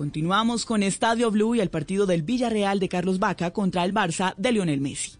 Continuamos con Estadio Blue y el partido del Villarreal de Carlos Vaca contra el Barça de Lionel Messi.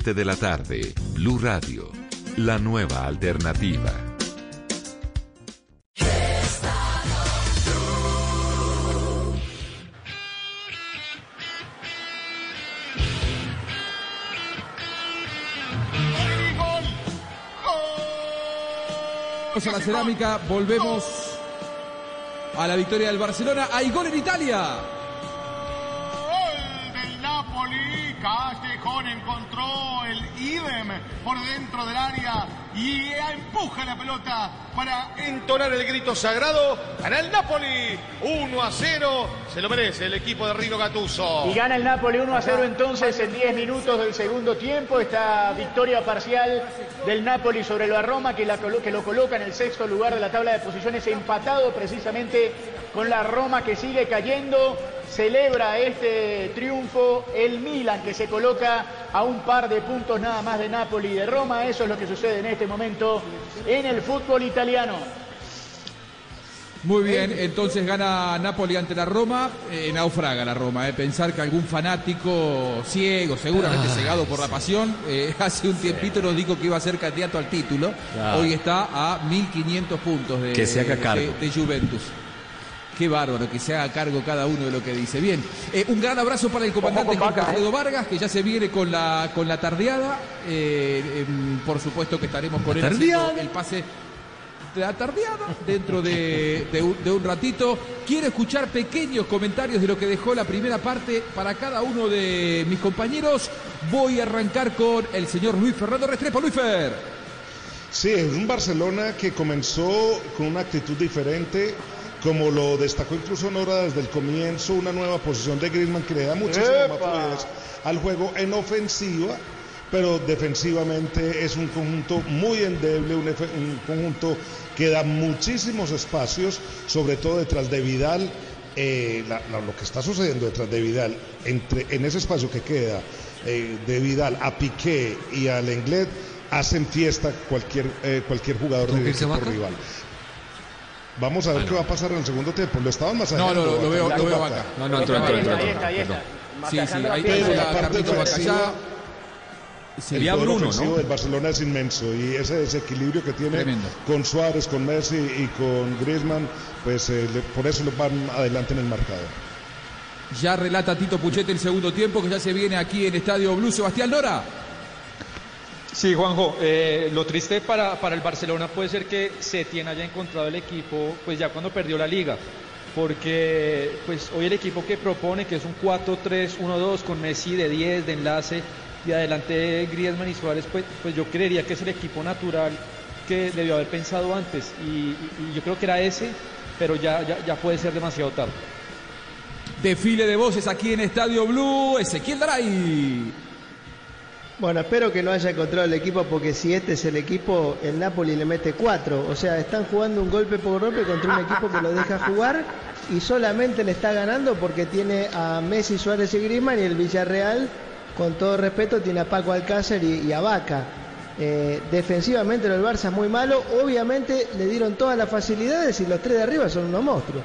de la tarde, Blue Radio, la nueva alternativa. Vamos a la cerámica, volvemos a la victoria del Barcelona. ¡Hay gol en Italia! Gol del Napoli. Callejón encontró el por dentro del área y empuja la pelota para entonar el grito sagrado. Gana el Napoli 1 a 0. Se lo merece el equipo de Rino Gattuso. Y gana el Napoli 1 a 0 entonces en 10 minutos del segundo tiempo. Esta victoria parcial del Napoli sobre la Roma que, la, que lo coloca en el sexto lugar de la tabla de posiciones, empatado precisamente con la Roma que sigue cayendo. Celebra este triunfo el Milan que se coloca a un par de puntos nada más de Napoli y de Roma. Eso es lo que sucede en este momento en el fútbol italiano. Muy bien, entonces gana Napoli ante la Roma, eh, naufraga la Roma, eh. pensar que algún fanático ciego, seguramente Ah. cegado por la pasión, eh, hace un tiempito nos dijo que iba a ser candidato al título, hoy está a 1500 puntos de, Que se haga de- cargo. de Juventus. Qué bárbaro, que se haga cargo cada uno de lo que dice. Bien, eh, un gran abrazo para el comandante Alfredo Vargas, que ya se viene con la, con la tardeada. Eh, em, por supuesto que estaremos con él el pase de la tardeada dentro de, de un, de un ratito. Quiero escuchar pequeños comentarios de lo que dejó la primera parte para cada uno de mis compañeros. Voy a arrancar con el señor Luis Fernando Restrepo. Luis Fer. Sí, es un Barcelona que comenzó con una actitud diferente, como lo destacó incluso Nora desde el comienzo, una nueva posición de Griezmann que le da muchísima más fluidez al juego en ofensiva, pero defensivamente es un conjunto muy endeble, un, conjunto que da muchísimos espacios, sobre todo detrás de Vidal. eh, la- la- lo que está sucediendo detrás de Vidal, entre, en ese espacio que queda eh, de Vidal a Piqué y al Lenglet, hacen fiesta cualquier, eh, cualquier jugador ¿Con del equipo rival. Vamos a ver qué va a pasar en el segundo tiempo. Lo estaban No, no, lo, lo veo, lo veo Vaca. acá. No, no, entró, entró, Ahí entró. Sí, sí, ahí. Pero la parte ofensiva, el Sería poder Bruno, ofensivo ¿no? del Barcelona es inmenso y ese desequilibrio que tiene Tremendo. con Suárez, con Messi y con Griezmann, pues eh, le- por eso lo van adelante en el marcador. Ya relata Tito Puchete el segundo tiempo que ya se viene aquí en Estadio Blue. Sebastián Lora. Sí, Juanjo, eh, lo triste para, para el Barcelona puede ser que Setién haya encontrado el equipo pues ya cuando perdió la liga, porque pues hoy el equipo que propone, que es un 4-3-1-2 con Messi de 10, de enlace y adelante Griezmann y Suárez, pues, pues yo creería que es el equipo natural que debió haber pensado antes y, yo creo que era ese, pero ya, ya, ya puede ser demasiado tarde. Desfile de voces aquí en Estadio Blue. Ezequiel Daray. Bueno, espero que no haya encontrado el equipo porque si este es el equipo, el Napoli le mete cuatro. O sea, están jugando un golpe por golpe contra un equipo que lo deja jugar y solamente le está ganando porque tiene a Messi, Suárez y Griezmann y el Villarreal, con todo respeto, tiene a Paco Alcácer y, a Vaca. Eh, defensivamente el Barça es muy malo. Obviamente le dieron todas las facilidades y los tres de arriba son unos monstruos.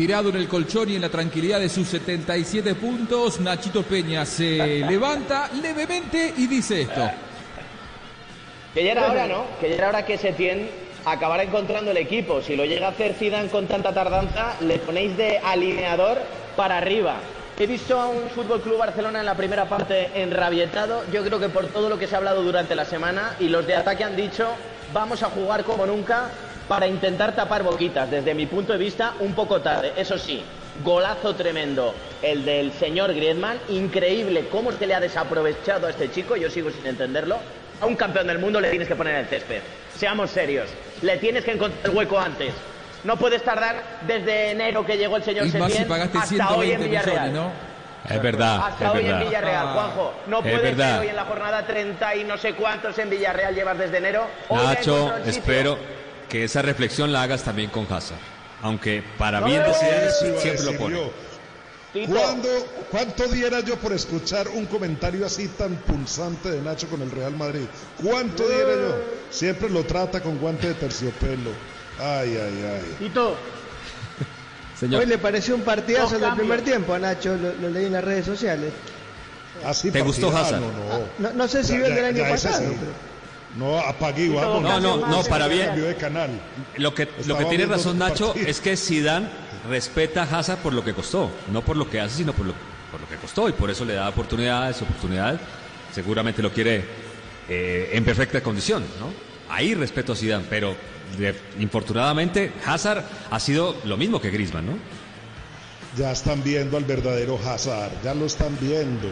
Tirado en el colchón y en la tranquilidad de sus 77 puntos, Nachito Peña se levanta levemente y dice esto. Que ya era hora, ¿no? Que ya era hora que Setién acabara encontrando el equipo. Si lo llega a hacer Zidane con tanta tardanza, le ponéis de alineador para arriba. He visto a un Fútbol Club Barcelona en la primera parte enrabietado. Yo creo que por todo lo que se ha hablado durante la semana y los de ataque han dicho, vamos a jugar como nunca para intentar tapar boquitas. Desde mi punto de vista, un poco tarde. Eso sí, golazo tremendo el del señor Griezmann. Increíble cómo se le ha desaprovechado a este chico. Yo sigo sin entenderlo. A un campeón del mundo le tienes que poner en el césped. Seamos serios. Le tienes que encontrar el hueco antes. No puedes tardar desde enero que llegó el señor Y más si Setién pagaste hasta hoy en 120 Villarreal. millones, ¿no? Es verdad, Hasta es hoy en. Villarreal, Ah. Juanjo. No Es puede verdad. ser hoy en la jornada 30 y no sé cuántos en Villarreal llevas desde enero. Hoy Nacho, espero que esa reflexión la hagas también con Hazard. Aunque para No, bien de Zidane siempre lo pone. yo. Tito, ¿Cuándo, ¿Cuánto diera yo por escuchar un comentario así tan punzante de Nacho con el Real Madrid? ¿Cuánto diera yo? Siempre lo trata con guante de terciopelo. Ay, ay, ay. Tito, Señor, Hoy le pareció un partidazo del cambios. primer tiempo a Nacho, lo, lo leí en las redes sociales. Así ¿Te gustó Hazard? No, No, no sé si vio el del año pasado. sí. pero- No, apague. No, no, no, para bien. Cambio de canal. lo que, lo que tiene razón Nacho es que Zidane respeta a Hazard por lo que costó, no por lo que hace, sino por lo, por lo que costó y por eso le da oportunidades, oportunidades. Seguramente lo quiere eh, en perfecta condición, ¿no? Ahí respeto a Zidane, pero de- infortunadamente Hazard ha sido lo mismo que Griezmann, ¿no? Ya están viendo al verdadero Hazard, ya lo están viendo.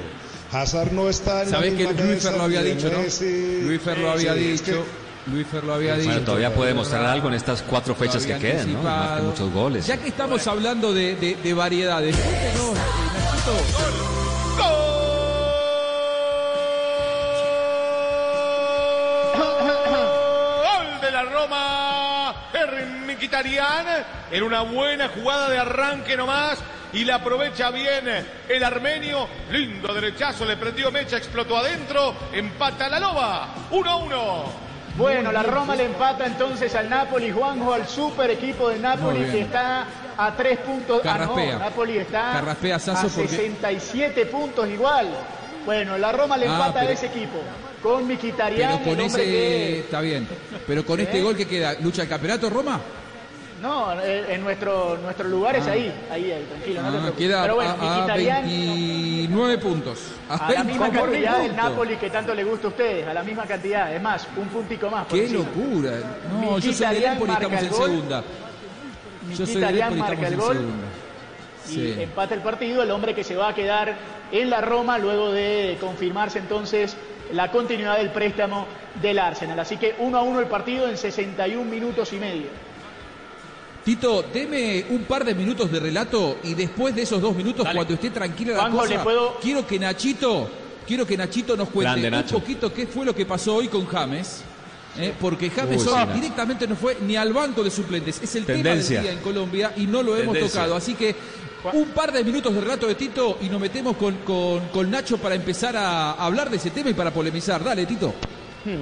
Hazard no está en la ¿Sabés que misma Luis mesa Fer lo había dicho, no? Messi. Luis Fer lo había Sí, es dicho. que- Luis Fer lo había Bueno, dicho. todavía puede mostrar algo en estas cuatro fechas que quedan, ¿no? Marca muchos goles. Ya que estamos hablando de, de- de variedades, cuéntenos, Nachito, Gol de la Roma. Mkhitaryan en una buena jugada de arranque nomás. Y la aprovecha bien el armenio. Lindo derechazo, le prendió mecha, explotó adentro. Empata la loba. 1 a 1. Bueno, la Roma le empata entonces al Napoli, Juanjo, al super equipo de Napoli que está a tres puntos. Ah, Carraspea. no, Napoli está Carraspea, a porque- 67 puntos igual. Bueno, la Roma le Ah, empata pero- a ese equipo. Con Mkhitaryan, pero con ese que... está bien. Pero con este ¿Eh? gol que queda, lucha el campeonato Roma. No, eh, en nuestro, nuestro lugar es ahí, ahí, ahí, tranquilo, no te Ah, preocupes. queda Pero bueno, a, a Mkhitaryan 29 puntos. a la misma 29 cantidad del. Napoli que tanto le gusta a ustedes, a la misma cantidad, es más, un puntico más. por Qué encima. locura. No, yo soy de Napoli, marca estamos el en gol. segunda. Yo soy de Napoli, estamos en gol. segunda. y Sí. empata el partido, el hombre que se va a quedar en la Roma luego de confirmarse entonces la continuidad del préstamo del Arsenal. Así que 1 a 1 el partido en 61 minutos y medio. Tito, deme un par de minutos de relato y después de esos dos minutos, cuando esté tranquila la Juanjo, cosa, ¿le puedo- quiero que Nachito, quiero que Nachito nos cuente Grande, un Nacho. poquito qué fue lo que pasó hoy con James. ¿eh? porque James Uy, hoy directamente no fue ni al banco de suplentes. Es el Tendencia. tema del día en Colombia y no lo hemos Tendencia. tocado. Así que un par de minutos de relato de Tito y nos metemos con, con- con Nacho para empezar a hablar de ese tema y para polemizar. Dale, Tito.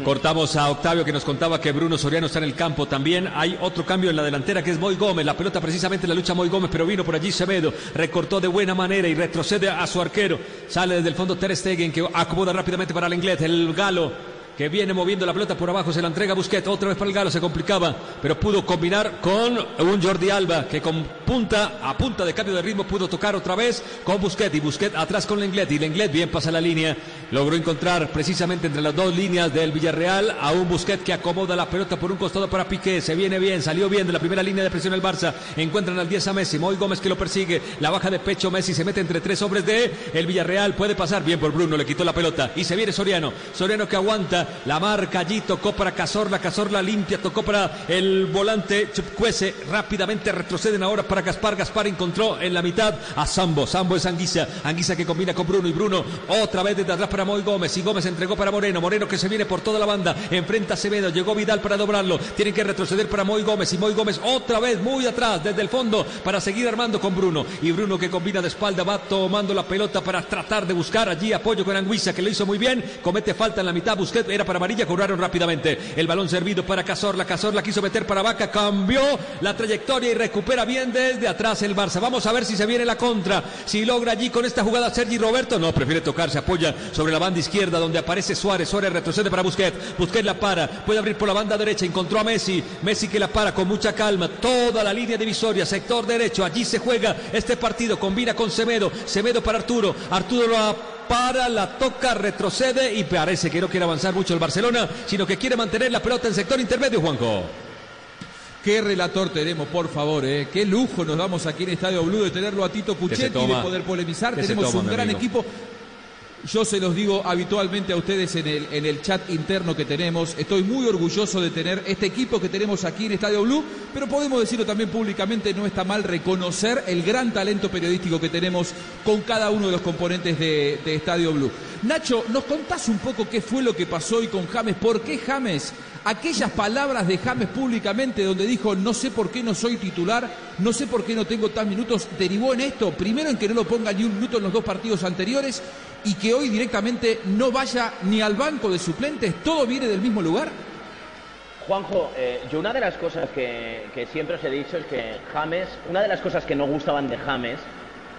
Cortamos a Octavio que nos contaba que Bruno Soriano está en el campo también. Hay otro cambio en la delantera que es Moy Gómez. La pelota precisamente la lucha Moy Gómez, pero vino por allí Semedo. Recortó de buena manera y retrocede a su arquero. Sale desde el fondo Ter Stegen que acomoda rápidamente para el inglés. El galo que viene moviendo la pelota por abajo, se la entrega Busquets, otra vez para el Galo, se complicaba, pero pudo combinar con un Jordi Alba, que con punta, a punta de cambio de ritmo pudo tocar otra vez con Busquets, y Busquets atrás con Lenglet, y Lenglet bien pasa la línea, logró encontrar precisamente entre las dos líneas del Villarreal a un Busquets que acomoda la pelota por un costado para Piqué, se viene bien, salió bien de la primera línea de presión el Barça, encuentran al 10 a Messi, Moy Gómez que lo persigue, la baja de pecho Messi, se mete entre tres hombres de el Villarreal, puede pasar bien por Bruno, le quitó la pelota, y se viene Soriano, Soriano que aguanta, la marca allí, tocó para Cazorla, Cazorla limpia, tocó para el volante Chupcuese, rápidamente retroceden ahora para Gaspar, Gaspar encontró en la mitad a Sambo, Sambo es Anguisa, Anguisa que combina con Bruno y Bruno otra vez desde atrás para Moy Gómez. Y Gómez entregó para Moreno, Moreno que se viene por toda la banda, enfrenta a Acevedo, llegó Vidal para doblarlo, tienen que retroceder para Moy Gómez. Y Moy Gómez otra vez muy atrás desde el fondo para seguir armando con Bruno. Y Bruno que combina de espalda va tomando la pelota para tratar de buscar allí apoyo con Anguisa que lo hizo muy bien, comete falta en la mitad, Busquets para amarilla, cobraron rápidamente. El balón servido para Cazorla, Cazorla quiso meter para Vaca, cambió la trayectoria y recupera bien desde atrás el Barça, vamos a ver si se viene la contra, si logra allí con esta jugada Sergi Roberto, no, prefiere tocar, se apoya sobre la banda izquierda donde aparece Suárez, Suárez retrocede para Busquets, Busquets la para, puede abrir por la banda derecha, encontró a Messi, Messi que la para con mucha calma, toda la línea divisoria, sector derecho, allí se juega este partido, combina con Semedo, Semedo para Arturo, Arturo lo para, la toca, retrocede y parece que no quiere avanzar mucho el Barcelona, sino que quiere mantener la pelota en sector intermedio, Juanjo. Qué relator tenemos, por favor, ¿eh? Qué lujo nos damos aquí en Estadio Blue de tenerlo a Tito Puchetti y de poder polemizar. Tenemos toma, un gran amigo. equipo. Yo se los digo habitualmente a ustedes en el, en el chat interno que tenemos. Estoy muy orgulloso de tener este equipo que tenemos aquí en Estadio Blue, pero podemos decirlo también públicamente, no está mal reconocer el gran talento periodístico que tenemos con cada uno de los componentes de, de Estadio Blue. Nacho, ¿nos contás un poco qué fue lo que pasó hoy con James? ¿Por qué James aquellas palabras de James públicamente donde dijo no sé por qué no soy titular, no sé por qué no tengo tan minutos, derivó en esto, primero en que no lo ponga ni un minuto en los dos partidos anteriores y que hoy directamente no vaya ni al banco de suplentes, todo viene del mismo lugar. Juanjo, eh, yo una de las cosas que, siempre os he dicho es que James, una de las cosas que no gustaban de James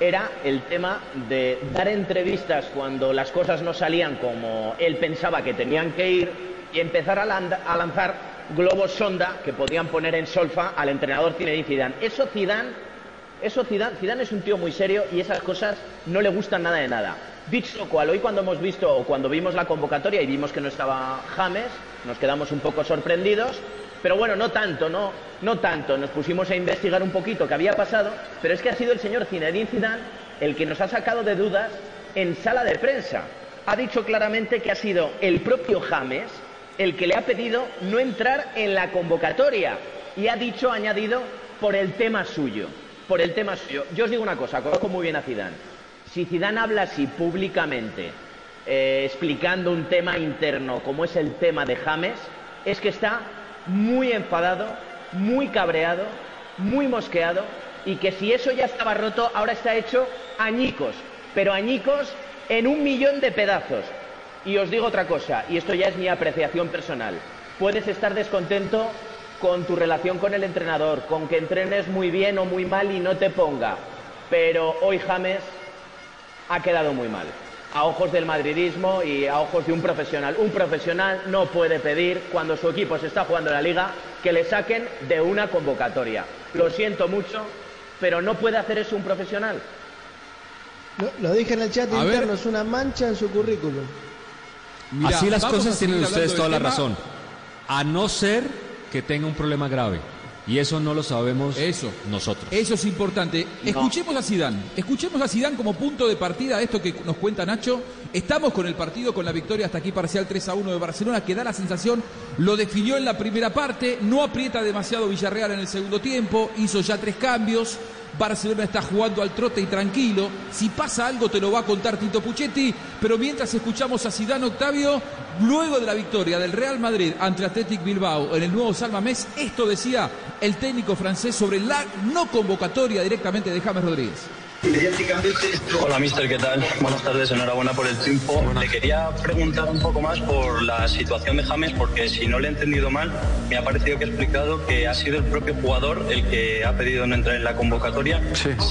era el tema de dar entrevistas cuando las cosas no salían como él pensaba que tenían que ir y empezar a, lanzar globos sonda que podían poner en solfa al entrenador Zinedine Zidane. Eso Zidane, eso Zidane, Zidane es un tío muy serio y esas cosas no le gustan nada de nada. Dicho lo cual, hoy cuando hemos visto o cuando vimos la convocatoria y vimos que no estaba James, nos quedamos un poco sorprendidos, pero bueno, no tanto, no, no tanto. Nos pusimos a investigar un poquito qué había pasado, pero es que ha sido el señor Zinedine Zidane el que nos ha sacado de dudas en sala de prensa. Ha dicho claramente que ha sido el propio James el que le ha pedido no entrar en la convocatoria y ha dicho, añadido, por el tema suyo. Por el tema suyo. Yo os digo una cosa, conozco muy bien a Zidane. Si Zidane habla así públicamente, eh, explicando un tema interno como es el tema de James, es que está muy enfadado, muy cabreado, muy mosqueado y que si eso ya estaba roto, ahora está hecho añicos, pero añicos en un millón de pedazos. Y os digo otra cosa, y esto ya es mi apreciación personal. Puedes estar descontento con tu relación con el entrenador, con que entrenes muy bien o muy mal y no te ponga. Pero hoy James ha quedado muy mal. A ojos del madridismo y a ojos de un profesional. Un profesional no puede pedir, cuando su equipo se está jugando en la liga, que le saquen de una convocatoria. Lo siento mucho, pero no puede hacer eso un profesional. Lo, dije en el chat interno, es una mancha en su currículum. Así las cosas tienen ustedes toda la razón. A no ser que tenga un problema grave. Y eso no lo sabemos eso, nosotros. Eso es importante. Escuchemos a Sidán. Escuchemos a Sidán como punto de partida de esto que nos cuenta Nacho. Estamos con el partido, con la victoria hasta aquí parcial 3 a 1 de Barcelona, que da la sensación, lo definió en la primera parte, no aprieta demasiado Villarreal en el segundo tiempo, hizo ya tres cambios. Barcelona está jugando al trote y tranquilo. Si pasa algo te lo va a contar Tito Puchetti. Pero mientras escuchamos a Zidane Octavio, luego de la victoria del Real Madrid ante Athletic Bilbao en el nuevo Salmamés, esto decía el técnico francés sobre la no convocatoria directamente de James Rodríguez. Hola, mister, ¿qué tal? Buenas tardes, enhorabuena por el tiempo. Le quería preguntar un poco más por la situación de James, porque si no le he entendido mal, me ha parecido que ha explicado que ha sido el propio jugador el que ha pedido no entrar en la convocatoria.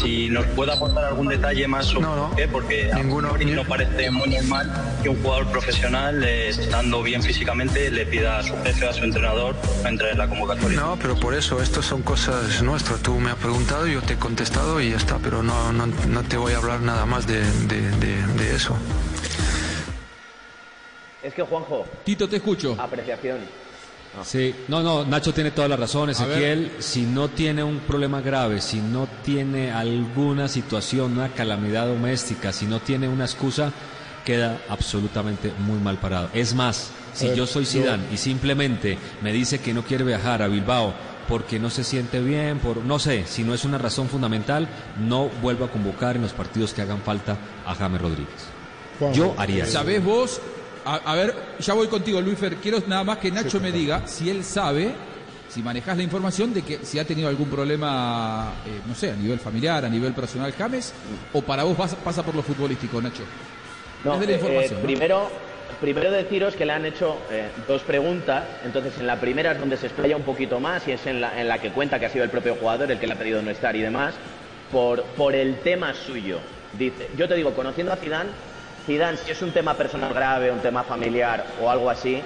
Si nos puede aportar algún detalle más sobre qué, porque ninguno, a no parece muy normal que un jugador profesional, eh, estando bien físicamente, le pida a su jefe, a su entrenador, no entrar en la convocatoria. No, pero por eso, esto son cosas nuestras. Tú me has preguntado, yo te he contestado y ya está, pero no no, te voy a hablar nada más de, eso. Es que Juanjo. Tito, te escucho. Apreciación. Sí, no, no, Nacho tiene toda la razón, Ezequiel. Si no tiene un problema grave, si no tiene alguna situación, una calamidad doméstica, si no tiene una excusa, queda absolutamente muy mal parado. Es más, si yo soy Sidán y simplemente me dice que no quiere viajar a Bilbao porque no se siente bien, por no sé, si no es una razón fundamental, no vuelvo a convocar en los partidos que hagan falta a James Rodríguez. Yo haría eso. ¿Sabés vos? A, ver, ya voy contigo, Luisfer. Quiero nada más que Nacho me diga si él sabe, si manejas la información de que si ha tenido algún problema, eh, no sé, a nivel familiar, a nivel personal, James, o para vos pasa, por lo futbolístico, Nacho. No, la eh, información, primero, primero deciros que le han hecho eh, dos preguntas. Entonces, en la primera es donde se explaya un poquito más y es en la, en la, que cuenta que ha sido el propio jugador el que le ha pedido no estar y demás, por, por el tema suyo. Dice, yo te digo, conociendo a Zidane, Zidane, si es un tema personal grave, un tema familiar o algo así,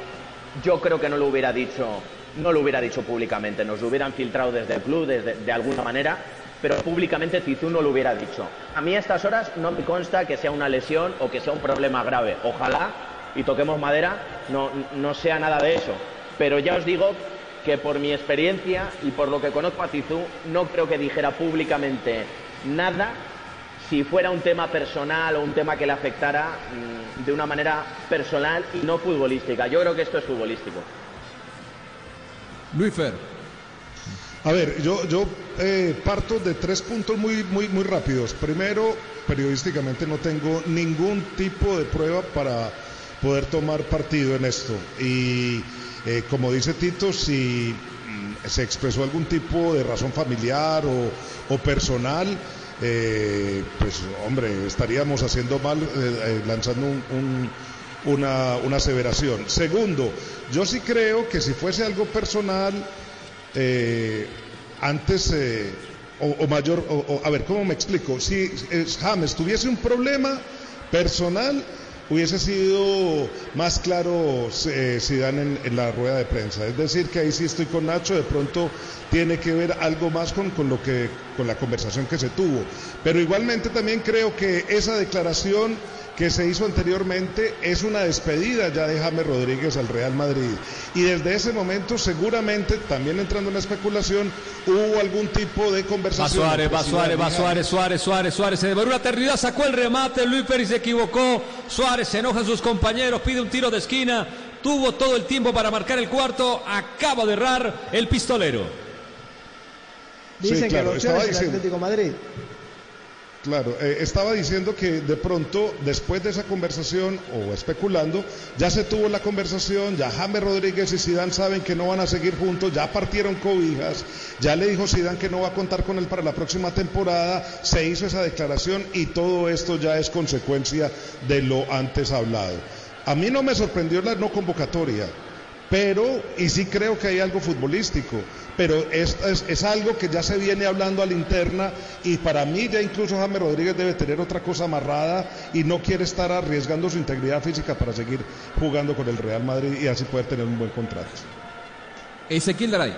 yo creo que no lo hubiera dicho, no lo hubiera dicho públicamente, nos lo hubieran filtrado desde el club, desde, de alguna manera, pero públicamente Zizou no lo hubiera dicho. A mí a estas horas no me consta que sea una lesión o que sea un problema grave. Ojalá y toquemos madera, no, no sea nada de eso. Pero ya os digo que por mi experiencia y por lo que conozco a Tizú, no creo que dijera públicamente nada si fuera un tema personal o un tema que le afectara mm, de una manera personal y no futbolística. Yo creo que esto es futbolístico. Luis Fer. A ver, yo, yo eh, parto de tres puntos muy, muy, muy rápidos. Primero, periodísticamente no tengo ningún tipo de prueba para poder tomar partido en esto. Y eh, como dice Tito, si mm, se expresó algún tipo de razón familiar o, o personal, eh, pues hombre, estaríamos haciendo mal eh, eh, lanzando un, un, una, una, aseveración. Segundo, yo sí creo que si fuese algo personal, antes o, o, mayor, o, a ver, ¿cómo me explico? Si James tuviese un problema personal, hubiese sido más claro eh, Zidane en, en, la rueda de prensa. Es decir, que ahí sí estoy con Nacho, de pronto tiene que ver algo más con, con, lo que, con la conversación que se tuvo. Pero igualmente también creo que esa declaración que se hizo anteriormente es una despedida ya de James Rodríguez al Real Madrid. Y desde ese momento, seguramente, también entrando en la especulación, hubo algún tipo de conversación. Va Suárez, va Suárez, va Suárez, Suárez, Suárez, Suárez. Se devoró una eternidad, sacó el remate. Luis Pérez se equivocó. Suárez se enoja a sus compañeros, pide un tiro de esquina. Tuvo todo el tiempo para marcar el cuarto. Acaba de errar el pistolero. Dicen sí, claro, que lo es el Atlético Madrid. Claro, eh, estaba diciendo que de pronto, después de esa conversación, o especulando, ya se tuvo la conversación, ya James Rodríguez y Sidán saben que no van a seguir juntos, ya partieron cobijas, ya le dijo Sidán que no va a contar con él para la próxima temporada, se hizo esa declaración y todo esto ya es consecuencia de lo antes hablado. A mí no me sorprendió la no convocatoria, pero, y sí creo que hay algo futbolístico, pero es, es, es, algo que ya se viene hablando a la interna y para mí ya incluso James Rodríguez debe tener otra cosa amarrada y no quiere estar arriesgando su integridad física para seguir jugando con el Real Madrid y así poder tener un buen contrato. Ezequiel Daray.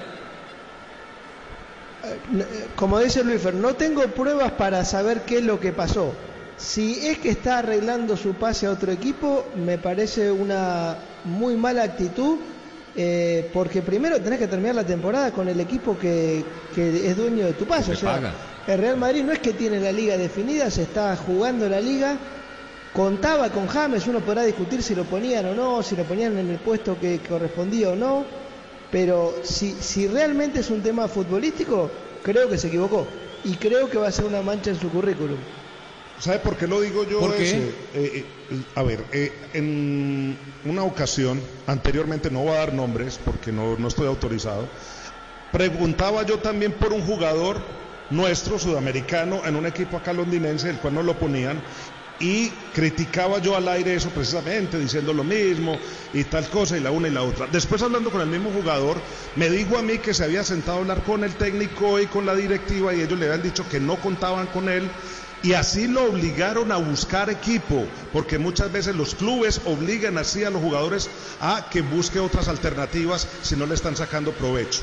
Como dice Luis Fer, no tengo pruebas para saber qué es lo que pasó. Si es que está arreglando su pase a otro equipo, me parece una muy mala actitud eh, porque primero tenés que terminar la temporada con el equipo que, que es dueño de tu pase. O sea, paga. el Real Madrid no es que tiene la liga definida, se está jugando la liga. Contaba con James, uno podrá discutir si lo ponían o no, si lo ponían en el puesto que correspondía o no. Pero si, si realmente es un tema futbolístico, creo que se equivocó. Y creo que va a ser una mancha en su currículum. ¿Sabe por qué lo digo yo? ¿Por qué? Eh, eh, a ver, eh, en una ocasión, anteriormente no voy a dar nombres porque no, no estoy autorizado, preguntaba yo también por un jugador nuestro, sudamericano, en un equipo acá londinense, el cual no lo ponían, y criticaba yo al aire eso precisamente, diciendo lo mismo y tal cosa y la una y la otra. Después hablando con el mismo jugador, me dijo a mí que se había sentado a hablar con el técnico y con la directiva y ellos le habían dicho que no contaban con él y así lo obligaron a buscar equipo, porque muchas veces los clubes obligan así a los jugadores a que busque otras alternativas si no le están sacando provecho.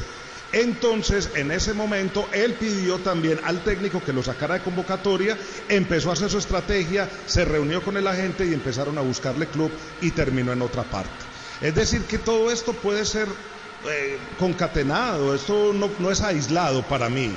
Entonces, en ese momento, él pidió también al técnico que lo sacara de convocatoria, empezó a hacer su estrategia, se reunió con el agente y empezaron a buscarle club y terminó en otra parte. Es decir, que todo esto puede ser eh, concatenado, esto no, no es aislado para mí.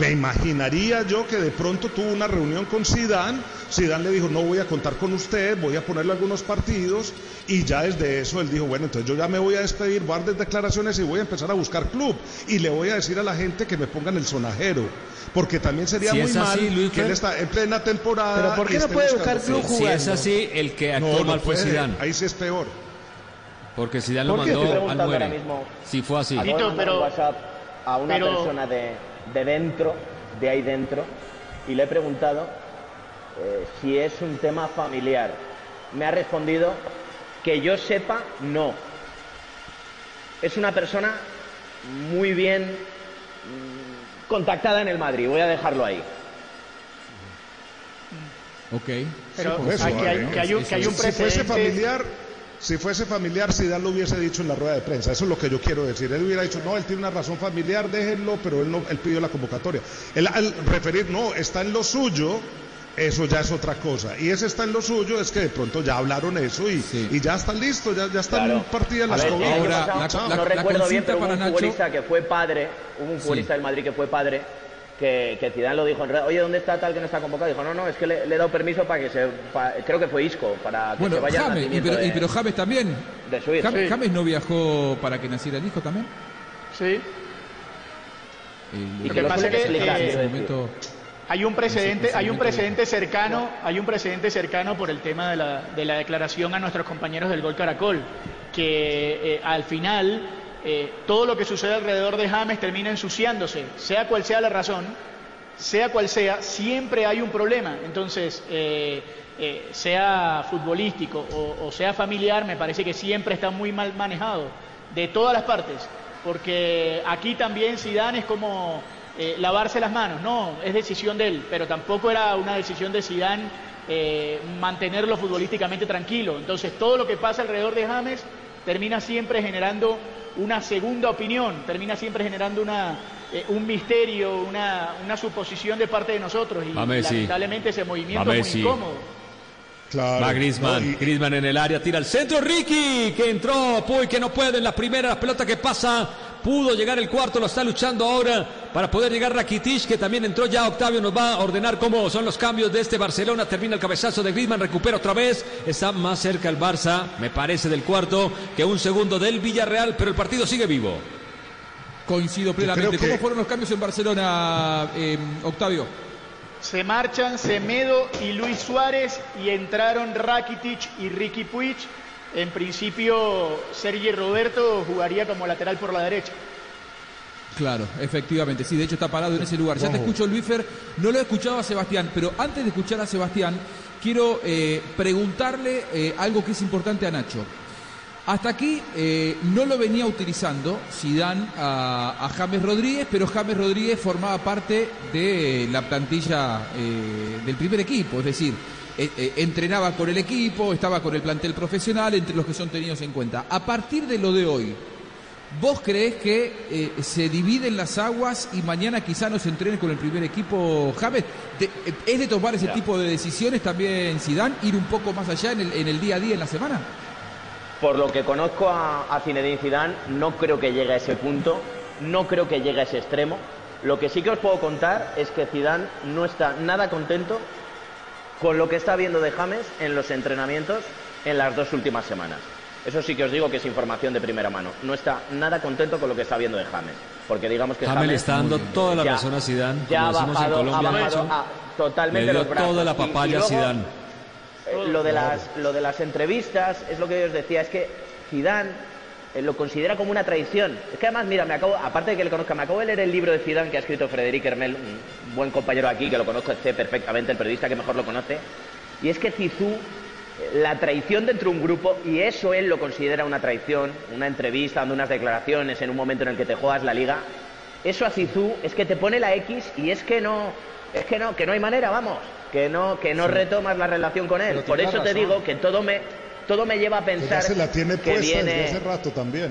Me imaginaría yo que de pronto tuvo una reunión con Sidán, Sidán le dijo, no voy a contar con usted, voy a ponerle algunos partidos, y ya desde eso él dijo, bueno, entonces yo ya me voy a despedir, voy a dar declaraciones y voy a empezar a buscar club, y le voy a decir a la gente que me pongan el sonajero, porque también sería Si muy es mal así, Luis que él Fer. está en plena temporada. Pero ¿por qué no puede buscar club club. Si es jugando? así, el que actuó No, no mal fue Zidane, ahí sí es peor. porque Zidane lo ¿Por qué estoy mandó al preguntando ahora muere. mismo? Si fue así. Tito, pero- a una pero- persona de, de dentro, de ahí dentro, y le he preguntado eh, si es un tema familiar. Me ha respondido que yo sepa, no. Es una persona muy bien mm, contactada en el Madrid, voy a dejarlo ahí. Ok. Pero eso, hay- que hay- que hay un- que hay un si fuese familiar, si fuese familiar, Zidane lo hubiese dicho en la rueda de prensa. Eso es lo que yo quiero decir. Él hubiera dicho, no, él tiene una razón familiar, déjenlo, pero él no, él pidió la convocatoria. Él al referir, no, está en lo suyo. Eso ya es otra cosa. Y ese está en lo suyo, es que de pronto ya hablaron eso y, Sí. y ya están listos, ya, ya están Claro. partidas las año Ahora, pasado, la- no la- recuerdo bien, pero hubo un Nacho- futbolista que fue padre, hubo un futbolista Sí. del Madrid que fue padre que, que Zidane lo dijo en red, oye, ¿dónde está tal que no está convocado? Dijo, no, no, es que le, le he dado permiso para que se, pa- creo que fue Isco, para que Bueno, se vaya al James, y pero, y de- pero James también. de su hijo. James, Sí. James no viajó para que naciera el hijo también. Sí. El- Lo que pasa es que, en eh, ese momento- Hay un precedente, hay un precedente cercano, hay un precedente cercano por el tema de la, de la declaración a nuestros compañeros del Gol Caracol, que eh, al final eh, todo lo que sucede alrededor de James termina ensuciándose, sea cual sea la razón, sea cual sea, siempre hay un problema. Entonces, eh, eh, sea futbolístico o, o sea familiar, me parece que siempre está muy mal manejado, de todas las partes, porque aquí también Zidane es como lavarse las manos, no, es decisión de él, pero tampoco era una decisión de Zidane mantenerlo futbolísticamente tranquilo. Entonces, todo lo que pasa alrededor de James termina siempre generando una segunda opinión, termina siempre generando una, eh, un misterio, una, una suposición de parte de nosotros y Messi. lamentablemente ese movimiento es muy Messi. Va Griezmann, Griezmann en el área, tira al centro, Ricky, que entró, Puy, que no puede. En la primera, la pelota que pasa, pudo llegar el cuarto, lo está luchando ahora para poder llegar Rakitic, que también entró ya, Octavio nos va a ordenar cómo son los cambios de este Barcelona, termina el cabezazo de Griezmann, recupera otra vez, está más cerca el Barça, me parece del cuarto, que un segundo del Villarreal, pero el partido sigue vivo. Coincido plenamente. que- ¿Cómo fueron los cambios en Barcelona, eh, Octavio? Se marchan Semedo y Luis Suárez y entraron Rakitic y Ricky Puig. En principio, Sergi Roberto jugaría como lateral por la derecha. Claro, efectivamente, sí, de hecho está parado en ese lugar. Ya te escucho, Luífer, no lo he escuchado a Sebastián, pero antes de escuchar a Sebastián, quiero eh, preguntarle eh, algo que es importante a Nacho. Hasta aquí eh, no lo venía utilizando Zidane a, a James Rodríguez, pero James Rodríguez formaba parte de la plantilla eh, del primer equipo, es decir, eh, eh, entrenaba con el equipo, estaba con el plantel profesional, entre los que son tenidos en cuenta. A partir de lo de hoy, ¿Vos creés que eh, se dividen las aguas y mañana quizá no se entrene con el primer equipo James? De- ¿Es de tomar ese tipo de decisiones también Zidane, ir un poco más allá en el, en el día a día, en la semana? Por lo que conozco a, a Zinedine Zidane, no creo que llegue a ese punto, no creo que llegue a ese extremo. Lo que sí que os puedo contar es que Zidane no está nada contento con lo que está viendo de James en los entrenamientos en las dos últimas semanas. Eso sí que os digo que es información de primera mano. No está nada contento con lo que está viendo de James, porque digamos que James le está dando toda la ya- razón a Zidane, ya ha decimos en bajado, ha Colombia, bajado a- totalmente Le dio los brazos. toda la Y- y papaya a luego, Zidane. Eh, lo de las lo de las entrevistas es lo que yo os decía es que Zidane eh, lo considera como una traición. Es que además mira me acabo aparte de que le conozca me acabo de leer el libro de Zidane que ha escrito Frederic Hermel un buen compañero aquí que lo conozco sé perfectamente el periodista que mejor lo conoce y es que Zizou eh, la traición dentro de un grupo y eso él lo considera una traición una entrevista dando unas declaraciones en un momento en el que te juegas la liga eso a Zizou es que te pone la X y es que no es que no que no hay manera vamos que no que no Sí. retomas la relación con él por eso te digo que todo me todo me lleva a Que pensar ya se la tiene que puesta viene desde hace rato también.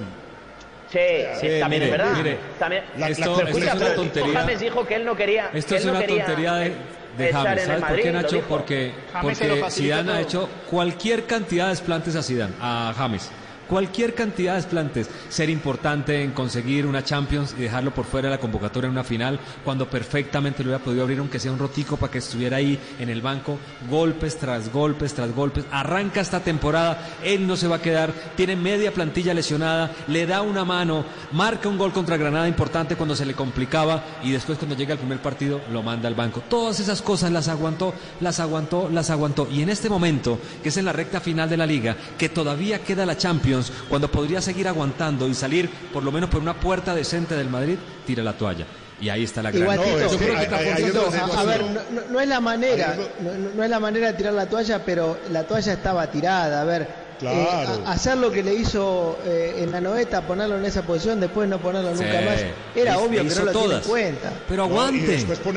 sí, Sí, es- también mire, es verdad mire, también La- esto- Escucha, esto es una tontería. James dijo que él no quería Esto que es no una quería tontería de, de James. en el ¿Sabes por Madrid, qué, lo Nacho? Porque, James porque Zidane ha todo. hecho cualquier cantidad de desplantes a Zidane, a James. Cualquier cantidad de desplantes. Ser importante en conseguir una Champions y dejarlo por fuera de la convocatoria en una final, cuando perfectamente lo hubiera podido abrir, aunque sea un rotico, para que estuviera ahí en el banco. Golpes tras golpes tras golpes. Arranca esta temporada, él no se va a quedar. Tiene media plantilla lesionada, le da una mano, marca un gol contra Granada importante cuando se le complicaba y después cuando llega el primer partido lo manda al banco. Todas esas cosas las aguantó, las aguantó, las aguantó. Y en este momento, que es en la recta final de la liga, que todavía queda la Champions, cuando podría seguir aguantando y salir por lo menos por una puerta decente del Madrid, tira la toalla. Y ahí está la gran a, ver, no, no- no es la manera, no, no- no es la manera de tirar la toalla, pero la toalla estaba tirada. A ver, Claro. eh, a- hacer lo que le hizo eh, en la noeta, ponerlo en esa posición, después no ponerlo nunca Sí. más, era obvio que no lo tiene en todas. cuenta. Pero No, aguante,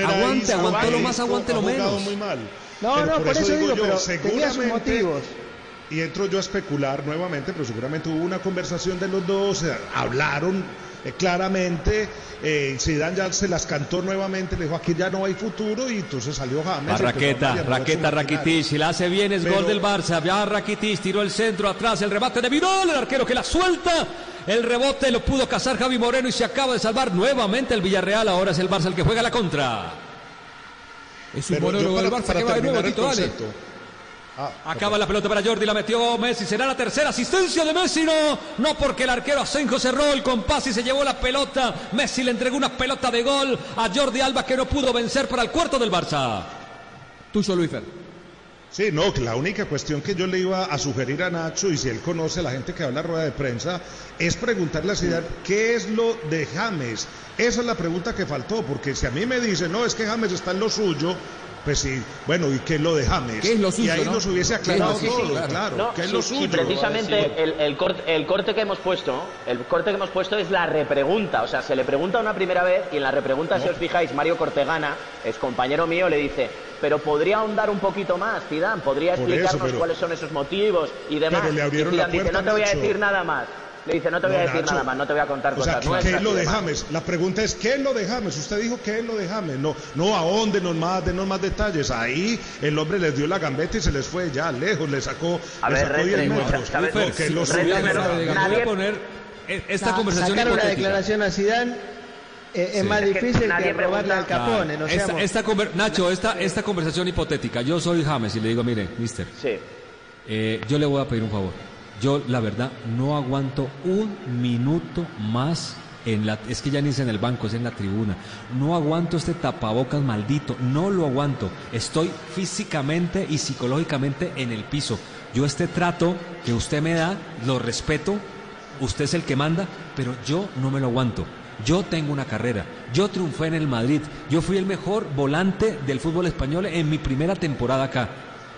a aguante, aguantó lo más, aguante lo menos. muy mal. No, Pero no, por eso digo, yo, pero tenía sus seguramente- motivos. Y entro yo a especular nuevamente, pero seguramente hubo una conversación de los dos, hablaron eh, claramente, eh, Zidane ya se las cantó nuevamente, le dijo aquí ya no hay futuro y entonces salió James. A Raqueta, Raqueta. Rakitic, si la hace bien es Pero- gol del Barça, ya Rakitic tiró el centro atrás, el rebate de Vidal, el arquero que la suelta, El rebote lo pudo cazar Javi Moreno y se acaba de salvar nuevamente el Villarreal. Ahora es el Barça el que juega la contra. Es un monólogo del Barça para que va de nuevo, terminar el Tito, dale. concepto. Ah, Acaba la pelota para Jordi, la metió Messi. Será la tercera asistencia de Messi. No, no porque el arquero Asenjo cerró el compás y se llevó la pelota. Messi le entregó una pelota de gol a Jordi Alba que no pudo vencer para el cuarto del Barça. Tuyo, Luisfer. Sí, no, la única cuestión que yo le iba a sugerir a Nacho, y si él conoce a la gente que va a la rueda de prensa, es preguntarle a Zidane qué es lo de James. Esa es la pregunta que faltó, porque si a mí me dicen, no, es que James está en lo suyo, pues sí, bueno, ¿y qué es lo de James? ¿Qué es lo Y suyo, ahí no? nos hubiese ¿Qué es lo aclarado todo, Claro. claro, No, ¿qué es sí, lo sí, suyo? precisamente el, el corte, el corte que hemos puesto, el corte que hemos puesto es la repregunta. O sea, se le pregunta una primera vez y en la repregunta, si os fijáis, Mario Cortegana, es compañero mío, le dice, pero podría ahondar un poquito más, Zidane, podría eso, explicarnos pero- cuáles son esos motivos y demás. Pero le abrieron y la Zidane dice, puerta, no te voy a decir nada más. Le dice, no te voy a No, decir Nacho. nada más, no te voy a contar O sea, cosas ¿qué, nuestras. qué es lo de demás". James? La pregunta es, ¿qué es lo de James? Usted dijo, ¿qué es lo de James? No, no ahóndenos más, denos más detalles. Ahí el hombre les dio la gambeta y se les fue ya lejos, le sacó, A le ver, sacó 10 Redden, metros. ¿sabes? No, que es lo Redden, suyo. pero Voy a nadie- poner eh, esta Sa- conversación Sacar una hipotética. declaración a Zidane eh, es Sí. más Es que difícil que, nadie robarle al Capone. No esta, seamos- esta conver- Nacho, esta, esta conversación hipotética. Yo soy James y le digo, mire, mister, Sí. eh, yo le voy a pedir un favor. Yo, la verdad, no aguanto un minuto más en la... Es que ya ni es en el banco, es en la tribuna. No aguanto este tapabocas maldito. No lo aguanto. Estoy físicamente y psicológicamente en el piso. Yo este trato que usted me da, lo respeto. Usted es el que manda, pero yo no me lo aguanto. Yo tengo una carrera. Yo triunfé en el Madrid. Yo fui el mejor volante del fútbol español en mi primera temporada acá.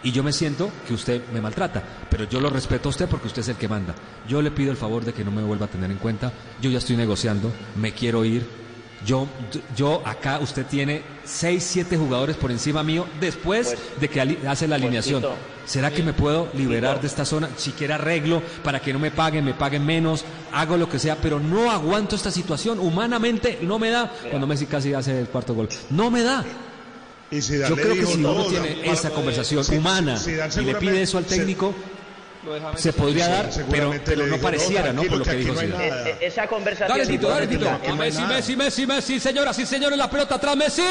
Y yo me siento que usted me maltrata, pero yo lo respeto a usted porque usted es el que manda. Yo le pido el favor de que no me vuelva a tener en cuenta. Yo ya estoy negociando, me quiero ir. Yo, yo acá, usted tiene seis, siete jugadores por encima mío después de que hace la pues, alineación. Tito. ¿Será que me puedo liberar de esta zona? Siquiera arreglo para que no me paguen, me paguen menos, hago lo que sea, pero no aguanto esta situación. Humanamente no me da. Cuando Messi casi hace el cuarto gol. No me da. Y Zidane Yo creo que si no, uno no, tiene esa conversación humana y le pide eso al técnico, se podría Sí, dar, pero, no pareciera, ¿no? Por lo que que dijo Zidane. nada. Esa conversación Dale, Tito, dale, Tito. A Messi, Messi, Messi, Messi, señoras y señores, la pelota atrás, Messi.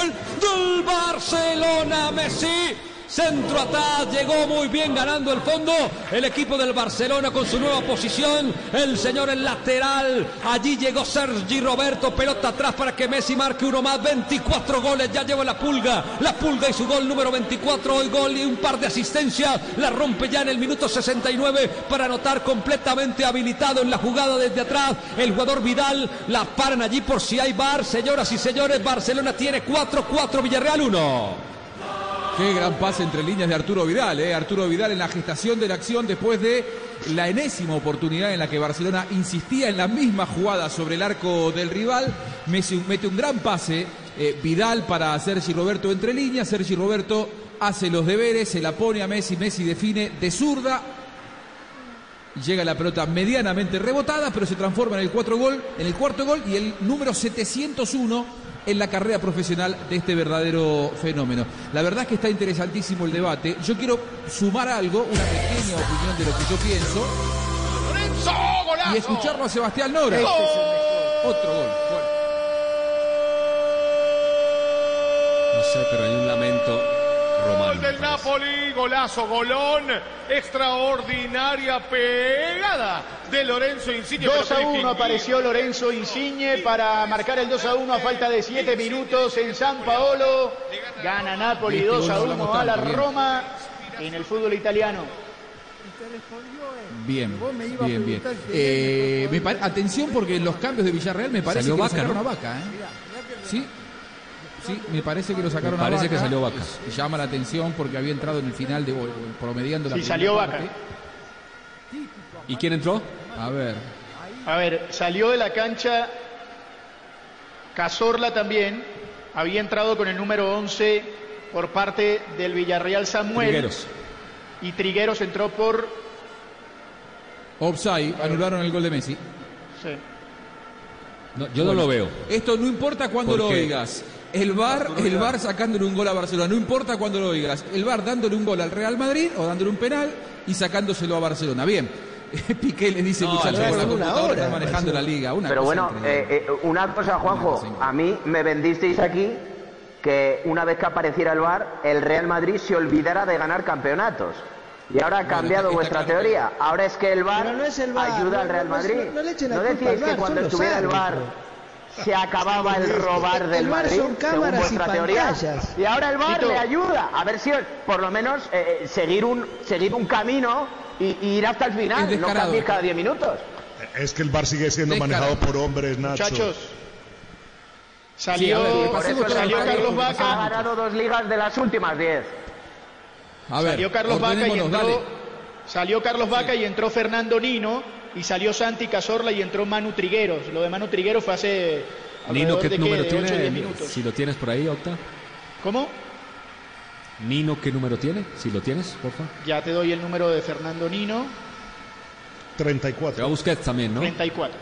¡Gol del Barcelona, Messi! Centro atrás, llegó muy bien ganando el fondo. El equipo del Barcelona con su nueva posición. El señor el lateral. Allí llegó Sergi Roberto. Pelota atrás para que Messi marque uno más. 24 goles. Ya lleva la pulga. La pulga y su gol número 24. Hoy gol y un par de asistencias. La rompe ya en el minuto 69 para anotar completamente habilitado en la jugada desde atrás. El jugador Vidal. La paran allí por si hay bar. Señoras y señores, Barcelona tiene 4-4, Villarreal 1. Qué gran pase entre líneas de Arturo Vidal, ¿eh? Arturo Vidal en la gestación de la acción después de la enésima oportunidad en la que Barcelona insistía en la misma jugada sobre el arco del rival. Mete un gran pase, eh, Vidal para Sergi Roberto entre líneas. Sergi Roberto hace los deberes, se la pone a Messi, Messi define de zurda. Llega la pelota medianamente rebotada, pero se transforma en el, gol, en el cuarto gol y el número 701 en la carrera profesional de este verdadero fenómeno. La verdad es que está interesantísimo el debate. Yo quiero sumar algo, una pequeña opinión de lo que yo pienso, ¡Lorenzo! ¡Golazo! y escucharlo a Sebastián Nora. Este es el Otro gol. No sé, pero hay un lamento romano. Gol del. Napoli, golazo, golón, extraordinaria pegada de Lorenzo Insigne. 2 pero a 1 Filipe apareció Lorenzo Insigne para marcar el 2 a 1 a falta de 7 minutos en San Paolo. Gana Napoli Este 2 gol a no 1 hablamos a la. Roma en el fútbol italiano. Bien, bien, bien. Eh, me atención porque en los cambios de Villarreal me parece Salió que Vaca, lo sacaron ¿no? a Vaca. ¿eh? Sí, sí, me parece que lo sacaron Me a parece Vaca. que salió Vaca. Y Llama la atención porque había entrado en el final de promediando la Sí, primera salió Vaca. parte. ¿Y quién entró? A ver, A ver, salió de la cancha Cazorla también. Había entrado con el número 11 por parte del Villarreal Samuel. Trigueros. Y Trigueros entró por... offside, anularon el gol de Messi. sí. No, yo no lo veo. Esto no importa cuándo ¿Por lo oigas. El VAR, el VAR sacándole un gol a Barcelona, no importa cuándo lo digas. El VAR dándole un gol al Real Madrid o dándole un penal y sacándoselo a Barcelona. Bien. Piqué le dice, No, muchachos, no, con la una computadora hora, están manejando la liga. Una Pero cosa bueno, eh, eh, una cosa, Juanjo, a mí me vendisteis aquí que una vez que apareciera el VAR, el Real Madrid se olvidara de ganar campeonatos. Y ahora ha cambiado vuestra teoría. Ahora es que el VAR, Pero no es el VAR, ayuda no- al Real no- no- Madrid. no le echen la ¿No culpa decíais que cuando estuviera el VAR se acababa el robar El del VAR Madrid, son según cámaras y vuestra teoría? pantallas. Y ahora el VAR le ayuda. A ver si por lo menos eh, eh, seguir un seguir un camino y, y ir hasta el Es final, no cambies cada 10 minutos. Es que el bar sigue siendo Descarado. manejado por hombres, Nacho. Muchachos, salió, a ver, por eso salió Carlos Ha Vaca. ganado dos ligas de las últimas 10. A ver, salió Carlos Vaca y entró, dale. salió Carlos Vaca y entró Fernando Nino y salió Santi Cazorla y entró Manu Trigueros. Lo de Manu Trigueros fue hace Nino, ¿qué de, número de 8 o 10 tiene? minutos. Si lo tienes por ahí, Octa. ¿Cómo? Nino, ¿qué número tiene? Si lo tienes, por favor. Ya te doy el número de Fernando Nino, 34. Te va Busquets también, ¿no? 34.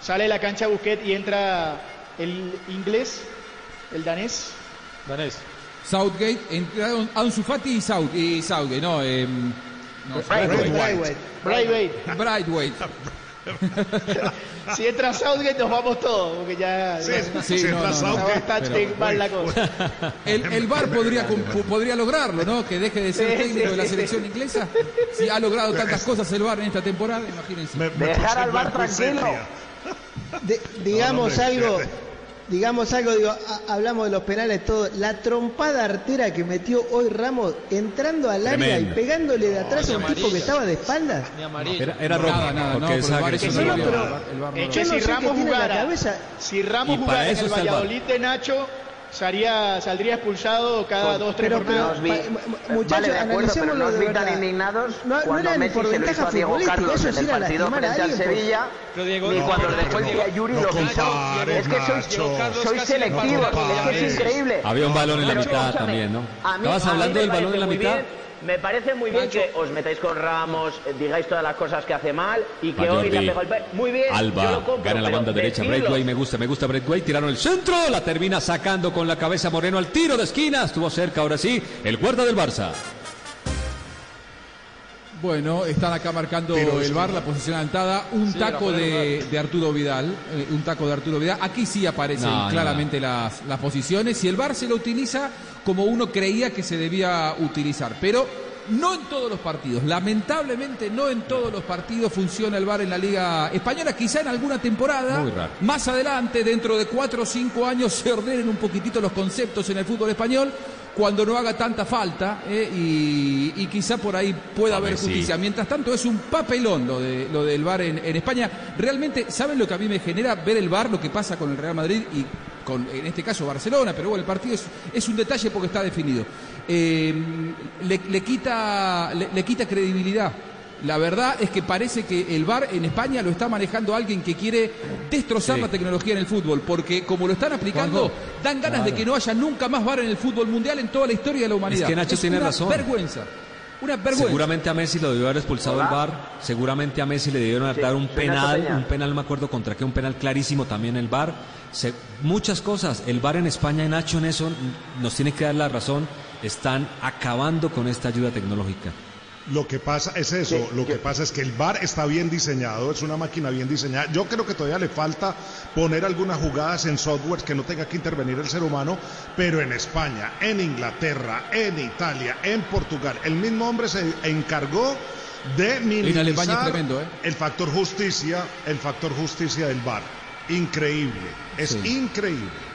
Sale de la cancha Busquets y entra el inglés, el danés. Danés. Southgate, entraron Ansu Fati y, South, y Southgate, no, eh, no Braithwaite. Braithwaite. Braithwaite. Si entra Southgate nos vamos todos, porque ya, Sí, ya- sí, ya no, no, está no. bastante Pero- mal la cosa. El, el VAR podría, podría lograrlo, ¿no? Que deje de ser Sí, técnico sí, de la sí. selección inglesa. Si ha logrado tantas cosas el VAR en esta temporada, imagínense. Dejar al VAR tranquilo. De- digamos No, no, algo. Digamos algo, digo, a- hablamos de los penales todo, la trompada artera que metió hoy Ramos entrando al área Tremendo. y pegándole de atrás No, a un tipo que estaba de espaldas. Ni amarillo. Era, era Nada, roja, nada, porque no, no pero- el Yo no si sé Ramos la jugara, cabeza. si Ramos jugara en el. Valladolid de Nacho, salía, saldría expulsado cada dos, tres Pero, pero, jornadas. muchachos, vale, de acuerdo, pero no os de vi tan indignados No, no cuando ni Messi por se lo hizo a Diego Carlos eso en el partido frente al Sevilla. Ni no, cuando pero dejó el Diego- día Yuri no lo pisó. Es que sois, selectivos, es que es increíble. Había un balón en la mitad también, ¿no? Estabas hablando del balón en la mitad. Me parece muy bien que os metáis con Ramos, eh, digáis todas las cosas que hace mal y que hoy le pegado el pe- Muy bien, yo Alba lo compro, gana la banda derecha. Braithwaite me gusta, me gusta Braithwaite. Tiraron el centro, la termina sacando con la cabeza Moreno al tiro de esquina. Estuvo cerca ahora sí, el guarda del Barça. Bueno, están acá marcando Pero el que- la posición adelantada. Un Sí, taco de Arturo Vidal. eh, un taco de Arturo Vidal. Aquí sí aparecen No, no, claramente Las, las posiciones. Y el VAR se lo utiliza como uno creía que se debía utilizar. Pero no en todos los partidos. Lamentablemente no en todos los partidos funciona el VAR en la Liga Española. Quizá en alguna temporada. Más adelante, dentro de cuatro o cinco años, se ordenen un poquitito los conceptos en el fútbol español. Cuando no haga tanta falta eh, y, y quizá por ahí pueda haber sí. justicia. Mientras tanto es un papelón lo, de, lo del VAR en, en España. Realmente, ¿saben lo que a mí me genera ver el VAR, lo que pasa con el Real Madrid y con, en este caso, Barcelona? Pero bueno, el partido es, es un detalle porque está definido. Eh, le, le quita, le, le quita credibilidad. La verdad es que parece que el VAR en España lo está manejando alguien que quiere destrozar Sí. la tecnología en el fútbol, porque como lo están aplicando, dan ganas de que no haya nunca más VAR en el fútbol mundial en toda la historia de la humanidad. Es que Nacho tiene una razón. vergüenza. Una vergüenza. Seguramente a Messi lo debió haber expulsado el. VAR. Seguramente a Messi le debieron Sí, dar un penal, un penal, no me acuerdo contra qué, un penal clarísimo también el VAR. Se- muchas cosas. El VAR en España, Nacho, en eso nos tiene que dar la razón. Están acabando con esta ayuda tecnológica. Lo que pasa es eso, Sí, lo que pasa es que el VAR está bien diseñado, es una máquina bien diseñada. Yo creo que todavía le falta poner algunas jugadas en software que no tenga que intervenir el ser humano, pero en España, en Inglaterra, en Italia, en Portugal, el mismo hombre se encargó de minimizar tremendo, ¿eh? el factor justicia, el factor justicia del VAR. Increíble, es Sí. increíble.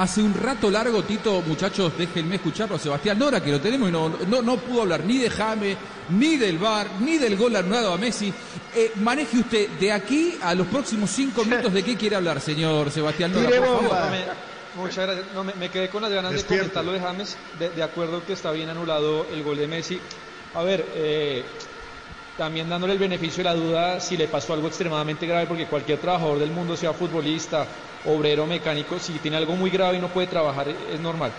Hace un rato largo, Tito, muchachos, déjenme escucharlo a Sebastián Nora, que lo tenemos y no, no, no pudo hablar ni de Jame, ni del VAR, ni del gol anulado a Messi. Eh, maneje usted de aquí a los próximos cinco minutos de qué quiere hablar, señor Sebastián Nora. Por favor. bomba. No, me- muchas gracias. No, me, me quedé con las ganas de comentar lo de James. De, de acuerdo que está bien anulado el gol de Messi. A ver, eh, también dándole el beneficio de la duda si le pasó algo extremadamente grave, porque cualquier trabajador del mundo, sea futbolista, obrero, mecánico, si tiene algo muy grave y no puede trabajar, es normal.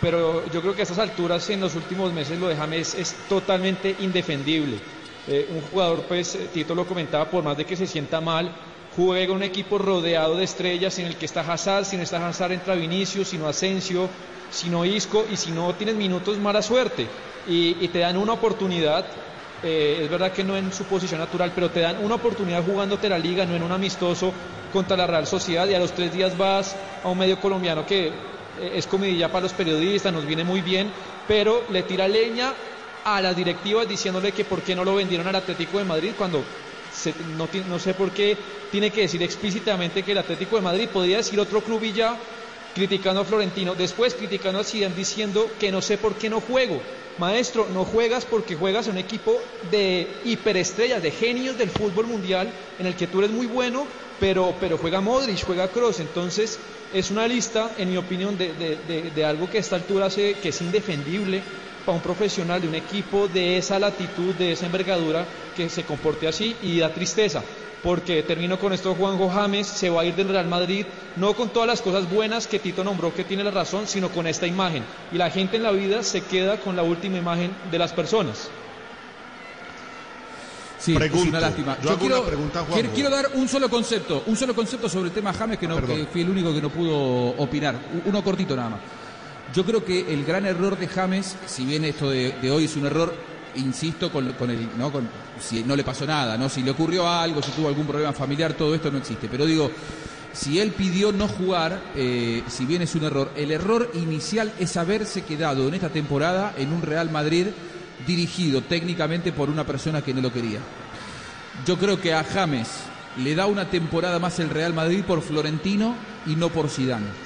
Pero yo creo que a estas alturas, en los últimos meses, lo de James es totalmente indefendible. Eh, un jugador, pues, eh, Tito lo comentaba, por más de que se sienta mal, juega un equipo rodeado de estrellas en el que está Hazard, si no está Hazard entra Vinicius, si no Asensio, si no Isco y si no tienes minutos mala suerte y, y te dan una oportunidad eh, es verdad que no en su posición natural, pero te dan una oportunidad jugándote la liga, no en un amistoso contra la Real Sociedad y a los tres días vas a un medio colombiano que eh, es comidilla para los periodistas, nos viene muy bien, pero le tira leña a las directivas diciéndole que por qué no lo vendieron al Atlético de Madrid cuando no, no, sé por qué tiene que decir explícitamente que el Atlético de Madrid podría decir otro club y ya criticando a Florentino, después criticando a Zidane diciendo que no sé por qué no juego. Maestro, no juegas porque juegas en un equipo de hiperestrellas, de genios del fútbol mundial, en el que tú eres muy bueno, pero, pero juega Modric, juega Cross. Entonces, es una lista, en mi opinión, de, de, de algo que a esta altura hace que es indefendible para un profesional de un equipo de esa latitud, de esa envergadura, que se comporte así y da tristeza porque termino con esto, Juanjo James se va a ir del Real Madrid, no con todas las cosas buenas que Tito nombró que tiene la razón, sino con esta imagen. Y la gente en la vida se queda con la última imagen de las personas. Sí, es una lástima. Yo, quiero, quiero, dar un solo concepto, un solo concepto sobre el tema James que, no, que fui el único que no pudo opinar. Uno cortito nada más. Yo creo que el gran error de James, si bien esto de hoy es un error insisto, con, el, ¿no? Con, si no le pasó nada, ¿no? Si le ocurrió algo, si tuvo algún problema familiar, todo esto no existe. Pero digo, si él pidió no jugar, eh, si bien es un error, el error inicial es haberse quedado en esta temporada en un Real Madrid dirigido técnicamente por una persona que no lo quería. Yo creo que a James le da una temporada más el Real Madrid por Florentino y no por Zidane.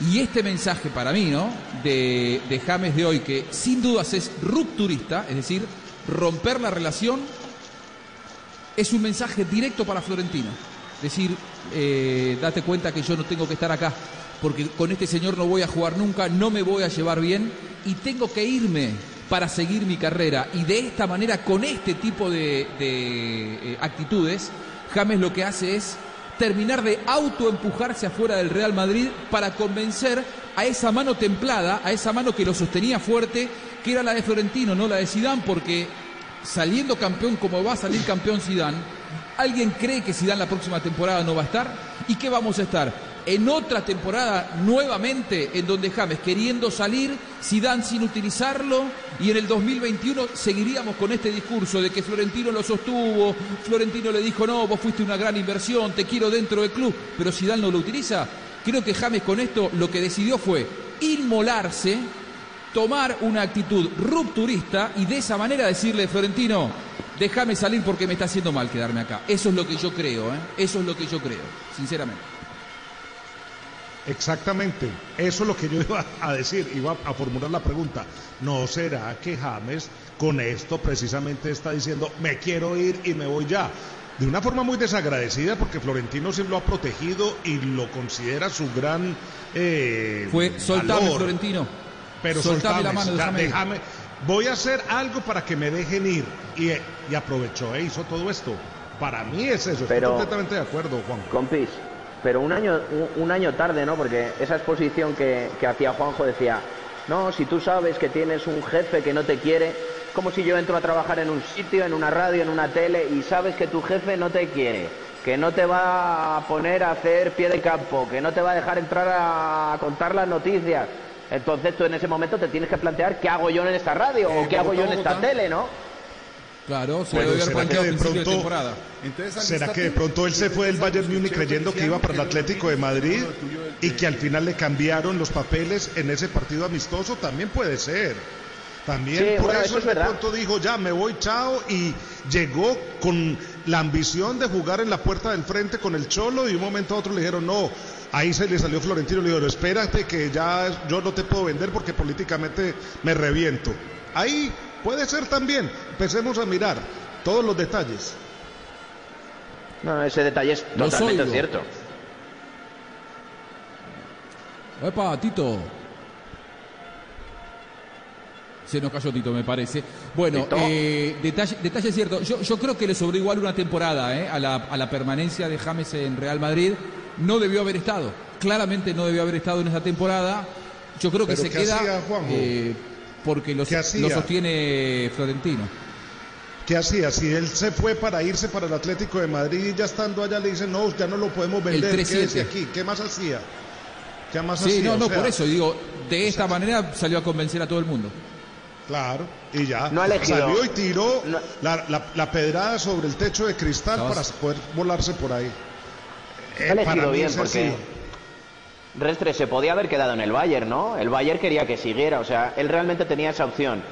Y este mensaje para mí, ¿no? De, James de hoy, que sin dudas es rupturista, es decir, romper la relación, es un mensaje directo para Florentino. Decir, eh, date cuenta que yo no tengo que estar acá, porque con este señor no voy a jugar nunca, no me voy a llevar bien y tengo que irme para seguir mi carrera. Y de esta manera, con este tipo de, de eh, actitudes, James lo que hace es terminar de autoempujarse afuera del Real Madrid para convencer a esa mano templada, a esa mano que lo sostenía fuerte, que era la de Florentino, no la de Sidán, porque saliendo campeón como va a salir campeón Sidán, ¿alguien cree que Sidán la próxima temporada no va a estar? ¿Y qué vamos a estar? En otra temporada nuevamente en donde James queriendo salir, Zidane sin utilizarlo y en el 2021 seguiríamos con este discurso de que Florentino lo sostuvo, Florentino le dijo no, vos fuiste una gran inversión, te quiero dentro del club, pero Zidane no lo utiliza. Creo que James con esto lo que decidió fue inmolarse, tomar una actitud rupturista y de esa manera decirle Florentino, déjame salir porque me está haciendo mal quedarme acá. Eso es lo que yo creo, ¿eh? eso es lo que yo creo, sinceramente. Exactamente, eso es lo que yo iba a decir, iba a formular la pregunta. ¿No será que James con esto precisamente está diciendo, me quiero ir y me voy ya? De una forma muy desagradecida porque Florentino siempre lo ha protegido y lo considera su gran... Eh, Fue soltame Florentino. Pero soltame, la mano, déjame. Voy a hacer algo para que me dejen ir. Y, y aprovechó e hizo todo esto. Para mí es eso, estoy completamente de acuerdo, Juan. Compis, pero un año, un, año tarde, ¿no? Porque esa exposición que, que hacía Juanjo decía, no, si tú sabes que tienes un jefe que no te quiere, como si yo entro a trabajar en un sitio, en una radio, en una tele, y sabes que tu jefe no te quiere, que no te va a poner a hacer pie de campo, que no te va a dejar entrar a contar las noticias. Entonces tú en ese momento te tienes que plantear qué hago yo en esta radio o qué hago yo en esta tele, ¿no? Claro, se bueno, ¿será que de pronto, temporada. ¿Será que de pronto él se fue del Bayern Múnich creyendo que iba para el Atlético de Madrid y que al final le cambiaron los papeles en ese partido amistoso? También puede ser. También por eso, de pronto dijo, ya me voy, chao, y llegó con la ambición de jugar en la puerta del frente con el Cholo y un momento a otro le dijeron, no, ahí se le salió Florentino, le dijeron, espérate que ya yo no te puedo vender porque políticamente me reviento. Ahí Puede ser también. Empecemos a mirar todos los detalles. No, ese detalle es totalmente cierto. Epa, Tito. Se nos cayó Tito, me parece. Bueno, eh, detalle, detalle cierto. Yo, yo, creo que le sobró igual una temporada eh, a, la, a, la, permanencia de James en Real Madrid. No debió haber estado. Claramente no debió haber estado en esa temporada. Yo creo que se queda porque lo, sostiene Florentino. ¿Qué hacía? Si él se fue para irse para el Atlético de Madrid y ya estando allá le dicen, no, ya no lo podemos vender, 3-7. quédese aquí. ¿Qué más hacía? ¿Qué más Sí, hacía? no, O no, sea, por eso digo, de esta manera salió a convencer a todo el mundo. Claro, y ya. No ha elegido- Salió y tiró la, la- la pedrada sobre el techo de cristal para poder volarse por ahí. Ha Eh, para mí bien es porque así. Restre se podía haber quedado en el Bayern, ¿no? El Bayern quería que siguiera, o sea, él realmente tenía esa opción.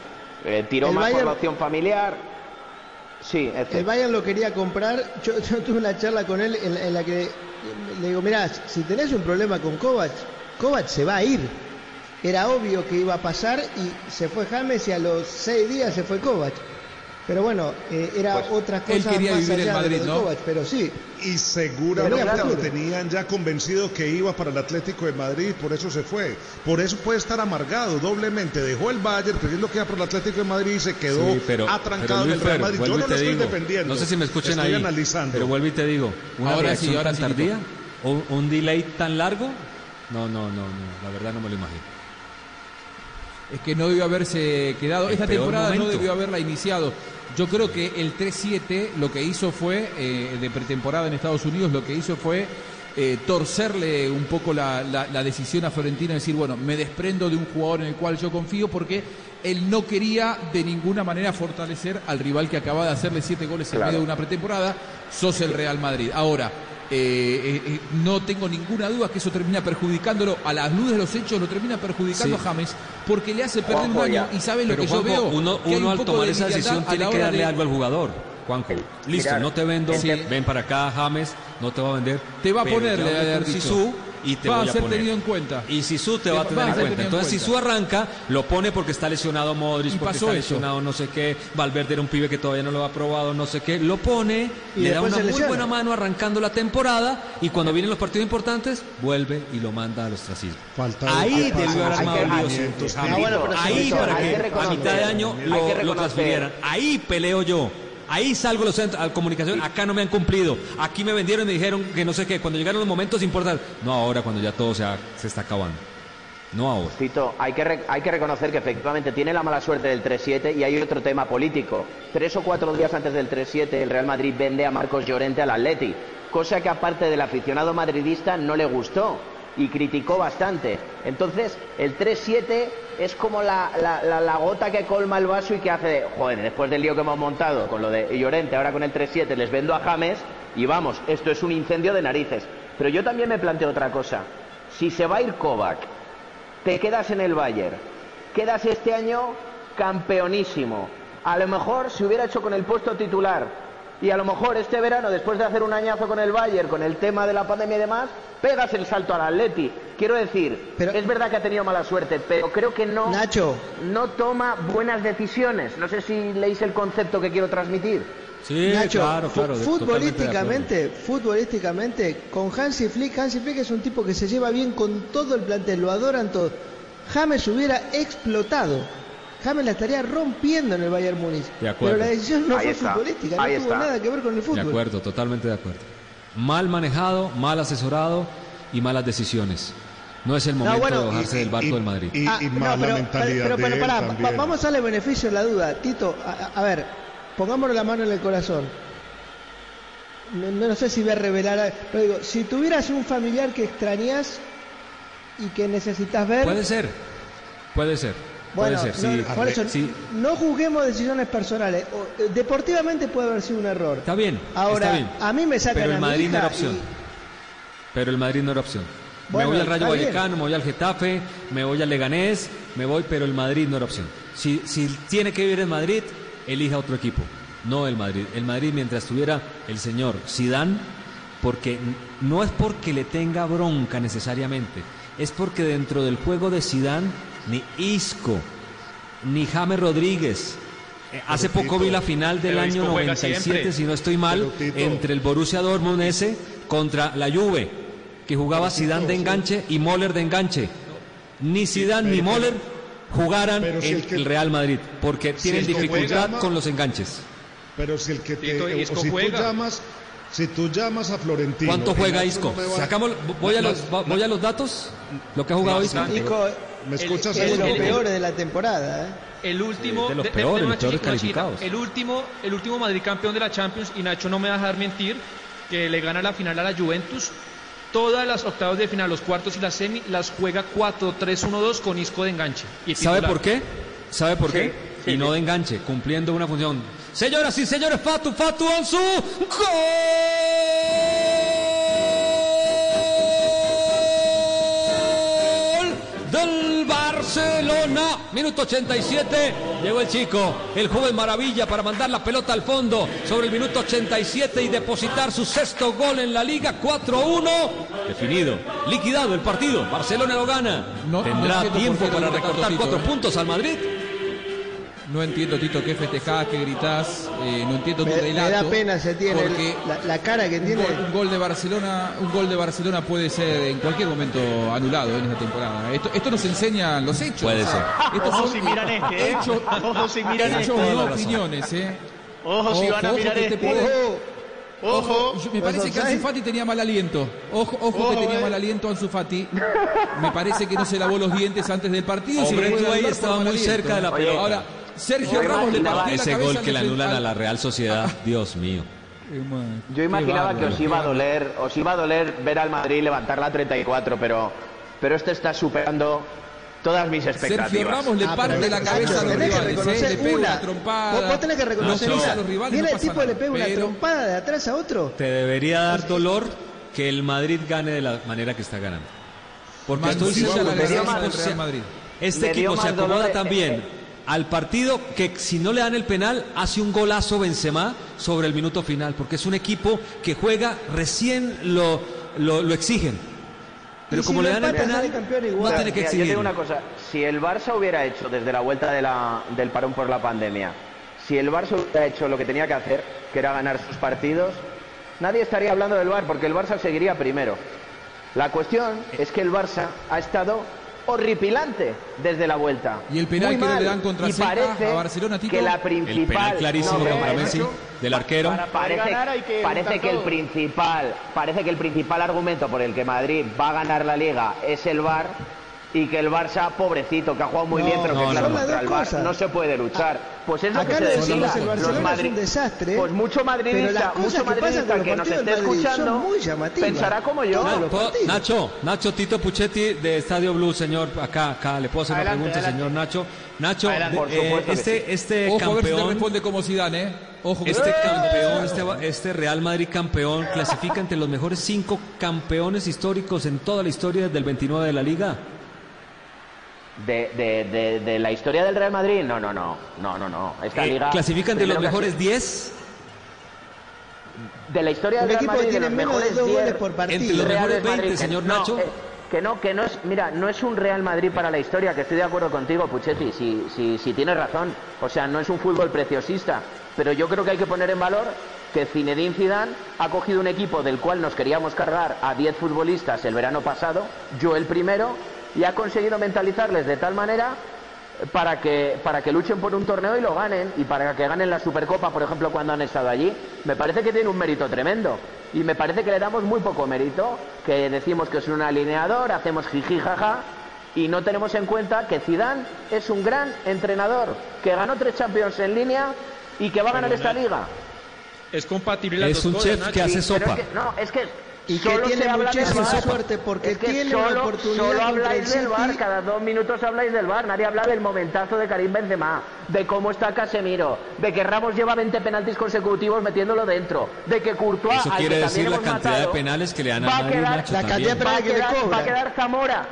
Eh, tiró El más por Bayern- la opción familiar. Sí, El Bayern lo quería comprar. Yo, yo tuve una charla con él en, en la que le digo, mirá, si tenés un problema con Kovac, Kovac se va a ir. Era obvio que iba a pasar y se fue James y a los seis días se fue Kovac. Pero bueno, eh, era Pues, otra él cosa quería más vivir en allá de Madrid, de ¿no? Kovac, pero sí. Y seguramente lo tenían ya convencido que iba para el Atlético de Madrid, por eso se fue. Por eso puede estar amargado doblemente. Dejó el Bayern creyendo que iba por el Atlético de Madrid y se quedó Sí, pero, atrancado pero en el Real Fer, Madrid. Yo no lo te estoy digo, defendiendo. No sé si me escuchen estoy ahí, analizando. pero vuelvo y te digo, una Ahora reacción sí, ahora tan sí, tardía, o un delay tan largo, no, no, no, no, la verdad no me lo imagino. Es que no debió haberse quedado. El Esta temporada no debió haberla iniciado. Yo creo que el 3-7 lo que hizo fue, eh, de pretemporada en Estados Unidos, lo que hizo fue eh, torcerle un poco la, la- la decisión a Florentino, decir, bueno, me desprendo de un jugador en el cual yo confío porque él no quería de ninguna manera fortalecer al rival que acaba de hacerle siete goles en Claro. medio de una pretemporada, sos el Real Madrid. Ahora, eh, eh, eh, no tengo ninguna duda que eso termina perjudicándolo, a la luz de los hechos lo termina perjudicando Sí. a James porque le hace perder un año ya. y sabes lo que Juanjo, yo veo. uno, que al tomar de esa decisión a tiene que darle de- algo al jugador. Juanjo, listo, Mirar, no te vendo, Sí. ven para acá James, no te va a vender. Te va a pero poner, ya le hablé haber con dicho. Sisu y te Va voy a a ser poner. tenido en cuenta. Y Sisu te Te va a va tener a en cuenta. en Entonces cuenta. Sisu arranca, lo pone porque está lesionado Modric, Y porque pasó está eso. lesionado no sé qué, Valverde era un pibe que todavía no lo ha probado, no sé qué, lo pone, Y le da una muy lesiona. buena mano arrancando la temporada y cuando vienen los partidos importantes, vuelve y lo manda al ostracismo. Falta Ahí debió haber armado un lío, Ah, ahí para que, a mitad de año lo, transfirieran. Ahí peleo yo. Ahí salgo los centros, a comunicación, acá no me han cumplido. Aquí me vendieron y me dijeron que no sé qué. Cuando llegaron los momentos importantes, no ahora cuando ya todo se, ha- está acabando. No ahora. Tito, hay que, hay que reconocer que efectivamente tiene la mala suerte del 3-7 y hay otro tema político. Tres o cuatro días antes del 3-7, el Real Madrid vende a Marcos Llorente al Atleti, cosa que aparte del aficionado madridista no le gustó y criticó bastante. Entonces, el 3-7 es como la, la- gota que colma el vaso y que hace, de, joder, después del lío que hemos montado con lo de Llorente, ahora con el 3-7 les vendo a James y vamos, esto es un incendio de narices. Pero yo también me planteo otra cosa. Si se va a ir Kovac, te quedas en el Bayern, quedas este año campeonísimo. A lo mejor si hubiera hecho con el puesto titular y a lo mejor este verano, después de hacer un añazo con el Bayern, con el tema de la pandemia y demás, pegas el salto al Atleti. Quiero decir, es verdad que ha tenido mala suerte, pero creo que no, Nacho. no toma buenas decisiones. No sé si leéis el concepto que quiero transmitir. Sí, Nacho, claro, claro. futbolísticamente, futbolísticamente, con Hansi Flick, Hansi Flick es un tipo que se lleva bien con todo el plantel, lo adoran todos. James hubiera explotado. James la estaría rompiendo en el Bayern Múnich. De acuerdo. Pero la decisión no Ahí fue está, futbolística, no tuvo está. nada que ver con el De fútbol. acuerdo, totalmente de acuerdo. Mal manejado, mal asesorado y malas decisiones. No es el momento bueno, de bajarse y- del barco y- del Madrid. y- Ah, mala pero, mentalidad pero, de pero él pará, va- también. vamos a darle beneficio de la duda. Tito, a, a- a ver, pongámosle la mano en el corazón. No, no sé si voy a revelar, a- pero digo, si tuvieras un familiar que extrañas y que necesitas ver, Puede ser, puede ser, bueno, puede ser. no, sí, por eso, sí, no juzguemos decisiones personales. Eh, deportivamente puede haber sido un error. está bien. Ahora, está bien. a mí me sacan Pero a el mi Madrid no era opción. y- Pero el Madrid no era opción. Bueno, me voy al Rayo bien. Vallecano, me voy al Getafe, me voy al Leganés, me voy, pero el Madrid no era opción. Si, si tiene que vivir en Madrid, elija otro equipo, no el Madrid. El Madrid mientras tuviera el señor Sidán, porque no es porque le tenga bronca necesariamente, es porque dentro del juego de Sidán ni Isco, ni James Rodríguez. eh, Hace poco Tito, vi la final del año Isco juega 97, siempre. si no estoy mal, entre el Borussia Dortmund ese contra la Juve, que jugaba Zidane de sí. enganche y Moller de enganche. Ni Zidane ni Moller jugaran si en el que- el Real Madrid, porque si tienen dificultad juega- con los enganches. Pero si el que te, Tito, o Isco si tú juega. llamas, si tú llamas a Florentino. ¿Cuánto juega Isco? no me va- Sacamos, voy, a los, voy a los datos, lo que ha jugado Isco. ¿Me escuchas? Es de los el- peores de la temporada. ¿eh? El último, de los peores, los el último, el último Madrid campeón de la Champions y Nacho no me va a dejar mentir que le gana la final a la Juventus. Todas las octavos de final, los cuartos y la semi las juega 4-3-1-2 con Isco de enganche. Y ¿Sabe por qué? ¿Sabe por Sí, qué? sí, y no sí. de enganche, cumpliendo una función. Señoras y señores, Fatu, Fatu, Ansu, gol Barcelona. Minuto 87, llegó el chico, el joven maravilla para mandar la pelota al fondo sobre el minuto 87 y depositar su sexto gol en la liga 4-1. Definido, liquidado el partido, Barcelona lo gana. No- Tendrá tiempo para recortar cuatro eh. puntos al Madrid. No entiendo, Tito, qué festejás, qué gritás. eh, no entiendo tu Me, me relato. da pena se tiene porque la, la cara que un tiene. gol, un gol de Barcelona, un gol de Barcelona puede ser en cualquier momento anulado en esta temporada. Esto, esto nos enseña los hechos. Puede o sea, ser. Estos Ojo son si miran este, ¿eh? hechos, Ojo si miran hechos este. opiniones, ¿eh? Ojo si van a ojo mirar este. puede- Ojo. Me ¿Vos parece que? Ansu Fati tenía mal aliento. Ojo, ojo, que tenía eh. mal aliento Ansu Fati. Me parece que no se lavó los dientes antes del partido. y se Hombre, puede tú ahí estaba muy aliento. cerca de la pelota. Ahora, Sergio Yo Ramos le partió la Ese cabeza gol que le anulan a la Real Sociedad, Dios mío. Yo imaginaba que os iba a doler, os iba a doler ver al Madrid levantar la 34, pero, pero este está superando todas mis expectativas. Sergio Ramos le Ah, parte la cabeza a los tenés que rivales, ¿eh? le pega una. una trompada. Vos, vos tenés que reconocer no una. a los rivales, Viene no el tipo y le nada, pega una trompada de atrás a otro. Te debería dar dolor que el Madrid gane de la manera que está ganando. Porque estoy seguro la que este equipo, se, este equipo se acomoda también eh, al partido que si no le dan el penal hace un golazo Benzema sobre el minuto final, porque es un equipo que juega recién lo, lo, lo exigen. Pero si como lo le dan el penal, no igual. tiene que yo exigir. digo una cosa, si el Barça hubiera hecho desde la vuelta de la- del parón por la pandemia, si el Barça hubiera hecho lo que tenía que hacer, que era ganar sus partidos, nadie estaría hablando del Bar porque el Barça seguiría primero. La cuestión es que el Barça ha estado horripilante desde la vuelta. Y el penal Muy que no mal. le dan contra Y Seca parece a Barcelona, Tito. que la El principal penal clarísimo No, contra. Messi del arquero. Para Parece, ganar hay que parece que el principal parece que el principal argumento por el que Madrid va a ganar la liga es el Bar y que el Barça pobrecito que ha jugado muy No, bien pero no, que claro no. contra el dos Bar cosas. no se puede luchar pues es lo Acá que se lo decimos, decía el Barcelona es un desastre, pues mucho madridista mucho que madridista los que nos esté Madrid escuchando pensará como yo los. Nacho, Nacho Tito Puchetti de Estadio Blue, señor, acá, acá, le puedo hacer Adelante, una pregunta, adelante. señor Nacho. Nacho, Adelante, por eh, que este, sí. este Ojo a ver si te campeón, responde como Zidane, ¿eh? Ojo que este campeón, este, este Real Madrid campeón, clasifica entre los mejores cinco campeones históricos en toda la historia del 29 de la Liga. De, de, de, de la historia del Real Madrid no no no no no no esta Eh, liga clasifica entre los mejores 10 de la historia del Real equipo Madrid que de tiene los menos de mejores dos 10 goles por partido. Entre los mejores 20, Madrid, señor no, Nacho. eh, que no, que no es, mira, no es un Real Madrid para la historia, que estoy de acuerdo contigo, Puchetti, si, si, si tienes razón. O sea, no es un fútbol preciosista, pero yo creo que hay que poner en valor que Zinedine Zidane ha cogido un equipo del cual nos queríamos cargar a 10 futbolistas el verano pasado, yo el primero, y ha conseguido mentalizarles de tal manera para que, para que luchen por un torneo y lo ganen, y para que ganen la Supercopa, por ejemplo, cuando han estado allí, me parece que tiene un mérito tremendo. Y me parece que le damos muy poco mérito, que decimos que es un alineador, hacemos jiji jaja, y no tenemos en cuenta que Zidane es un gran entrenador, que ganó tres Champions en línea y que va a ganar esta liga. Es compatible las Es dos un cosas, chef Nacho. que hace sopa. es que- no, es que Y que solo tiene habla de muchísima suerte porque Es que tiene solo, una oportunidad Solo el habláis del. VAR, cada dos minutos habláis del VAR. Nadie habla del momentazo de Karim Benzema, de cómo está Casemiro, de que Ramos lleva 20 penaltis consecutivos metiéndolo dentro, de que Courtois, Eso al quiere que decir la cantidad de matado, penales que le va al a quedar- Nacho, La cantidad de va a penales que le quedar, cobra. va a quedar Zamora.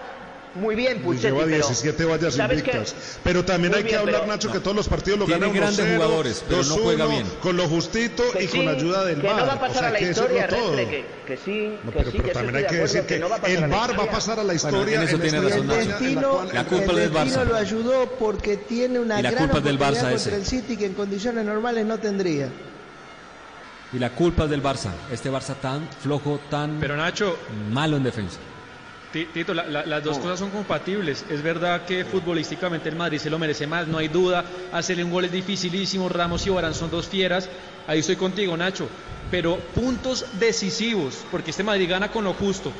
Muy bien, Y Puchetti, lleva pero 17 vallas invictas. Pero también hay que hablar, pero- Nacho, que todos los partidos lo Tiene gana 1-0, grandes jugadores, pero no 2-1, juega bien. Con lo justito Que y sí, con ayuda del que VAR. no va a pasar o sea, a la que historia. Restre, que, que sí, No, que pero, sí, pero que también hay que decir que, no el VAR va a pasar a la Bueno, historia en eso en tiene esta razón, Nacho. destino, La culpa el es del Barça. lo ayudó porque tiene una Y la gran culpa es del oportunidad Barça contra el City que en condiciones normales no tendría. Y la culpa es del Barça. Este Barça tan flojo, tan Pero Nacho, malo en defensa. Ti- Tito, la- la- las dos cosas son compatibles. Es verdad que futbolísticamente el Madrid se lo merece más, no hay duda. Hacerle un gol es dificilísimo. Ramos y Barán son dos fieras. Ahí estoy contigo, Nacho. Pero puntos decisivos, porque este Madrid gana con lo justo.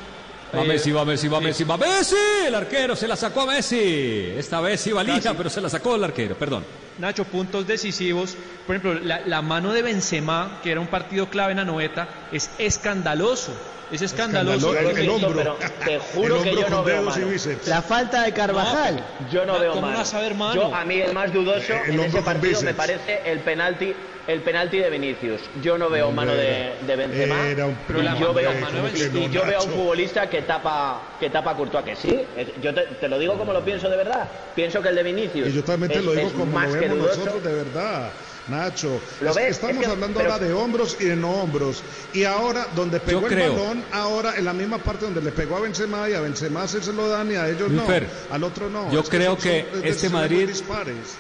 Va Messi, va Messi, va sí. Messi, va Messi. El arquero se la sacó a Messi. Esta vez sí valía, Casi. pero se la sacó el arquero, perdón. Nacho, puntos decisivos. Por ejemplo, la, la mano de Benzema, que era un partido clave en la noveta, es escandaloso. Es escandaloso. Escandaloso, el hombro. pero te juro El que hombro yo no veo mano. La falta de Carvajal. Yo no veo ¿Cómo mano. vas a ver mano? Yo, a mí el más dudoso El en ese partido me parece el penalti, el penalti de Vinicius. Yo no veo mano de, de Benzema. Era un y yo veo, y- yo a un futbolista que tapa que tapa a Courtois que sí. Es- yo te, te lo digo como lo pienso de verdad. Pienso que el de Vinicius Y yo también te es, lo digo como más lo que vemos nosotros de verdad. Nacho, ¿Lo ves? estamos Es que- hablando pero- ahora de hombros y de no hombros. Y ahora, donde pegó el creo. balón, ahora en la misma parte donde le pegó a Benzema y a Benzema sí se lo dan y a ellos no. Al otro no. yo Es creo son- que son este Madrid- dispares.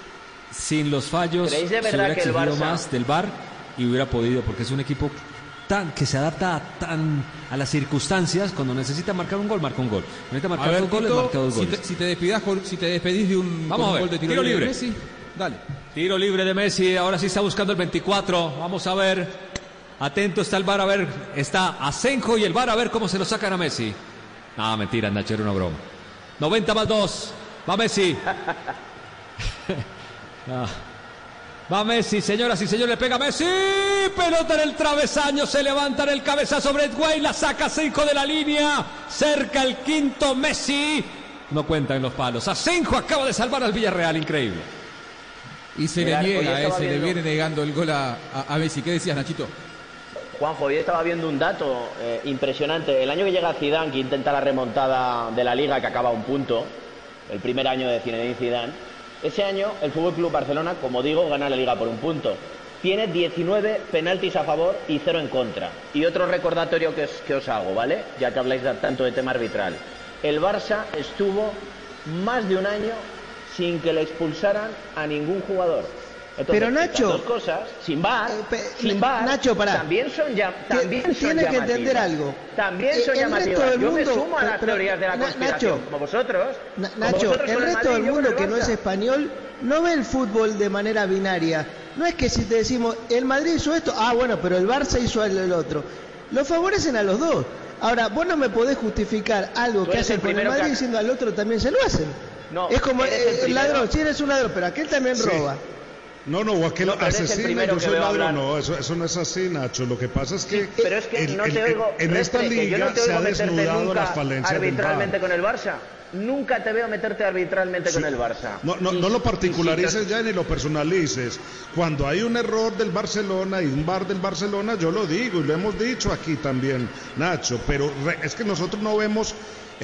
Sin los fallos, ¿Creéis de se hubiera que exigido Barça- más del VAR y hubiera podido, porque es un equipo tan que se adapta tan a las circunstancias. Cuando necesita marcar un gol, marca un gol. Necesita A marcar ver, dos goles, Tito, marca dos si goles. te, si te despidas con- si te despedís de un, Vamos a un ver, gol de tiro, tiro libre de libre. Messi, dale. Tiro libre de Messi, ahora sí está buscando el 24. Vamos a ver. Atento está el VAR a ver. Está Asenjo y el VAR a ver cómo se lo sacan a Messi. No, mentira, Nacho, era una broma. 90 más 2. Va Messi. Ah. Va Messi, señoras y señores, le pega Messi. Pelota en el travesaño, se levanta en el cabezazo Brett Way, la saca Asenjo de la línea. Cerca el quinto Messi. No cuentan los palos. Asenjo acaba de salvar al Villarreal, increíble. Y se Mirá, le niega, eh, se le viene negando el gol a, a, a Messi. ¿Qué decías, Nachito? Juanjo, hoy estaba viendo un dato eh, impresionante. El año que llega Zidane, que intenta la remontada de la Liga, que acaba a un punto, el primer año de Zinedine Zidane, ese año el Fútbol Club Barcelona, como digo, gana la Liga por un punto. Tiene 19 penaltis a favor y 0 en contra. Y otro recordatorio que os, que os hago, ¿vale? Ya que habláis tanto de tema arbitral. El Barça estuvo más de un año sin que le expulsaran a ningún jugador. Entonces, Pero, Nacho, dos cosas, sin bar, Eh, sin bar, Nacho, pará. también son ya, también son Tienes que entender algo. También Eh, son el llamativas. resto del Yo me mundo- sumo a las pero- teorías de la conspiración, Nacho, como vosotros. Na- como Nacho, vosotros el resto Madrid, del mundo que no es español no ve el fútbol de manera binaria. No es que si te decimos, el Madrid hizo esto, ah, bueno, pero el Barça hizo el, el otro. Lo favorecen a los dos. Ahora, vos no me podés justificar algo que hacen el con el primero Madrid diciendo al otro también se lo hacen. No, es como eh, el el, primero- ladrón, si eres un ladrón, pero aquel también Sí. roba. No, no, o aquel No, asesino, yo soy ladrón. No, eso, eso no es así, Nacho. Lo que pasa es que. Pero es que el- no el- te oigo, En esta Restre, que yo liga no te se ha desnudado las falencias arbitralmente con el Barça. Nunca te veo meterte arbitralmente con el Barça. No, no, no lo particularices ya ni lo personalices. Cuando hay un error del Barcelona y un bar del Barcelona, yo lo digo y lo hemos dicho aquí también, Nacho. Pero re- es que nosotros no vemos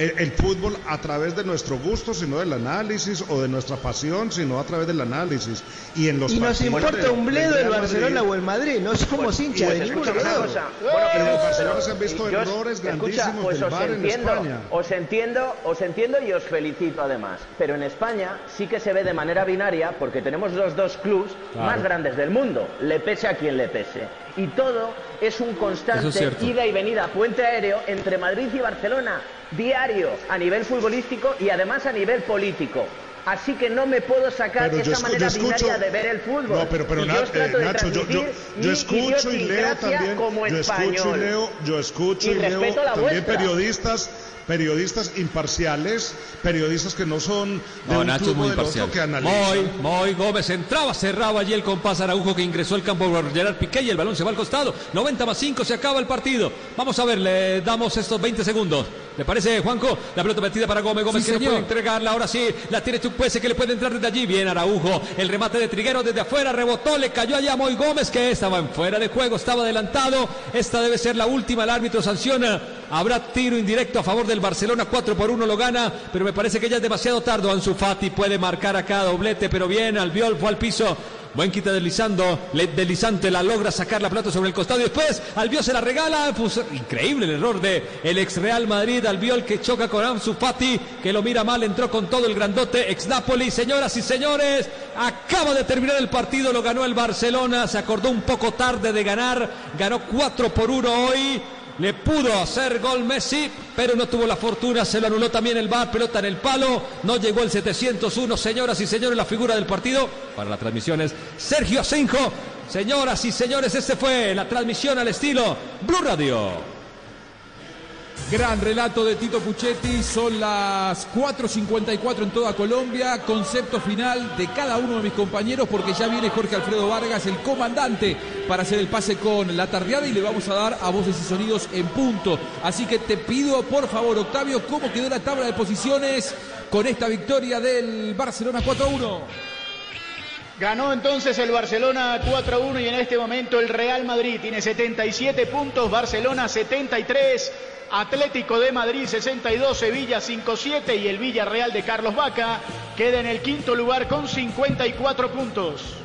el, el fútbol a través de nuestro gusto, sino del análisis, o de nuestra pasión, sino a través del análisis. Y en los Y nos importa de- un bledo el Barcelona Madrid, o el Madrid, no somos Pues- hinchas pues de ninguno. Bueno, En el Barcelona se han visto yo errores escucha, grandísimos pues del os VAR en entiendo, España. Os entiendo, os entiendo y os felicito además. Pero en España sí que se ve de manera binaria porque tenemos los dos clubs más grandes del mundo, le pese a quien le pese. Y todo es un constante es ida y venida, puente aéreo entre Madrid y Barcelona, diario a nivel futbolístico y además a nivel político. Así que no me puedo sacar yo esa manera escucho- binaria de ver el fútbol. No, pero, pero Y yo trato eh, de Nacho, yo, yo, yo escucho y leo también, como yo escucho y leo, yo escucho Y y, leo también vuestra. periodistas, periodistas imparciales, periodistas que no son de No, un Nacho es club muy del imparcial. otro que analizan. Moy, Moy Gómez entraba, cerraba allí el compás Araujo que ingresó al campo por Gerard Piqué y el balón se va al costado. 90 más 5, se acaba el partido. Vamos a ver, le damos estos 20 segundos. ¿Le parece, Juanjo? La pelota metida para Gómez, Gómez Sí, que no puede entregarla. Ahora sí, la tiene Chukwese que le puede entrar desde allí. Bien, Araujo. El remate de Triguero desde afuera, rebotó, le cayó allá a Moy Gómez que estaba en fuera de juego, estaba adelantado. Esta debe ser la última. El árbitro sanciona. Habrá tiro indirecto a favor del Barcelona. 4 por 1 lo gana, pero me parece que ya es demasiado tarde. Ansu Fati puede marcar acá doblete, pero bien. Albiol fue al piso. Buen quita deslizando, deslizante la logra sacar la plata sobre el costado y después Albiol se la regala. Pues, increíble el error de el ex Real Madrid, Albiol que choca con Ansu Fati, que lo mira mal, entró con todo el grandote ex Napoli. Señoras y señores, acaba de terminar el partido, lo ganó el Barcelona, se acordó un poco tarde de ganar, ganó 4 por 1 hoy. Le pudo hacer gol Messi, pero no tuvo la fortuna, se lo anuló también el VAR, pelota en el palo, no llegó el 701, señoras y señores, la figura del partido para la transmisión es Sergio Asenjo. Señoras y señores, este fue la transmisión al estilo Blue Radio. Gran relato de Tito Puchetti, son las 4.54 en toda Colombia, concepto final de cada uno de mis compañeros porque ya viene Jorge Alfredo Vargas, el comandante, para hacer el pase con la tardeada y le vamos a dar a voces y sonidos en punto. Así que te pido por favor, Octavio, cómo quedó la tabla de posiciones con esta victoria del Barcelona 4-1. Ganó entonces el Barcelona 4-1 y en este momento el Real Madrid tiene 77 puntos, Barcelona 73. Atlético de Madrid 62, Sevilla 5-7 y el Villarreal de Carlos Vaca queda en el quinto lugar con 54 puntos.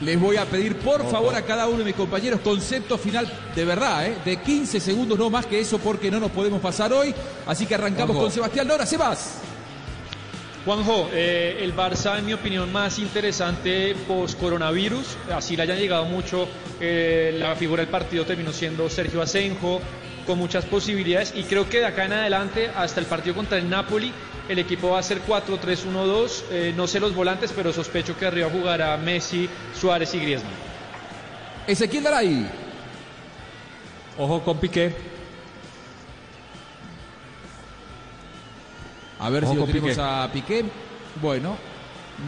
Les voy a pedir por favor a cada uno de mis compañeros concepto final de verdad, ¿eh? de 15 segundos, no más que eso porque no nos podemos pasar hoy. Así que arrancamos con Sebastián Lora. Sebas. Juanjo, eh, el Barça, en mi opinión, más interesante post-coronavirus. Así le hayan llegado mucho. Eh, la figura del partido terminó siendo Sergio Asenjo, con muchas posibilidades. Y creo que de acá en adelante, hasta el partido contra el Napoli, el equipo va a ser 4-3-1-2. Eh, no sé los volantes, pero sospecho que arriba jugará Messi, Suárez y Griezmann. Ezequiel Daray. Ojo con Piqué. A ver Ojo si lo tenemos Piqué. a Piqué. Bueno,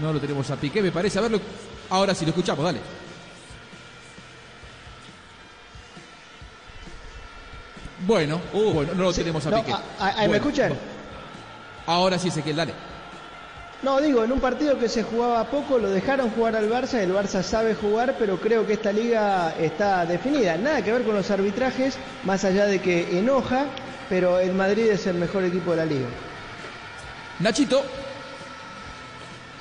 no lo tenemos a Piqué, me parece. A verlo. Ahora sí lo escuchamos, dale. Bueno, bueno, no lo tenemos a No, Piqué. a- a- ahí ¿Me escuchan? Ahora sí, Ezequiel, dale. No, digo, en un partido que se jugaba poco, lo dejaron jugar al Barça, el Barça sabe jugar, pero creo que esta liga está definida. Nada que ver con los arbitrajes, más allá de que enoja, pero el Madrid es el mejor equipo de la liga. Nachito.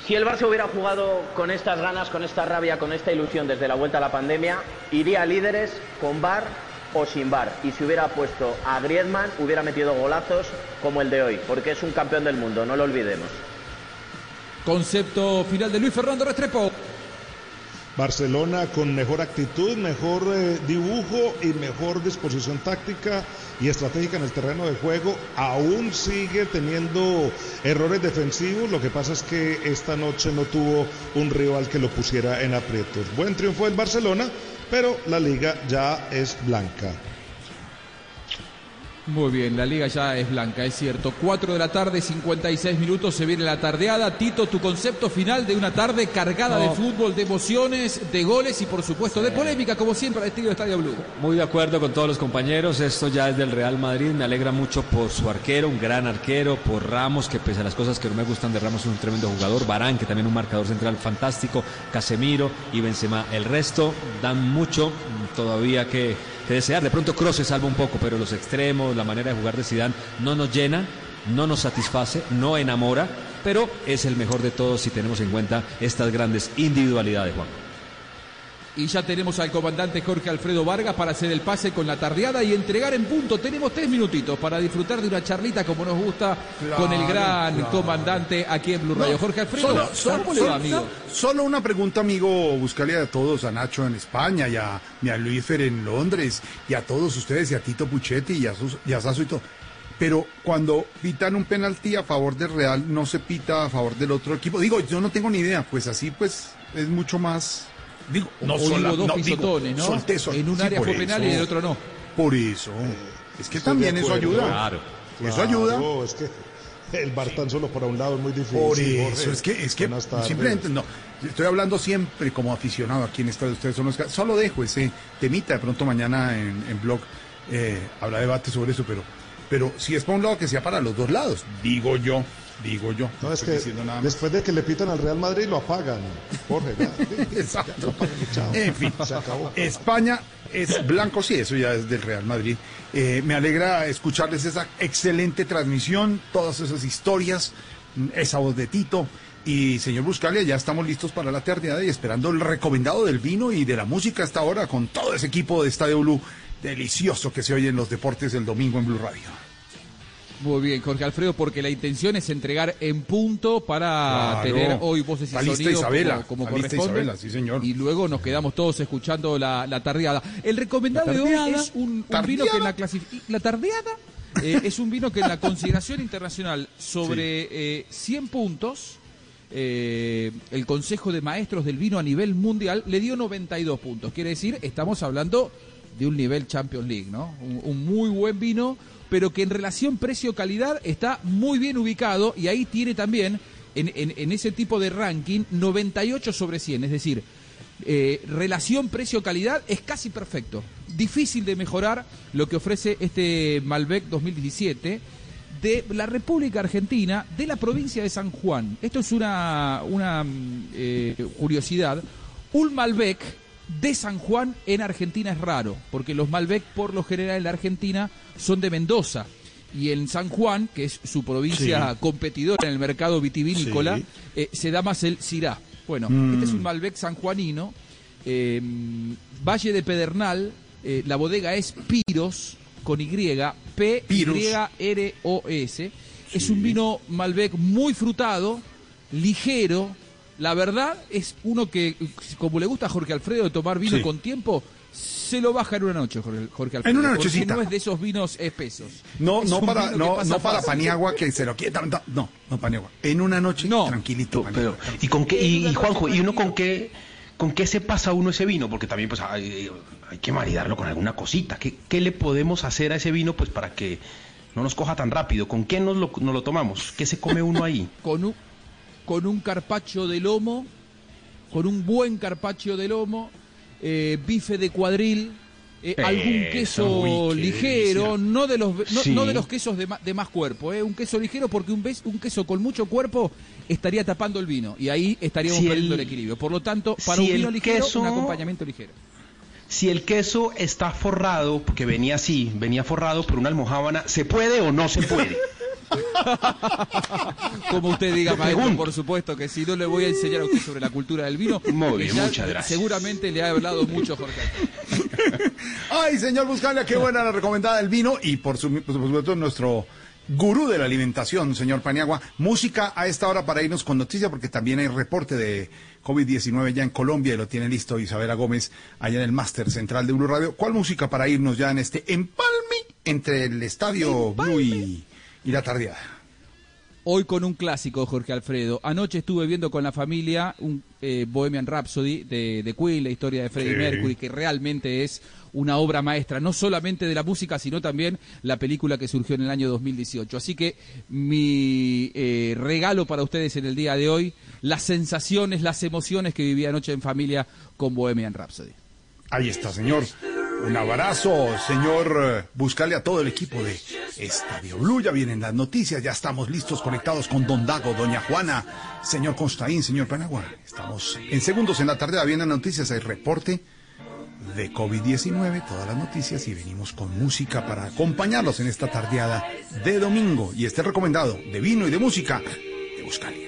Si el Barça hubiera jugado con estas ganas, con esta rabia, con esta ilusión desde la vuelta a la pandemia, iría a líderes con bar o sin bar. Y si hubiera puesto a Griezmann, hubiera metido golazos como el de hoy, porque es un campeón del mundo, no lo olvidemos. Concepto final de Luis Fernando Restrepo. Barcelona con mejor actitud, mejor eh, dibujo y mejor disposición táctica y estratégica en el terreno de juego. Aún sigue teniendo errores defensivos. Lo que pasa es que esta noche no tuvo un rival que lo pusiera en aprietos. Buen triunfo del Barcelona, pero la liga ya es blanca. Muy bien, la liga ya es blanca, es cierto. 4 de la tarde, 56 minutos, se viene la tardeada. Tito, tu concepto final de una tarde cargada No. de fútbol, de emociones, de goles y por supuesto de polémica, como siempre, al estilo de Estadio Blue. Muy de acuerdo con todos los compañeros. Esto ya es del Real Madrid. Me alegra mucho por su arquero, un gran arquero, por Ramos, que pese a las cosas que no me gustan de Ramos, es un tremendo jugador. Barán, que también un marcador central fantástico. Casemiro y Benzema. El resto dan mucho todavía que, que desear. De pronto Kroos se salva un poco, pero los extremos, la manera de jugar de Zidane no nos llena, no nos satisface, no enamora, pero es el mejor de todos si tenemos en cuenta estas grandes individualidades, Juan. Y ya tenemos al comandante Jorge Alfredo Vargas para hacer el pase con la tardeada y entregar en punto. Tenemos tres minutitos para disfrutar de una charlita como nos gusta con el gran claro. comandante aquí en Blue Radio. No, Jorge Alfredo, solo, solo- ¿cómo le va, solo- amigo? solo una pregunta, amigo Buscalia, a todos, a Nacho en España, y a, y a Luífer en Londres, y a todos ustedes, y a Tito Puchetti, y a, Sus- y a Sasso y todo. Pero cuando pitan un penalti a favor del Real, no se pita a favor del otro equipo. Digo, yo no tengo ni idea, pues así pues es mucho más... Digo, no O sola- digo dos no, digo, pisotones, ¿no? solté, sol- En un sí, área fue penal y en el otro no. Por eso. Es que Estoy también eso ayuda. Claro. Eso ayuda. Claro, es que el bar tan solo para un lado es muy difícil. Por eso, Jorge. es que, es que simplemente, no, estoy hablando siempre como aficionado aquí en esta de ustedes son los solo dejo ese temita, de pronto mañana en, en blog eh, habrá debate sobre eso, pero, pero si es para un lado que sea para los dos lados, digo yo, digo yo. No, es estoy que nada después de que le pitan al Real Madrid lo apagan. Jorge, ya. Exacto. Chao. En fin, Se acabó. España es blanco, sí, eso ya es del Real Madrid. Eh, me alegra escucharles esa excelente transmisión, todas esas historias, esa voz de Tito. Y señor Buscalia, ya estamos listos para la tardeada y esperando el recomendado del vino y de la música hasta ahora con todo ese equipo de Estadio Blue delicioso que se oye en los deportes del domingo en Blue Radio. Muy bien, Jorge Alfredo, porque la intención es entregar en punto para Claro. tener hoy voces y Está lista sonidos Isabela, como, como corresponde. Isabela, sí, señor. Y luego nos quedamos todos escuchando la, la tardeada. El recomendado La de hoy tardeada. es un, vino que en la clasificación... La tardeada eh, es un vino que en la consideración internacional sobre eh, 100 puntos... eh, el Consejo de Maestros del Vino a nivel mundial le dio 92 puntos. Quiere decir, estamos hablando de un nivel Champions League, ¿no? Un, un muy buen vino, pero que en relación precio-calidad está muy bien ubicado y ahí tiene también, en, ese tipo de ranking, 98 sobre 100, es decir, eh, relación precio-calidad es casi perfecto. Difícil de mejorar lo que ofrece este Malbec 2017 de la República Argentina, de la provincia de San Juan. Esto es una, una mm, eh, curiosidad. Un Malbec de San Juan en Argentina es raro, porque los Malbec por lo general en la Argentina son de Mendoza. Y en San Juan, que es su provincia Sí. competidora en el mercado vitivinícola, Sí. eh, se da más el Syrah. Bueno, Mm. este es un Malbec sanjuanino, eh, Valle de Pedernal, eh, la bodega es Piros, con Y, P-Y-R-O-S. Es un vino Malbec muy frutado, ligero. La verdad es uno que, como le gusta a Jorge Alfredo de tomar vino Sí. con tiempo, se lo baja en una noche, Jorge, Jorge Alfredo. una porque nochecita. no es de esos vinos espesos. No, Es no para, no, no para. Paniagua que se lo quiera. No, no, Paniagua. En una noche, tranquilito. Pero, ¿y con qué, y, y, Juanjo, y uno con qué, con qué se pasa uno ese vino? Porque también pues hay, hay que maridarlo con alguna cosita. ¿Qué, qué le podemos hacer a ese vino pues para que no nos coja tan rápido? ¿Con qué nos lo, nos lo tomamos? ¿Qué se come uno ahí? con un, con un carpacho de lomo, con un buen carpacho de lomo, eh, bife de cuadril, eh, algún Eso, queso uy, ligero, no de los no, Sí. no de los quesos de, ma- de más cuerpo, eh, un queso ligero porque un, bes- un queso con mucho cuerpo estaría tapando el vino y ahí estaríamos Si perdiendo el- el equilibrio. Por lo tanto, para si un vino ligero, queso- un acompañamiento ligero. Si el queso está forrado, porque venía así, venía forrado por una almohábana, ¿se puede o no se puede? Como usted diga, maestro, pregunto. por supuesto que si no le voy a enseñar a usted sobre la cultura del vino. Muy bien, ya muchas gracias. Seguramente le ha hablado mucho Jorge. Ay, señor Buscalia, qué buena la recomendada del vino y por, su- por supuesto nuestro gurú de la alimentación, señor Paniagua. Música a esta hora para irnos con noticia porque también hay reporte de COVID-19 ya en Colombia y lo tiene listo Isabela Gómez allá en el máster central de Blue Radio. ¿Cuál música para irnos ya en este empalme entre el estadio Blue y, y la tardeada? Hoy con un clásico, Jorge Alfredo. Anoche estuve viendo con la familia un eh, Bohemian Rhapsody de, de Queen, la historia de Freddie Sí. Mercury, que realmente es una obra maestra, no solamente de la música, sino también la película que surgió en el año 2018. Así que mi eh, regalo para ustedes en el día de hoy, las sensaciones, las emociones que viví anoche en familia con Bohemian Rhapsody. Ahí está, señor. Un abrazo, señor. eh, Buscale a todo el equipo de Estadio Blue. Ya vienen las noticias, ya estamos listos, conectados con Don Dago, Doña Juana, señor Constaín, señor Panagua. Estamos en segundos en la tarde, vienen las noticias, el reporte de COVID-19, todas las noticias y venimos con música para acompañarlos en esta tardeada de domingo. Y este recomendado de vino y de música de Buscalia.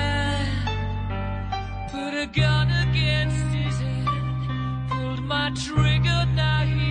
a gun against his head, pulled my trigger, now he's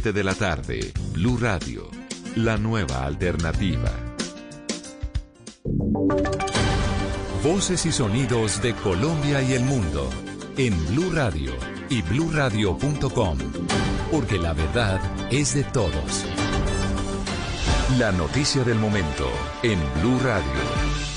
de la tarde, Blue Radio, la nueva alternativa. Voces y sonidos de Colombia y el mundo en Blue Radio y bluradio.com, porque la verdad es de todos. La noticia del momento en Blue Radio.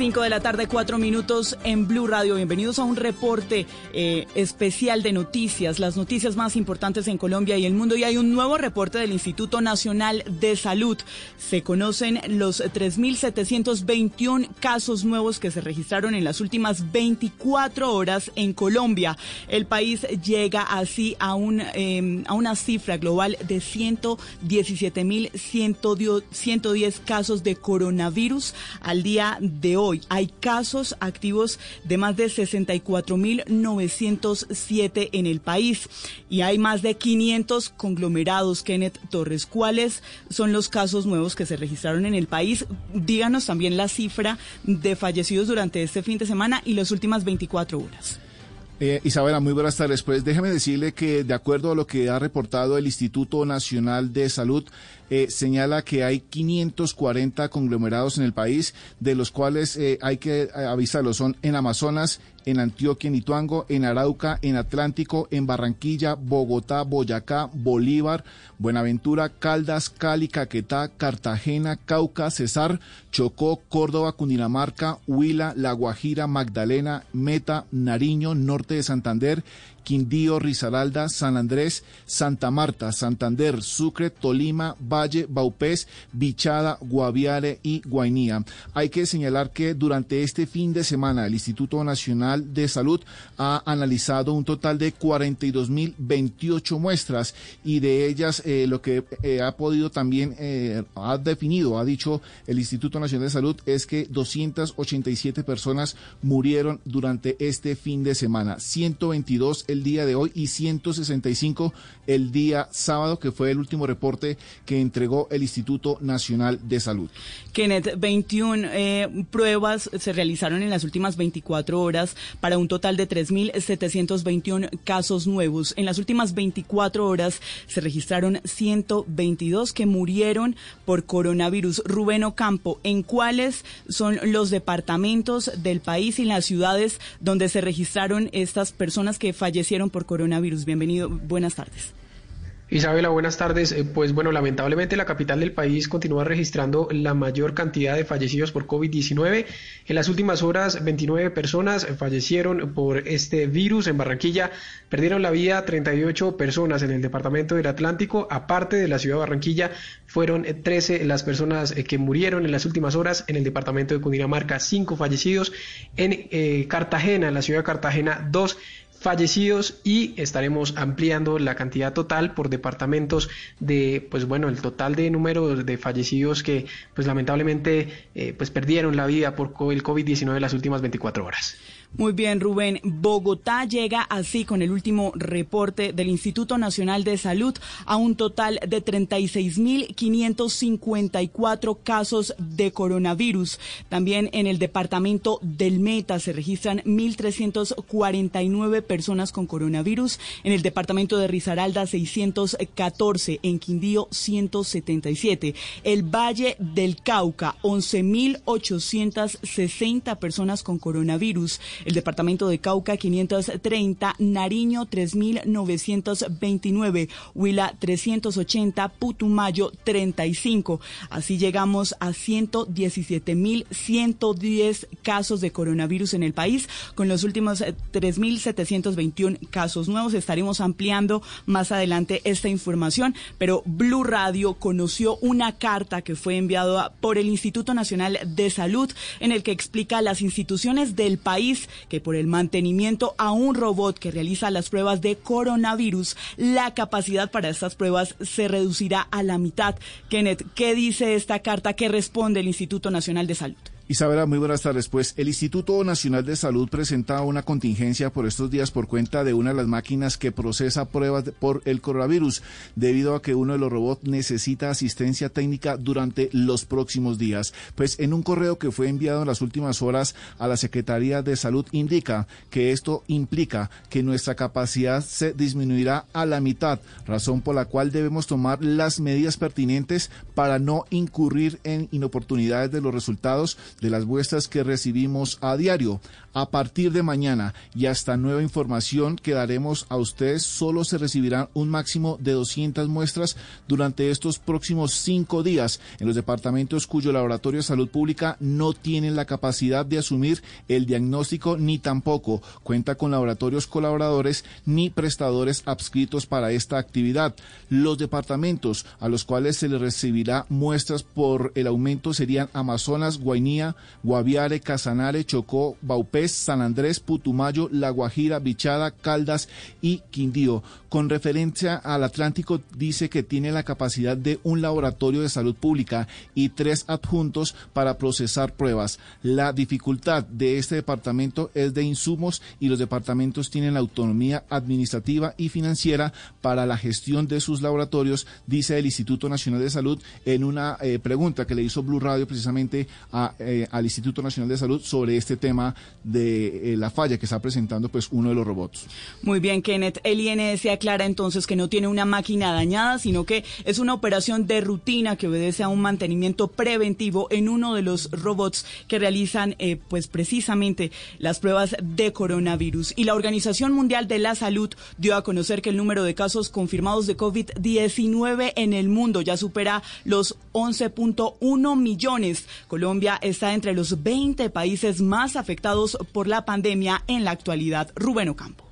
5 de la tarde, 4 minutos en Blue Radio. Bienvenidos a un reporte eh, especial de noticias, las noticias más importantes en Colombia y el mundo. Y hay un nuevo reporte del Instituto Nacional de Salud. Se conocen los 3.721 casos nuevos que se registraron en las últimas 24 horas en Colombia. El país llega así a, un, eh, a una cifra global de 117.110 casos de coronavirus al día de hoy. Hay casos activos de más de 64.907 en el país y hay más de 500 conglomerados. Kenneth Torres, ¿cuáles son los casos nuevos que se registraron en el país? Díganos también la cifra de fallecidos durante este fin de semana y las últimas 24 horas. Eh, Isabela, muy buenas tardes. Pues déjeme decirle que de acuerdo a lo que ha reportado el Instituto Nacional de Salud, eh, señala que hay 540 conglomerados en el país, de los cuales eh, hay que eh, avisarlo, son en Amazonas, en Antioquia, en Ituango, en Arauca, en Atlántico, en Barranquilla, Bogotá, Boyacá, Bolívar, Buenaventura, Caldas, Cali, Caquetá, Cartagena, Cauca, Cesar, Chocó, Córdoba, Cundinamarca, Huila, La Guajira, Magdalena, Meta, Nariño, Norte de Santander, Quindío, Risaralda, San Andrés, Santa Marta, Santander, Sucre, Tolima, Valle, Baupés, Bichada, Guaviare y Guainía. Hay que señalar que durante este fin de semana el Instituto Nacional de Salud ha analizado un total de 42.028 muestras y de ellas eh, lo que eh, ha podido también, eh, ha definido, ha dicho el Instituto Nacional de Salud es que 287 personas murieron durante este fin de semana, 122 el día de hoy y 165 el día sábado, que fue el último reporte que entregó el Instituto Nacional de Salud. Kenneth, 21 eh, pruebas se realizaron en las últimas 24 horas para un total de 3.721 casos nuevos. En las últimas 24 horas se registraron 122 que murieron por coronavirus. Rubén Ocampo, ¿en cuáles son los departamentos del país y las ciudades donde se registraron estas personas que fallecieron por coronavirus? Bienvenido, buenas tardes. Isabela, buenas tardes. Eh, Pues bueno, lamentablemente la capital del país continúa registrando la mayor cantidad de fallecidos por COVID-19. En las últimas horas, 29 personas fallecieron por este virus. En Barranquilla perdieron la vida 38 personas en el departamento del Atlántico. Aparte de la ciudad de Barranquilla, fueron eh, 13 las personas eh, que murieron en las últimas horas en el departamento de Cundinamarca, 5 fallecidos. En eh, Cartagena, en la ciudad de Cartagena, 2 fallecidos y estaremos ampliando la cantidad total por departamentos de pues bueno el total de número de fallecidos que pues lamentablemente eh, pues perdieron la vida por el COVID-19 en las últimas 24 horas. Muy bien, Rubén. Bogotá llega así con el último reporte del Instituto Nacional de Salud a un total de 36.554 casos de coronavirus. También en el departamento del Meta se registran 1.349 personas con coronavirus. En el departamento de Risaralda 614. En Quindío 177. El Valle del Cauca 11.860 personas con coronavirus. El departamento de Cauca 530, Nariño 3929, Huila 380, Putumayo 35. Así llegamos a 117.110 casos de coronavirus en el país. Con los últimos eh, 3.721 casos nuevos estaremos ampliando más adelante esta información, pero Blue Radio conoció una carta que fue enviada por el Instituto Nacional de Salud en el que explica las instituciones del país que por el mantenimiento a un robot que realiza las pruebas de coronavirus, la capacidad para estas pruebas se reducirá a la mitad. Kenneth, ¿qué dice esta carta que responde el Instituto Nacional de Salud? Isabela, muy buenas tardes. Pues el Instituto Nacional de Salud presenta una contingencia por estos días por cuenta de una de las máquinas que procesa pruebas por el coronavirus, debido a que uno de los robots necesita asistencia técnica durante los próximos días. Pues en un correo que fue enviado en las últimas horas a la Secretaría de Salud indica que esto implica que nuestra capacidad se disminuirá a la mitad, razón por la cual debemos tomar las medidas pertinentes para no incurrir en inoportunidades de los resultados de las muestras que recibimos a diario. A partir de mañana y hasta nueva información que daremos a ustedes, solo se recibirán un máximo de 200 muestras durante estos próximos cinco días en los departamentos cuyo laboratorio de salud pública no tienen la capacidad de asumir el diagnóstico ni tampoco cuenta con laboratorios colaboradores ni prestadores adscritos para esta actividad. Los departamentos a los cuales se les recibirá muestras por el aumento serían Amazonas, Guainía, Guaviare, Casanare, Chocó, San Andrés, Putumayo, La Guajira, Bichada, Caldas y Quindío. Con referencia al Atlántico, dice que tiene la capacidad de un laboratorio de salud pública y tres adjuntos para procesar pruebas. La dificultad de este departamento es de insumos y los departamentos tienen la autonomía administrativa y financiera para la gestión de sus laboratorios, dice el Instituto Nacional de Salud en una eh, pregunta que le hizo Blue Radio precisamente eh, al Instituto Nacional de Salud sobre este tema de eh, la falla que está presentando pues uno de los robots. Muy bien, Kenneth. El INS aclara entonces que no tiene una máquina dañada, sino que es una operación de rutina que obedece a un mantenimiento preventivo en uno de los robots que realizan eh, pues precisamente las pruebas de coronavirus. Y la Organización Mundial de la Salud dio a conocer que el número de casos confirmados de COVID-19 en el mundo ya supera los 11.1 millones. Colombia está entre los 20 países más afectados por la pandemia en la actualidad. Rubén Ocampo.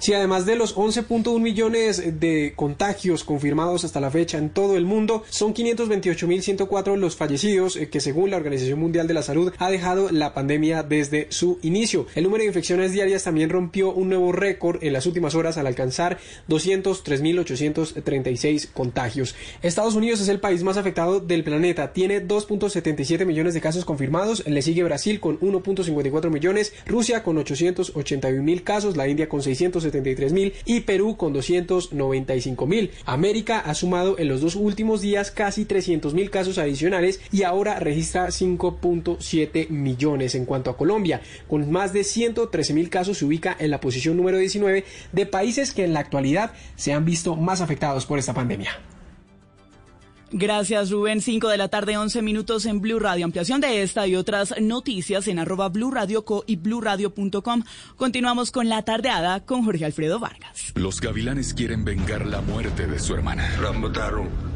Si además de los 11.1 millones de contagios confirmados hasta la fecha en todo el mundo, son 528.104 los fallecidos eh, que según la Organización Mundial de la Salud ha dejado la pandemia desde su inicio. El número de infecciones diarias también rompió un nuevo récord en las últimas horas al alcanzar 203.836 contagios. Estados Unidos es el país más afectado del planeta, tiene 2.77 millones de casos confirmados, le sigue Brasil con 1.54 millones, Rusia con 881 mil casos, la India con 600 mil y Perú con 295 mil. América ha sumado en los dos últimos días casi 300 mil casos adicionales y ahora registra 5.7 millones. En cuanto a Colombia, con más de 113 mil casos se ubica en la posición número 19 de países que en la actualidad se han visto más afectados por esta pandemia. Gracias, Rubén. 5 de la tarde, 11 minutos en Blue Radio. Ampliación de esta y otras noticias en arroba Blue Radio Co y BlueRadio.com. Continuamos con la tardeada con Jorge Alfredo Vargas. Los gavilanes quieren vengar la muerte de su hermana.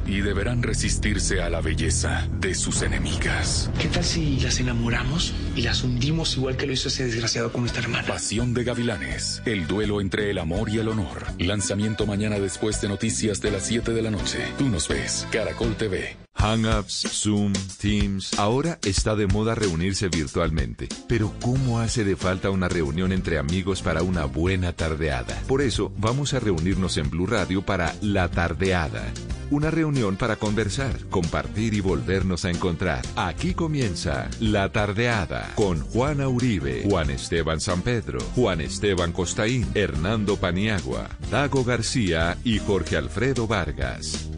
Y deberán resistirse a la belleza de sus enemigas. ¿Qué tal si las enamoramos y las hundimos igual que lo hizo ese desgraciado con nuestra hermana? Pasión de Gavilanes. El duelo entre el amor y el honor. Lanzamiento mañana después de noticias de las 7 de la noche. Tú nos ves. Caracol TV. Hangouts, Zoom, Teams. Ahora está de moda reunirse virtualmente. Pero ¿cómo hace de falta una reunión entre amigos para una buena tardeada? Por eso vamos a reunirnos en Blue Radio para La Tardeada. Una reunión para conversar, compartir y volvernos a encontrar. Aquí comienza La Tardeada con Juana Uribe, Juan Esteban San Pedro, Juan Esteban Costaín, Hernando Paniagua, Dago García y Jorge Alfredo Vargas.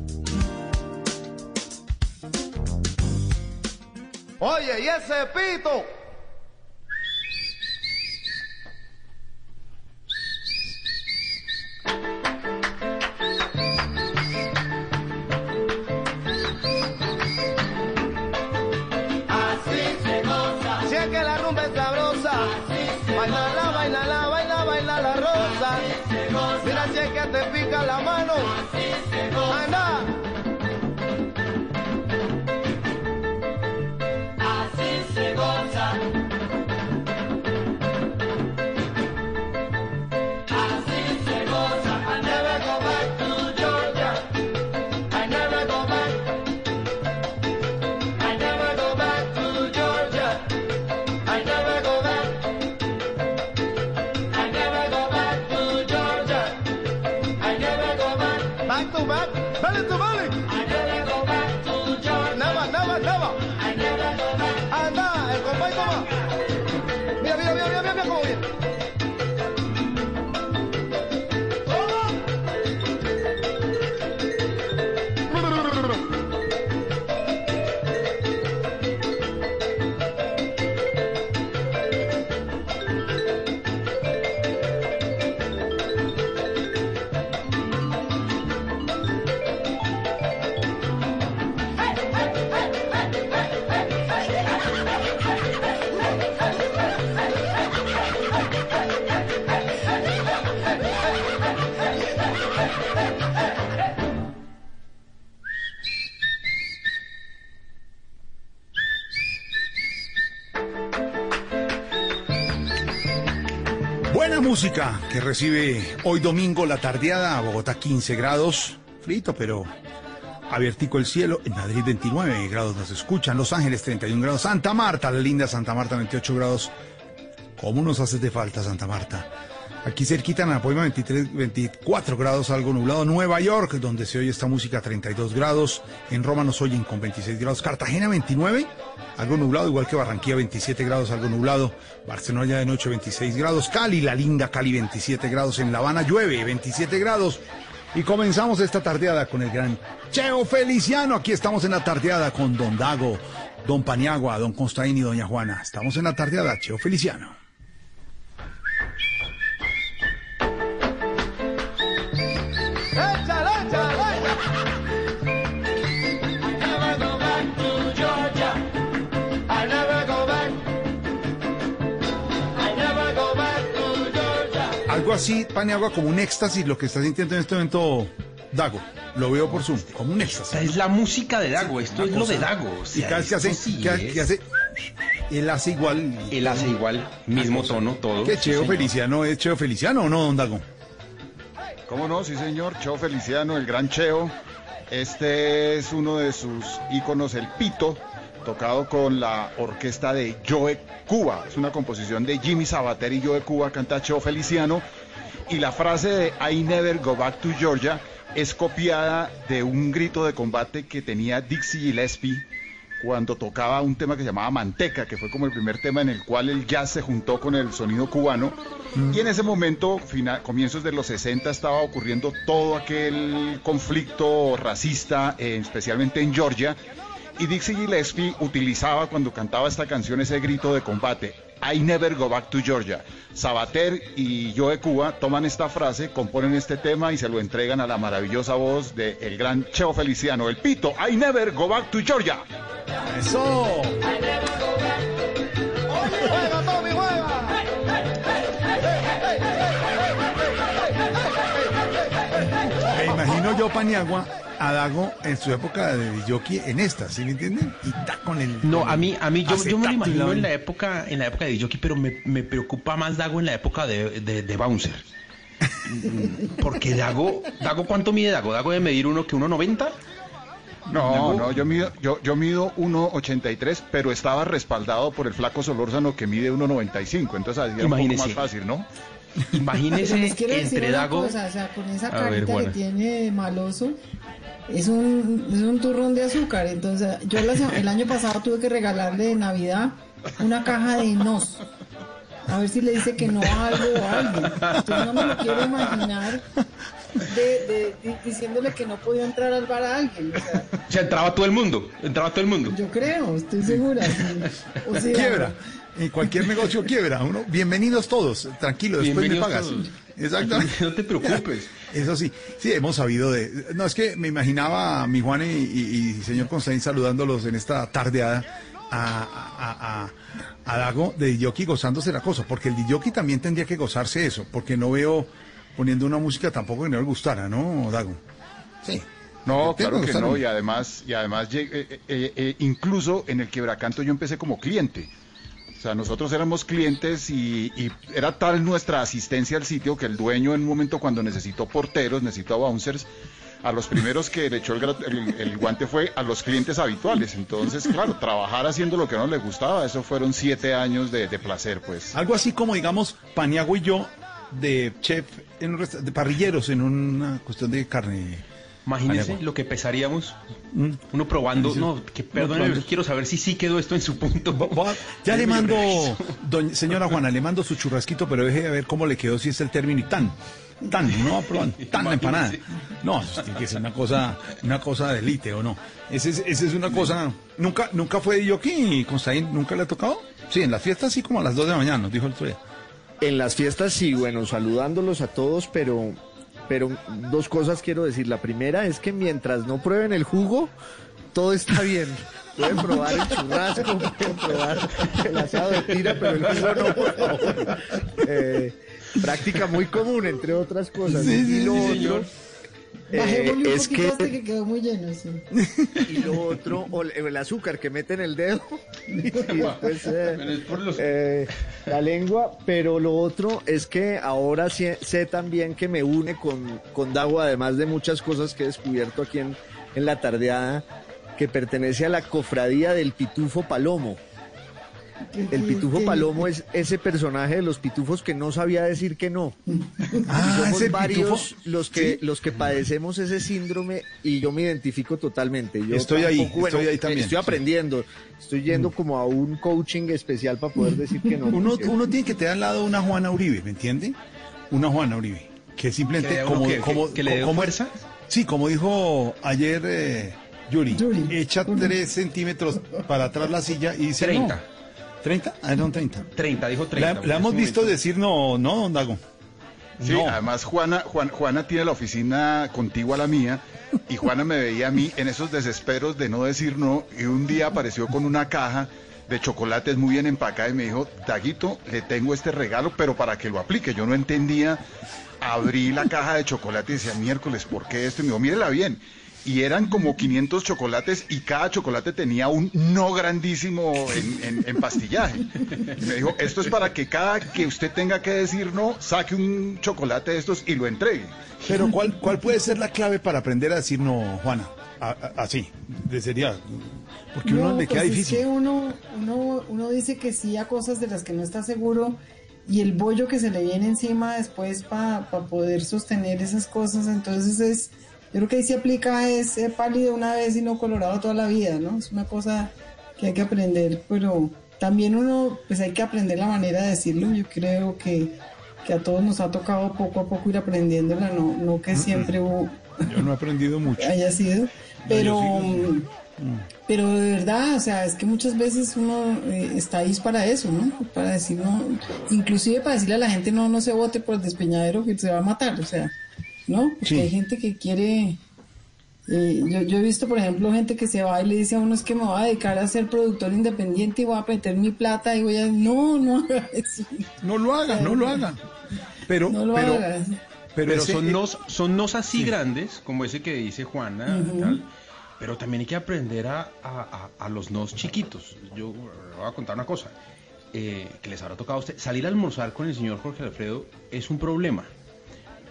Baila, baila la rosa. Mira si es que te pica la mano. Así música que recibe hoy domingo la tardeada a Bogotá 15 grados, frito pero abiertico el cielo, en Madrid 29 grados nos escuchan, Los Ángeles 31 grados, Santa Marta, la linda Santa Marta 28 grados. ¿Cómo nos haces de falta Santa Marta? Aquí cerquita en Apoima 23, 24 grados, algo nublado. Nueva York, donde se oye esta música 32 grados. En Roma nos oyen con 26 grados. Cartagena 29, algo nublado, igual que Barranquilla 27 grados, algo nublado. Barcelona de noche 26 grados. Cali, la linda Cali 27 grados. En La Habana llueve 27 grados. Y comenzamos esta tardeada con el gran Cheo Feliciano. Aquí estamos en la tardeada con Don Dago, Don Paniagua, Don Constaín y Doña Juana. Estamos en la tardeada, Cheo Feliciano. Así, Paniagua, como un éxtasis, lo que está sintiendo en este momento Dago. Lo veo por Zoom, como un éxtasis. Esta es la música de Dago, esto Una es lo de Dago. o y sea, cada vez que hace, sí que, es. que hace, él hace igual. Él hace igual, mismo tono, todo. ¿Qué Sí, Cheo. Feliciano es Cheo Feliciano o no, Don Dago? ¿Cómo no? Sí, señor. Cheo Feliciano, el gran Cheo. Este es uno de sus íconos, el Pito, tocado con la orquesta de Joe Cuba. Es una composición de Jimmy Sabater y Joe Cuba, canta Cheo Feliciano. Y la frase de I never go back to Georgia es copiada de un grito de combate que tenía Dixie Gillespie cuando tocaba un tema que se llamaba Manteca, que fue como el primer tema en el cual el jazz se juntó con el sonido cubano. Y en ese momento, comienzos de los 60, estaba ocurriendo todo aquel conflicto racista, eh, especialmente en Georgia. Y Dixie Gillespie utilizaba cuando cantaba esta canción ese grito de combate. I never go back to Georgia. Sabater y Joe Cuba toman esta frase, componen este tema y se lo entregan a la maravillosa voz del el gran Cheo Feliciano, el pito. I never go back to Georgia. Eso. Imagino yo, Paniagua, a Dago en su época de jockey en esta, ¿sí me entienden? Y está con el. No, a mí, a mí yo, yo me lo imagino en la época, en la época de jockey, pero me, me preocupa más Dago en la época de, de, de bouncer. Porque Dago, Dago, ¿cuánto mide Dago? Dago debe medir uno que 1.90. No, no, yo mido, yo, yo mido 1.83, pero estaba respaldado por el flaco Solórzano que mide 1.95, entonces así era un poco Imagínese. más fácil, ¿no? Imagínese entre Dago. cosa, o sea, con esa A ver, carita que tiene de maloso, es un, es un turrón de azúcar. Entonces, yo el año pasado tuve que regalarle de Navidad una caja de nos. A ver si le dice que no a algo o a alguien. Entonces, no me lo quiero imaginar de, de- di- diciéndole que no podía entrar al bar a alguien. O sea, O sea, entraba todo el mundo. Entraba todo el mundo. yo creo, estoy segura. sí. O sea, quiebra. En cualquier negocio quiebra. Uno, bienvenidos todos. Tranquilo, después me pagas. todos. Exactamente. No te preocupes. Eso sí, sí, hemos sabido de... No, es que me imaginaba a mi Juan y, y- y señor Constantín saludándolos en esta tardeada a, a, a, a Dago de Diyoki gozándose la cosa, porque el Diyoki también tendría que gozarse eso, porque no veo poniendo una música tampoco que no le gustara, ¿no, Dago? Sí. No, claro que no, y además, y además eh, eh, eh, incluso en el quebracanto yo empecé como cliente. Sea, nosotros éramos clientes y, era tal nuestra asistencia al sitio que el dueño en un momento cuando necesitó porteros, necesitó bouncers, a los primeros que le echó el, el- el guante fue a los clientes habituales. Entonces, claro, trabajar haciendo lo que no le gustaba, eso fueron siete años de, de placer, pues. Algo así como, digamos, Paniagua y yo de chef, en un de parrilleros en una cuestión de carne. Imagínese Paniagua. lo que pesaríamos. Mm. Uno probando. No, que perdón, probando. quiero saber si sí quedó esto en su punto. Ya le mando, doña- señora Juana, le mando su churrasquito, pero deje de ver cómo le quedó si es el término y tan. Tan, no aproban, tan la empanada. No, tiene que ser una cosa, una cosa de elite, ¿o no? Ese es, ese es una cosa. ¿Nunca, nunca fue de aquí, Constaín? ¿Nunca le ha tocado? Sí, en las fiestas sí como a las 2 de la mañana, nos dijo el otro día. En las fiestas sí, bueno, saludándolos a todos, pero, pero dos cosas quiero decir. La primera es que mientras no prueben el jugo, todo está bien. Pueden probar el churrasco, pueden probar el asado de tira, pero el jugo no, por favor. Eh, práctica muy común, entre otras cosas. Sí, y sí, lo sí, otro, señor. Bajémosle un es poquito que- hasta que quedó muy lleno, sí. Y lo otro, o el, azúcar que mete en el dedo. Y después eh, eh, la lengua. Pero lo otro es que ahora sí- sé también que me une con, con Dago, además de muchas cosas que he descubierto aquí en, en la tardeada, que pertenece a la cofradía del Pitufo Palomo. El Pitufo. Palomo es ese personaje de los pitufos que no sabía decir que no. Ah, Somos ese varios pitufo. los que los que padecemos ese síndrome y yo me identifico totalmente. Yo Estoy ahí, tampoco- estoy ahí también, Estoy aprendiendo. Estoy yendo como a un coaching especial para poder decir que no. Uno, tiene que tener al lado una Juana Uribe, ¿me entiende? Una Juana Uribe. Que simplemente ¿Que le dé uno como, ¿Que- que le dé como- fuerza? Sí, como dijo ayer eh, Yuri, echa tres centímetros para atrás la silla y dice 30. no. ¿30? Ah, no, 30. 30, dijo 30. La, hemos visto momento- decir no, no, don Dago. Sí, No. además Juana, Juan- Juana tiene la oficina contigua a la mía y Juana me veía a mí en esos desesperos de no decir no y un día apareció con una caja de chocolates muy bien empacada y me dijo, Daguito, le tengo este regalo, pero para que lo aplique. Yo no entendía, abrí la caja de chocolate y decía, miércoles, ¿por qué esto? Y me dijo, mírela bien. Y eran como 500 chocolates y cada chocolate tenía un no grandísimo en, en- en pastillaje. Y me dijo, esto es para que cada que usted tenga que decir no, saque un chocolate de estos y lo entregue. Pero ¿cuál, ¿cuál puede ser la clave para aprender a decir no, Juana? A- a- así, de sería. Porque uno No, le queda pues difícil. Es que uno, uno, uno dice que sí a cosas de las que no está seguro y el bollo que se le viene encima después para poder sostener esas cosas, entonces es, yo creo que ahí se aplica es pálido una vez y no colorado toda la vida, ¿no? Es una cosa que hay que aprender, pero también uno, pues hay que aprender la manera de decirlo, yo creo que, que a todos nos ha tocado poco a poco ir aprendiéndola, no, no que siempre hubo- Yo no he aprendido mucho. haya sido, pero... sí. Pero de verdad, o sea, es que muchas veces uno eh, está ahí para eso, ¿no? Para decir no, inclusive para decirle a la gente no, no se vote por el despeñadero que se va a matar, o sea, ¿no? Porque Sí. hay gente que quiere, eh, yo, yo he visto, por ejemplo, gente que se va y le dice a uno es que me voy a dedicar a ser productor independiente y voy a meter mi plata y voy a, no, no haga eso. No lo haga, no lo haga. Pero, No lo pero, hagas. pero, Pero ese- son eh, nos, son nos así grandes, como ese que dice Juana, tal, pero también hay que aprender a, a- a- a los nos chiquitos. Yo voy a contar una cosa, eh, que les habrá tocado a usted. Salir a almorzar con el señor Jorge Alfredo es un problema.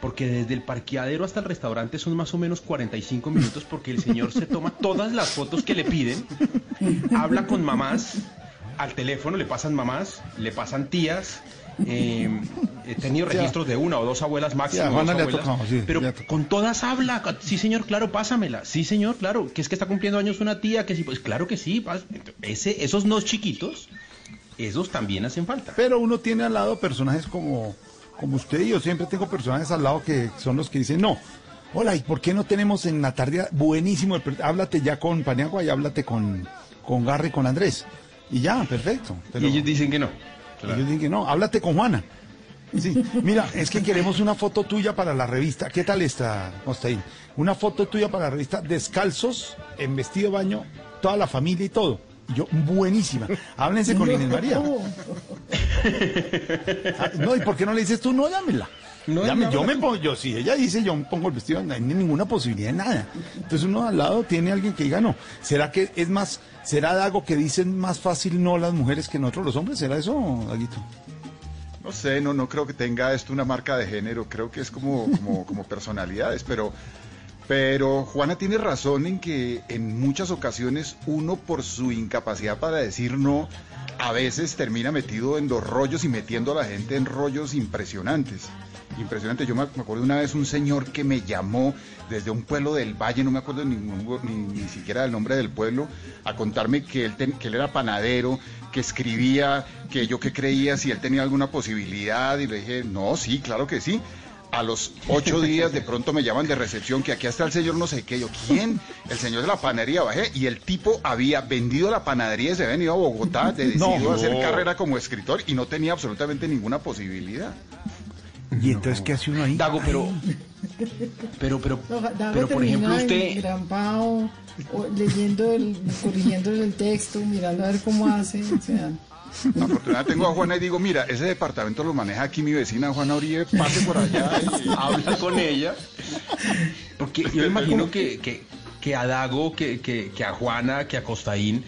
Porque desde el parqueadero hasta el restaurante son más o menos 45 minutos porque el señor se toma todas las fotos que le piden, habla con mamás, al teléfono le pasan mamás, le pasan tías, eh, he tenido registros de una o dos abuelas máximo, dos abuelas, sí, pero con todas habla, sí señor, claro, pásamela, sí señor, claro, que es que está cumpliendo años una tía, que sí, pues claro que sí, ese, esos no chiquitos, esos también hacen falta. Pero uno tiene al lado personajes como, como usted y yo siempre tengo personajes al lado que son los que dicen, no, hola, ¿y por qué no tenemos en la tarde buenísimo, el háblate ya con Paniagua y háblate con, con Garry y con Andrés? Y ya, perfecto. Pero y ellos dicen que no. ellos dicen que no, háblate con Juana. Sí, mira, es que queremos una foto tuya para la revista. ¿Qué tal está, Costaín? Una foto tuya para la revista, descalzos, en vestido de baño, toda la familia y todo. Yo, buenísima. Háblense con Inés María. Ah, No, ¿y por qué no le dices tú? No, dámela. No, yo no. me pongo, yo, si ella dice yo me pongo el vestido, no hay ninguna posibilidad de nada. Entonces uno al lado tiene alguien que diga no. ¿Será que es más, será algo que dicen más fácil no las mujeres que nosotros los hombres? ¿Será eso, Daguito? No sé, no, no creo que tenga esto una marca de género, creo que es como, como, como personalidades, pero, pero Juana tiene razón en que en muchas ocasiones uno por su incapacidad para decir no, a veces termina metido en los rollos y metiendo a la gente en rollos impresionantes. Impresionante, yo me acuerdo una vez un señor que me llamó desde un pueblo del valle, no me acuerdo ningún- ni, ni siquiera del nombre del pueblo, a contarme que él, ten- que él era panadero, que escribía, que yo que creía si él tenía alguna posibilidad, y le dije, no, sí, claro que sí. A los ocho días de pronto me llaman de recepción que aquí está el señor no sé qué. Yo, ¿quién? El señor de la panadería. Bajé y el tipo había vendido la panadería y se había venido a Bogotá, de decidido No. hacer carrera como escritor y no tenía absolutamente ninguna posibilidad. ¿Y entonces qué hace uno ahí? Dago, pero, pero, pero, Dago pero por ejemplo usted, leyendo, el, corrigiendo el texto, mirando a ver cómo hace, o sea... Afortunadamente tengo a Juana y digo, mira, ese departamento lo maneja aquí mi vecina Juana Uribe, pase por allá. y- habla con ella. Porque yo imagino que, que, a Dago, que, que, que a Juana, que a Costaín,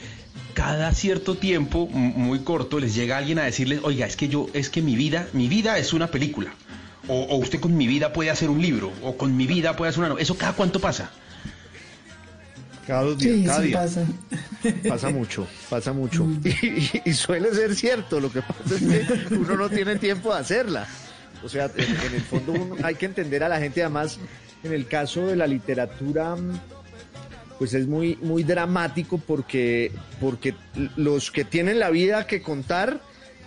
cada cierto tiempo, muy corto, les llega alguien a decirles, oiga, es que yo, es que mi vida, mi vida es una película. O, o usted con mi vida puede hacer un libro, o con mi vida puede hacer una... ¿Eso cada cuánto pasa? Cada dos días, Sí, cada sí día. pasa. Pasa mucho, pasa mucho. Y, y- y suele ser cierto, lo que pasa es que uno no tiene tiempo de hacerla. O sea, en, en el fondo uno- hay que entender a la gente, además, en el caso de la literatura, mm, pues es muy, muy dramático porque, porque los que tienen la vida que contar,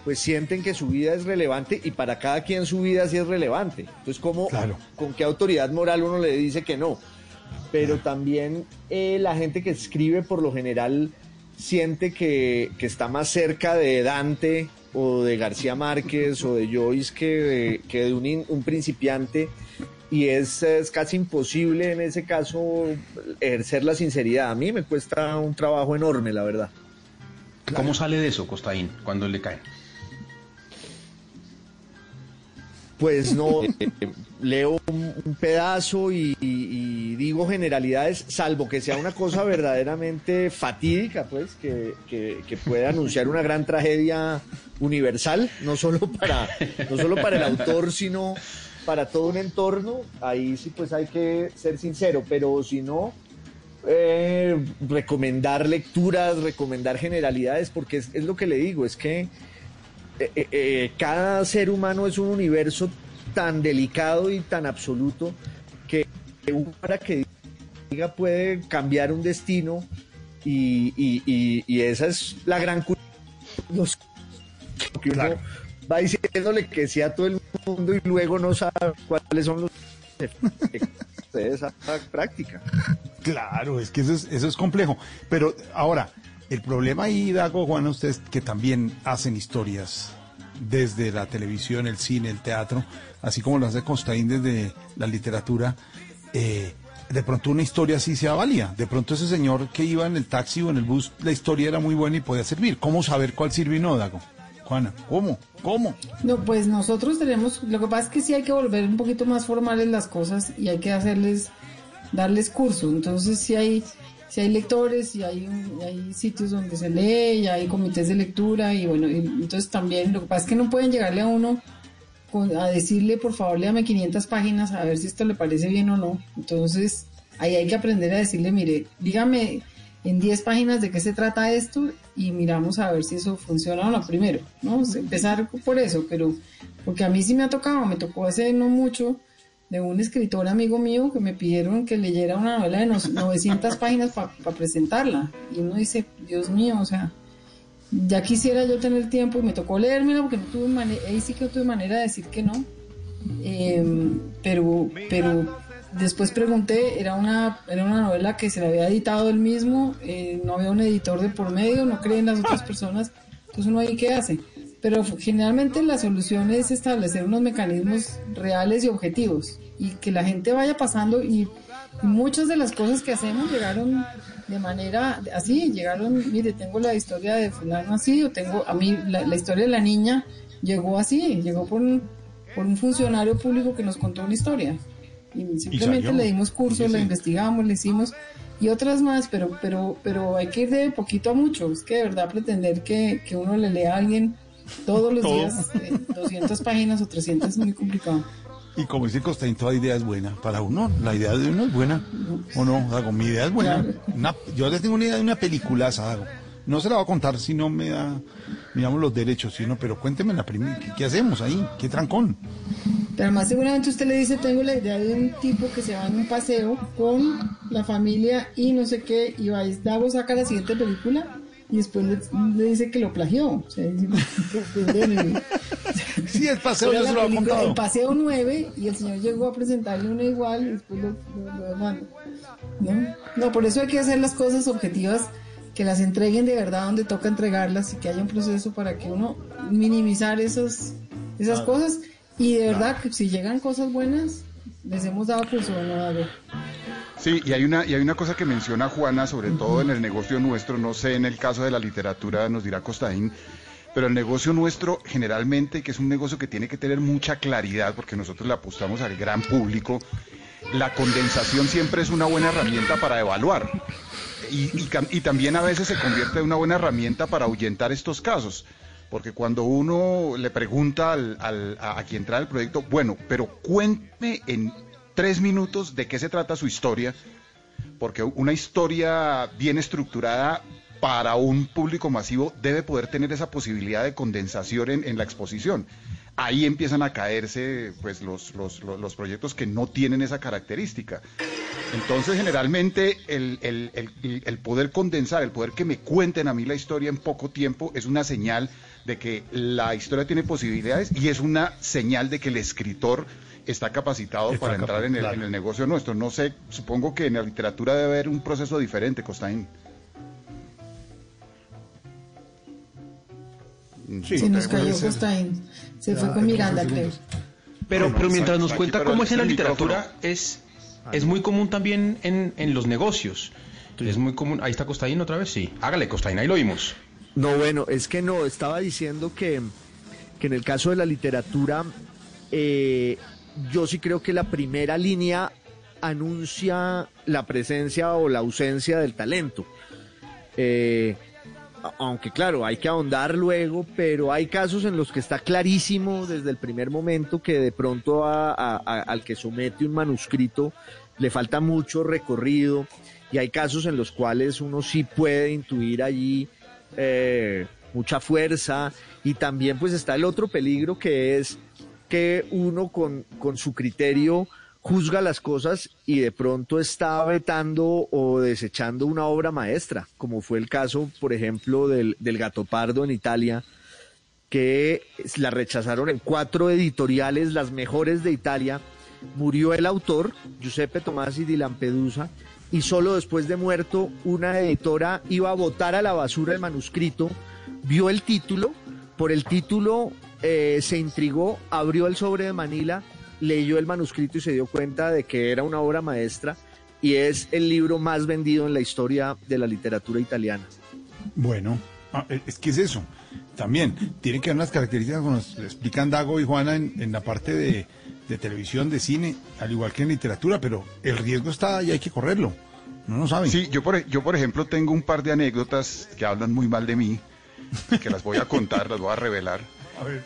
pues sienten que su vida es relevante y para cada quien su vida sí es relevante. Entonces, ¿cómo, ¿con qué autoridad moral uno le dice que no? Pero también eh, la gente que escribe por lo general siente que, que está más cerca de Dante o de García Márquez o de Joyce que de, que de un, un principiante y es, es casi imposible en ese caso ejercer la sinceridad. A mí me cuesta un trabajo enorme, la verdad. ¿Cómo sale de eso, Costaín, cuando le caen? Pues no, eh, leo un, un pedazo y, y- y digo generalidades, salvo que sea una cosa verdaderamente fatídica, pues, que, que, que pueda anunciar una gran tragedia universal, no solo para, no solo para el autor, sino para todo un entorno. Ahí sí, pues hay que ser sincero, pero si no, eh, recomendar lecturas, recomendar generalidades, porque es, es lo que le digo, es que eh, eh, eh, cada ser humano es un universo tan delicado y tan absoluto que un para que diga puede cambiar un destino y, y- y- y esa es la gran cu- los- que uno va diciéndole que sí a todo el mundo y luego no sabe cuáles son los de esa práctica. Claro, es que eso es, eso es complejo. Pero ahora, el problema ahí, Dago, Juan, ustedes que también hacen historias desde la televisión, el cine, el teatro, así como lo hace Constaín desde la literatura, eh, de pronto una historia así sea válida. De pronto ese señor que iba en el taxi o en el bus, la historia era muy buena y podía servir. ¿Cómo saber cuál sirve y no, Dago? Juana, ¿cómo? ¿Cómo? No, pues nosotros tenemos, lo que pasa es que sí hay que volver un poquito más formales las cosas y hay que hacerles, darles curso. Entonces si hay, si hay lectores y hay, hay sitios donde se lee y hay comités de lectura y bueno, y entonces también lo que pasa es que no pueden llegarle a uno con- a decirle por favor léame 500 páginas a ver si esto le parece bien o no. Entonces ahí hay que aprender a decirle, mire, dígame en 10 páginas de qué se trata esto y miramos a ver si eso funciona o no primero, ¿no? Empezar por eso, pero porque a mí sí me ha tocado, me tocó hace no mucho de un escritor amigo mío que me pidieron que leyera una novela de no- 900 páginas para presentarla y uno dice, Dios mío, o sea, ya quisiera yo tener tiempo y me tocó leérmela porque no tuve manera, ahí sí que tuve manera de decir que no. Eh, pero, pero después pregunté, era una, era una novela que se la había editado él mismo, eh, no había un editor de por medio, no creen las otras personas, entonces uno ahí qué hace. Pero generalmente la solución es establecer unos mecanismos reales y objetivos y que la gente vaya pasando y, muchas de las cosas que hacemos llegaron de manera así, llegaron, mire, tengo la historia de fulano así, o tengo, a mí la, la historia de la niña llegó así, llegó por un, por un funcionario público que nos contó una historia. Y simplemente le dimos cursos, Sí, la investigamos, le hicimos y otras más, pero, pero, pero hay que ir de poquito a mucho. Es que de verdad pretender que, que uno le lea a alguien todos los Todo. días eh, 200 páginas o 300 es muy complicado. Y como dice Costaín, toda idea es buena. Para uno, la idea de uno es buena. ¿O no? Dago, mi idea es buena. Una- yo les tengo una idea de una película, Dago. No se la voy a contar si no me da, digamos, los derechos, sino, pero cuénteme la primera. ¿Qué, qué hacemos ahí? ¿Qué trancón? Pero además seguramente usted le dice, tengo la idea de un tipo que se va en un paseo con la familia y no sé qué, y va Dago saca la siguiente película y después le, le dice que lo plagió. O sea, dice, Sí, el paseo ya se lo ha contado. El paseo 9 y el señor llegó a presentarle una igual y después lo, lo- lo demanda. ¿No? no, por eso hay que hacer las cosas objetivas, que las entreguen de verdad donde toca entregarlas y que haya un proceso para que uno minimizar esas, esas Claro. cosas y de verdad que si llegan cosas buenas, les hemos dado o no dado. Sí, y hay una y hay una cosa que menciona Juana, sobre todo en el negocio nuestro, no sé en el caso de la literatura, nos dirá Costaín, pero el negocio nuestro generalmente, que es un negocio que tiene que tener mucha claridad, porque nosotros le apostamos al gran público, la condensación siempre es una buena herramienta para evaluar. Y, y también a veces se convierte en una buena herramienta para ahuyentar estos casos. Porque cuando uno le pregunta al- al- a, a quien trae el proyecto, bueno, pero cuénteme en tres minutos de qué se trata su historia, porque una historia bien estructurada para un público masivo debe poder tener esa posibilidad de condensación en, la exposición. Ahí empiezan a caerse pues, los, los- los- los proyectos que no tienen esa característica. Entonces, generalmente, el, el- el- el poder condensar, el poder que me cuenten a mí la historia en poco tiempo, es una señal de que la historia tiene posibilidades y es una señal de que el escritor está capacitado Está para entrar en el, claro. en el negocio nuestro. No sé, supongo que en la literatura debe haber un proceso diferente, Costaín. Se nos cayó Costaín. Se fue con Miranda, creo. Pero, Bueno, pero mientras nos cuenta cómo es en la literatura, es, es muy común también en, en los negocios. Es muy común. Ahí está Costaín otra vez, sí. Hágale, Costaín, ahí lo vimos. No, bueno, es que no, estaba diciendo que, que en el caso de la literatura, eh, yo sí creo que la primera línea anuncia la presencia o la ausencia del talento. Eh, aunque claro, hay que ahondar luego, pero hay casos en los que está clarísimo desde el primer momento que de pronto al que somete un manuscrito le falta mucho recorrido y hay casos en los cuales uno sí puede intuir allí eh, mucha fuerza y también pues está el otro peligro que es que uno con, con su criterio juzga las cosas y de pronto está vetando o desechando una obra maestra, como fue el caso, por ejemplo, del, del Gato Pardo en Italia, que la rechazaron en cuatro editoriales, las mejores de Italia. Murió el autor, Giuseppe Tomasi di Lampedusa, y solo después de muerto una editora iba a botar a la basura el manuscrito, vio el título, por el título eh, se intrigó, abrió el sobre de Manila, leyó el manuscrito y se dio cuenta de que era una obra maestra y es el libro más vendido en la historia de la literatura italiana. Bueno, ah, eh, es que es eso. También tiene que haber unas características, como nos explican Dago y Juana en, en la parte de, de televisión, de cine, al igual que en literatura, pero el riesgo está y hay que correrlo. No lo saben. Sí, yo por, e- yo por ejemplo tengo un par de anécdotas que hablan muy mal de mí, que las voy a contar, las voy a revelar.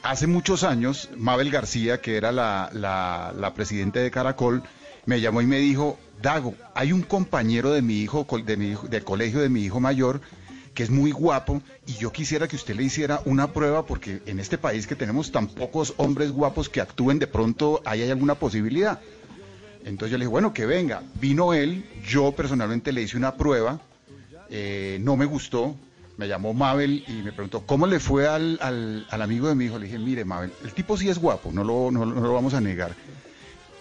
Hace muchos años, Mabel García, que era la, presidenta de Caracol, me llamó y me dijo, Dago, hay un compañero de mi hijo, de mi hijo, del colegio de mi hijo mayor, que es muy guapo y yo quisiera que usted le hiciera una prueba porque en este país que tenemos tan pocos hombres guapos que actúen de pronto, ahí hay alguna posibilidad. Entonces yo le dije, bueno, que venga. Vino él, yo personalmente le hice una prueba, eh, no me gustó, me llamó Mabel y me preguntó, ¿cómo le fue al, al- al amigo de mi hijo? Le dije, mire, Mabel, el tipo sí es guapo, no lo, no, no lo vamos a negar,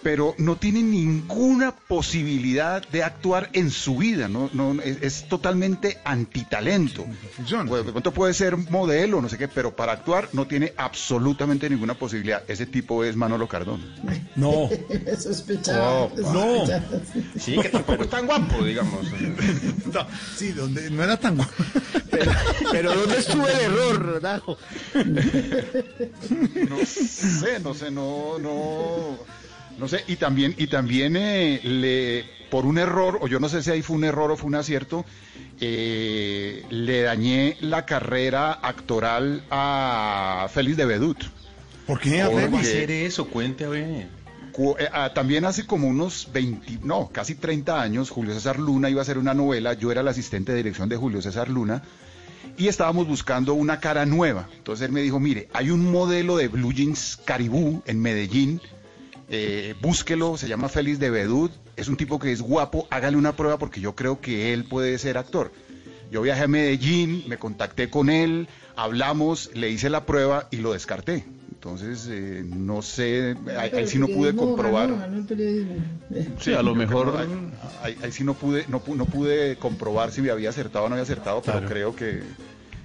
pero no tiene ninguna posibilidad de actuar en su vida, no, no, es, es totalmente antitalento. Pues, de pronto puede ser modelo, no sé qué, pero para actuar no tiene absolutamente ninguna posibilidad. Ese tipo es Manolo Cardón. No. Sospechaba. No. sospechaba, sí. Sí, que tampoco es tan guapo, digamos. No, sí, donde no era tan guapo. Pero ¿dónde estuvo el error, Dago? no sé, no sé, no, no, no sé. Y también, y también eh, le, por un error, o yo no sé si ahí fue un error o fue un acierto, eh, le dañé la carrera actoral a Félix de Bedut. ¿Por qué? ¿Cómo va a Porque- hacer eso? Cuente a ver. Cu- eh, ah, también hace como unos 20, no, casi 30 años, Julio César Luna iba a hacer una novela, yo era el asistente de dirección de Julio César Luna, y estábamos buscando una cara nueva. Entonces él me dijo, mire, hay un modelo de blue jeans caribú en Medellín, eh, búsquelo, se llama Félix de Bedut, es un tipo que es guapo, hágale una prueba porque yo creo que él puede ser actor. Yo viajé a Medellín, me contacté con él, hablamos, le hice la prueba y lo descarté. Entonces, eh, no sé, ahí, ahí sí no pude comprobar. ganó, ganó. Eh, Sí, a lo mejor. ahí, ahí sí no pude, no, pu- no pude comprobar si me había acertado o no había acertado, pero Claro. creo que,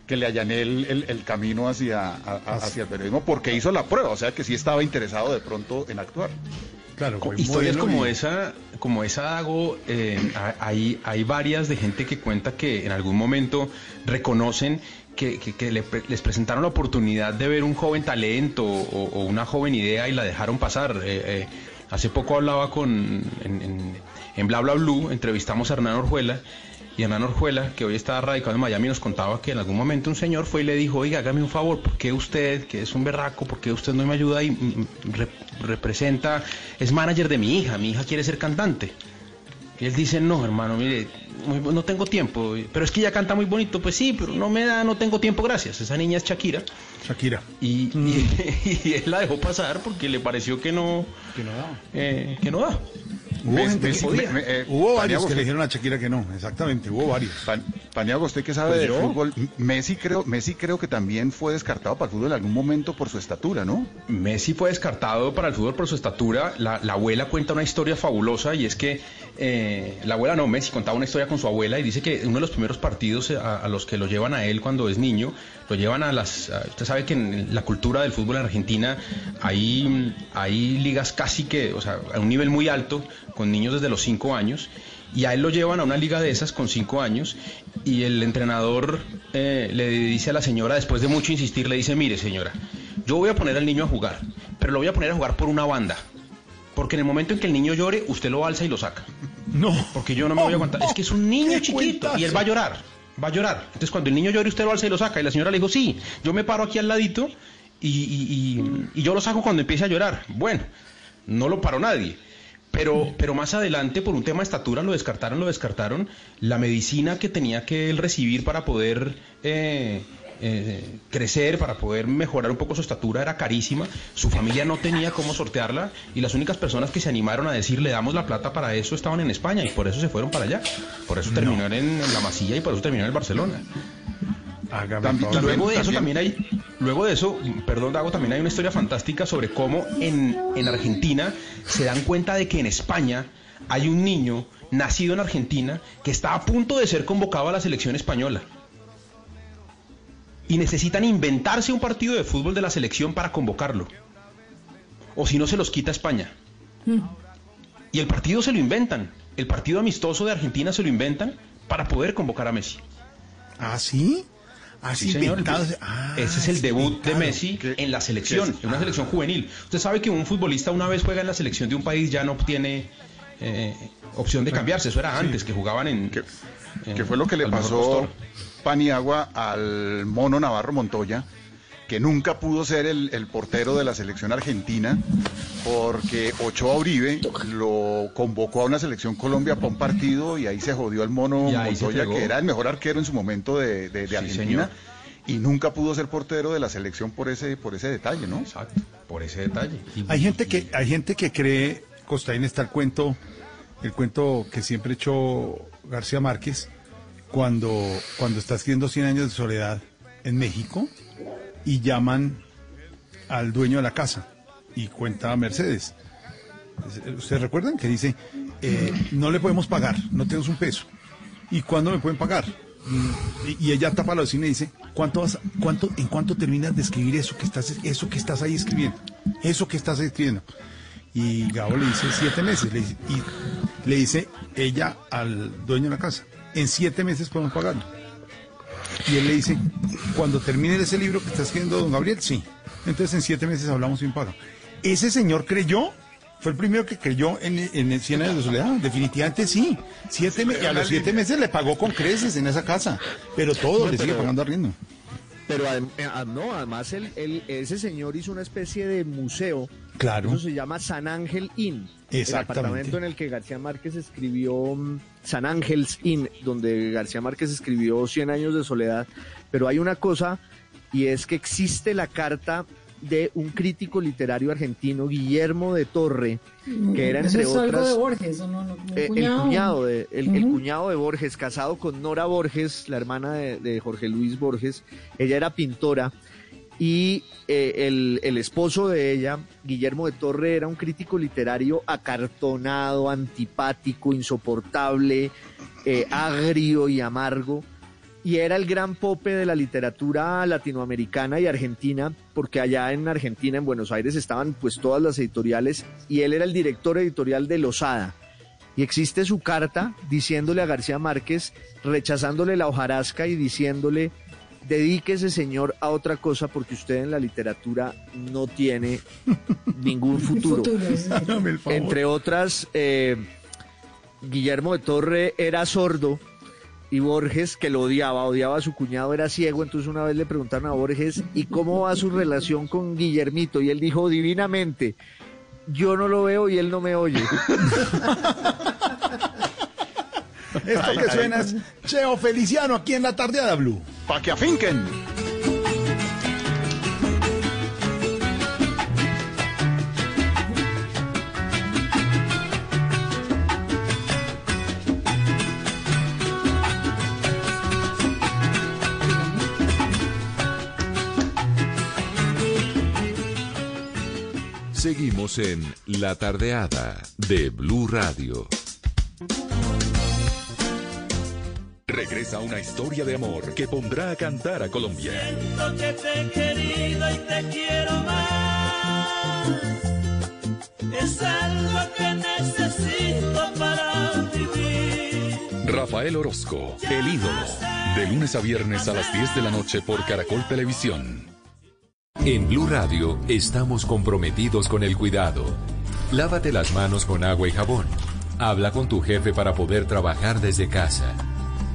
que le allané el, el- el camino hacia, a- hacia el periodismo porque hizo la prueba, o sea que sí estaba interesado de pronto en actuar. Claro, Historias como y- esa, como esa Dago, eh, ha- hay, hay varias de gente que cuenta que en algún momento reconocen que, que- que le les presentaron la oportunidad de ver un joven talento o, o una joven idea y la dejaron pasar. Eh, eh, Hace poco hablaba con en, en, en Bla Bla Blue, entrevistamos a Hernán Orjuela y Hernán Orjuela, que hoy está radicado en Miami, nos contaba que en algún momento un señor fue y le dijo, oiga, hágame un favor, ¿por qué usted, que es un berraco, por qué usted no me ayuda y mm, re- representa, es manager de mi hija, mi hija quiere ser cantante? Y él dice, no, hermano, mire, muy- no tengo tiempo, pero es que ella canta muy bonito, pues sí, pero no me da, no tengo tiempo, gracias. Esa niña es Shakira. Shakira. Y, y- y él la dejó pasar porque le pareció que no, que no da. eh, que no da. Hubo, Mes- gente Messi- que, me- me- eh, hubo varios que le dijeron a Shakira que no, exactamente, hubo varios. Paniagua, usted que sabe Pues de yo. fútbol, Messi creo, Messi creo que también fue descartado para el fútbol en algún momento por su estatura, ¿no? Messi fue descartado para el fútbol por su estatura. La, la abuela cuenta una historia fabulosa y es que eh, la abuela no, Messi contaba una historia con su abuela y dice que uno de los primeros partidos eh, a, los que lo llevan a él cuando es niño, lo llevan a las... usted sabe que en la cultura del fútbol en Argentina hay, hay ligas casi que, o sea, a un nivel muy alto con niños desde los 5 años. Y a él lo llevan a una liga de esas con 5 años y el entrenador eh, le dice a la señora, después de mucho insistir, le dice, mire señora, yo voy a poner al niño a jugar, pero lo voy a poner a jugar por una banda. Porque en el momento en que el niño llore, usted lo alza y lo saca. No. Porque yo no me voy a aguantar. Es que es un niño chiquito y él va a llorar. Va a llorar. Entonces cuando el niño llore, usted lo alza y lo saca. Y la señora le dijo, sí, yo me paro aquí al ladito y, y- y- y yo lo saco cuando empiece a llorar. Bueno, no lo paró nadie. Pero, pero más adelante, por un tema de estatura, lo descartaron, lo descartaron. La medicina que tenía que él recibir para poder eh, eh, crecer, para poder mejorar un poco su estatura, era carísima. Su familia no tenía cómo sortearla y las únicas personas que se animaron a decir le damos la plata para eso estaban en España y por eso se fueron para allá. Por eso terminó en, en la Masilla y por eso terminó en el Barcelona. Hágame. Luego de eso también hay, luego de eso, perdón Dago, también hay una historia fantástica sobre cómo en, en Argentina se dan cuenta de que en España hay un niño nacido en Argentina que está a punto de ser convocado a la selección española. Y necesitan inventarse un partido de fútbol de la selección para convocarlo. O si no se los quita España. Y el partido se lo inventan. El partido amistoso de Argentina se lo inventan para poder convocar a Messi. ¿Ah, sí? Así Sí, señor. Ah, Ese es el debut de. Messi en la selección, ¿Qué en una Ah. selección juvenil. Usted sabe que un futbolista una vez juega en la selección de un país ya no obtiene eh, opción de cambiarse. Eso era antes, que jugaban en... Que fue lo que le pasó. Paniagua al mono Navarro Montoya, que nunca pudo ser el, el portero de la selección argentina, porque Ochoa Uribe lo convocó a una selección Colombia para un partido y ahí se jodió al mono Montoya, que era el mejor arquero en su momento de, de- de Sí, Argentina. señor. Y nunca pudo ser portero de la selección por ese, por ese detalle, ¿no? Exacto, por ese detalle. Hay gente que, hay gente que cree, Costaín está el cuento, el cuento que siempre echó García Márquez, cuando, cuando está escribiendo 100 años de soledad en México y llaman al dueño de la casa y cuenta a Mercedes. ¿Ustedes recuerdan que dice, eh, no le podemos pagar, no tenemos un peso? ¿Y cuándo me pueden pagar? Mm, Y, ella tapa la cocina y dice, ¿cuánto vas, cuánto, ¿en cuánto terminas de escribir eso que estás, eso que estás ahí escribiendo? Eso que estás escribiendo. Y Gabo le dice, siete meses. Le dice- y le dice ella al dueño de la casa, en siete meses podemos pagarlo. Y él le dice, cuando termine ese libro que está escribiendo don Gabriel, sí. Entonces en siete meses hablamos sin pago. Ese señor creyó, fue el primero que creyó en, en el 100 años de soledad. Definitivamente sí. Siete y a los siete meses le pagó con creces en esa casa. Pero todo No, le sigue pero- pagando arriendo. Pero adem- eh, ah, no, además el, el- ese señor hizo una especie de museo. Claro. Eso se llama San Ángel Inn. El Exactamente. apartamento en el que García Márquez escribió mm, San Ángels Inn, donde García Márquez escribió 100 años de soledad. Pero hay una cosa, y es que existe la carta de un crítico literario argentino, Guillermo de Torre, que era Eso entre es algo otras... de Borges, ¿o no? Eh, el cuñado. de el, el cuñado de Borges casado con Nora Borges la hermana de, de Jorge Luis Borges ella era pintora y eh, el, esposo de ella Guillermo de Torre era un crítico literario acartonado antipático insoportable eh, agrio y amargo y era el gran pope de la literatura latinoamericana y argentina, porque allá en Argentina, en Buenos Aires, estaban pues todas las editoriales y él era el director editorial de Losada. Y existe su carta diciéndole a García Márquez, rechazándole la hojarasca y diciéndole, dedíquese, señor, a otra cosa porque usted en la literatura no tiene ningún futuro. Entre otras, eh, Guillermo de Torre era sordo y Borges, que lo odiaba, odiaba a su cuñado, era ciego. Entonces una vez le preguntaron a Borges, ¿y cómo va su relación con Guillermito? Y él dijo, divinamente, yo no lo veo y él no me oye. Esto que suena es Cheo Feliciano aquí en la tardeada Blue. Pa' que afinquen. Seguimos en La Tardeada de Blue Radio. Regresa una historia de amor que pondrá a cantar a Colombia. Siento que te he querido y te quiero más. Es algo que necesito para vivir. Rafael Orozco, el ídolo. De lunes a viernes a las 10 de la noche por Caracol Televisión. En Blue Radio estamos comprometidos con el cuidado. Lávate las manos con agua y jabón. Habla con tu jefe para poder trabajar desde casa.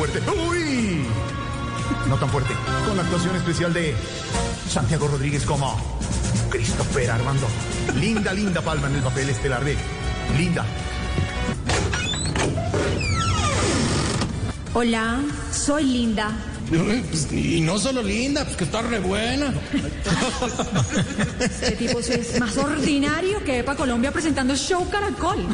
¡Uy! No tan fuerte. Con la actuación especial de Santiago Rodríguez como Christopher Armando. Linda, linda palma en el papel estelar de Linda. Hola, soy Linda. Y no solo linda, pues que está re buena. Este tipo es más ordinario que Epa Colombia presentando Show Caracol.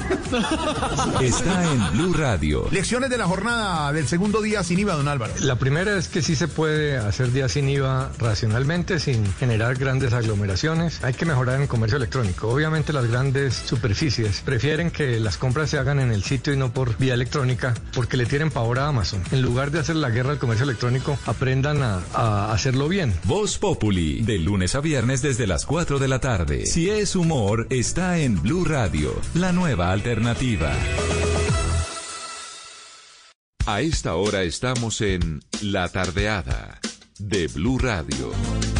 Está en Blue Radio. Lecciones de la jornada del segundo día sin IVA, don Álvaro. La primera es que sí se puede hacer día sin IVA racionalmente, sin generar grandes aglomeraciones. Hay que mejorar en el comercio electrónico. Obviamente las grandes superficies prefieren que las compras se hagan en el sitio y no por vía electrónica, porque le tienen pavor a Amazon. En lugar de hacer la guerra al comercio electrónico, aprendan a, a hacerlo bien. Voz Populi, de lunes a viernes desde las 4 de la tarde. Si es humor, está en Blue Radio, la nueva alternativa. A esta hora estamos en La Tardeada de Blue Radio.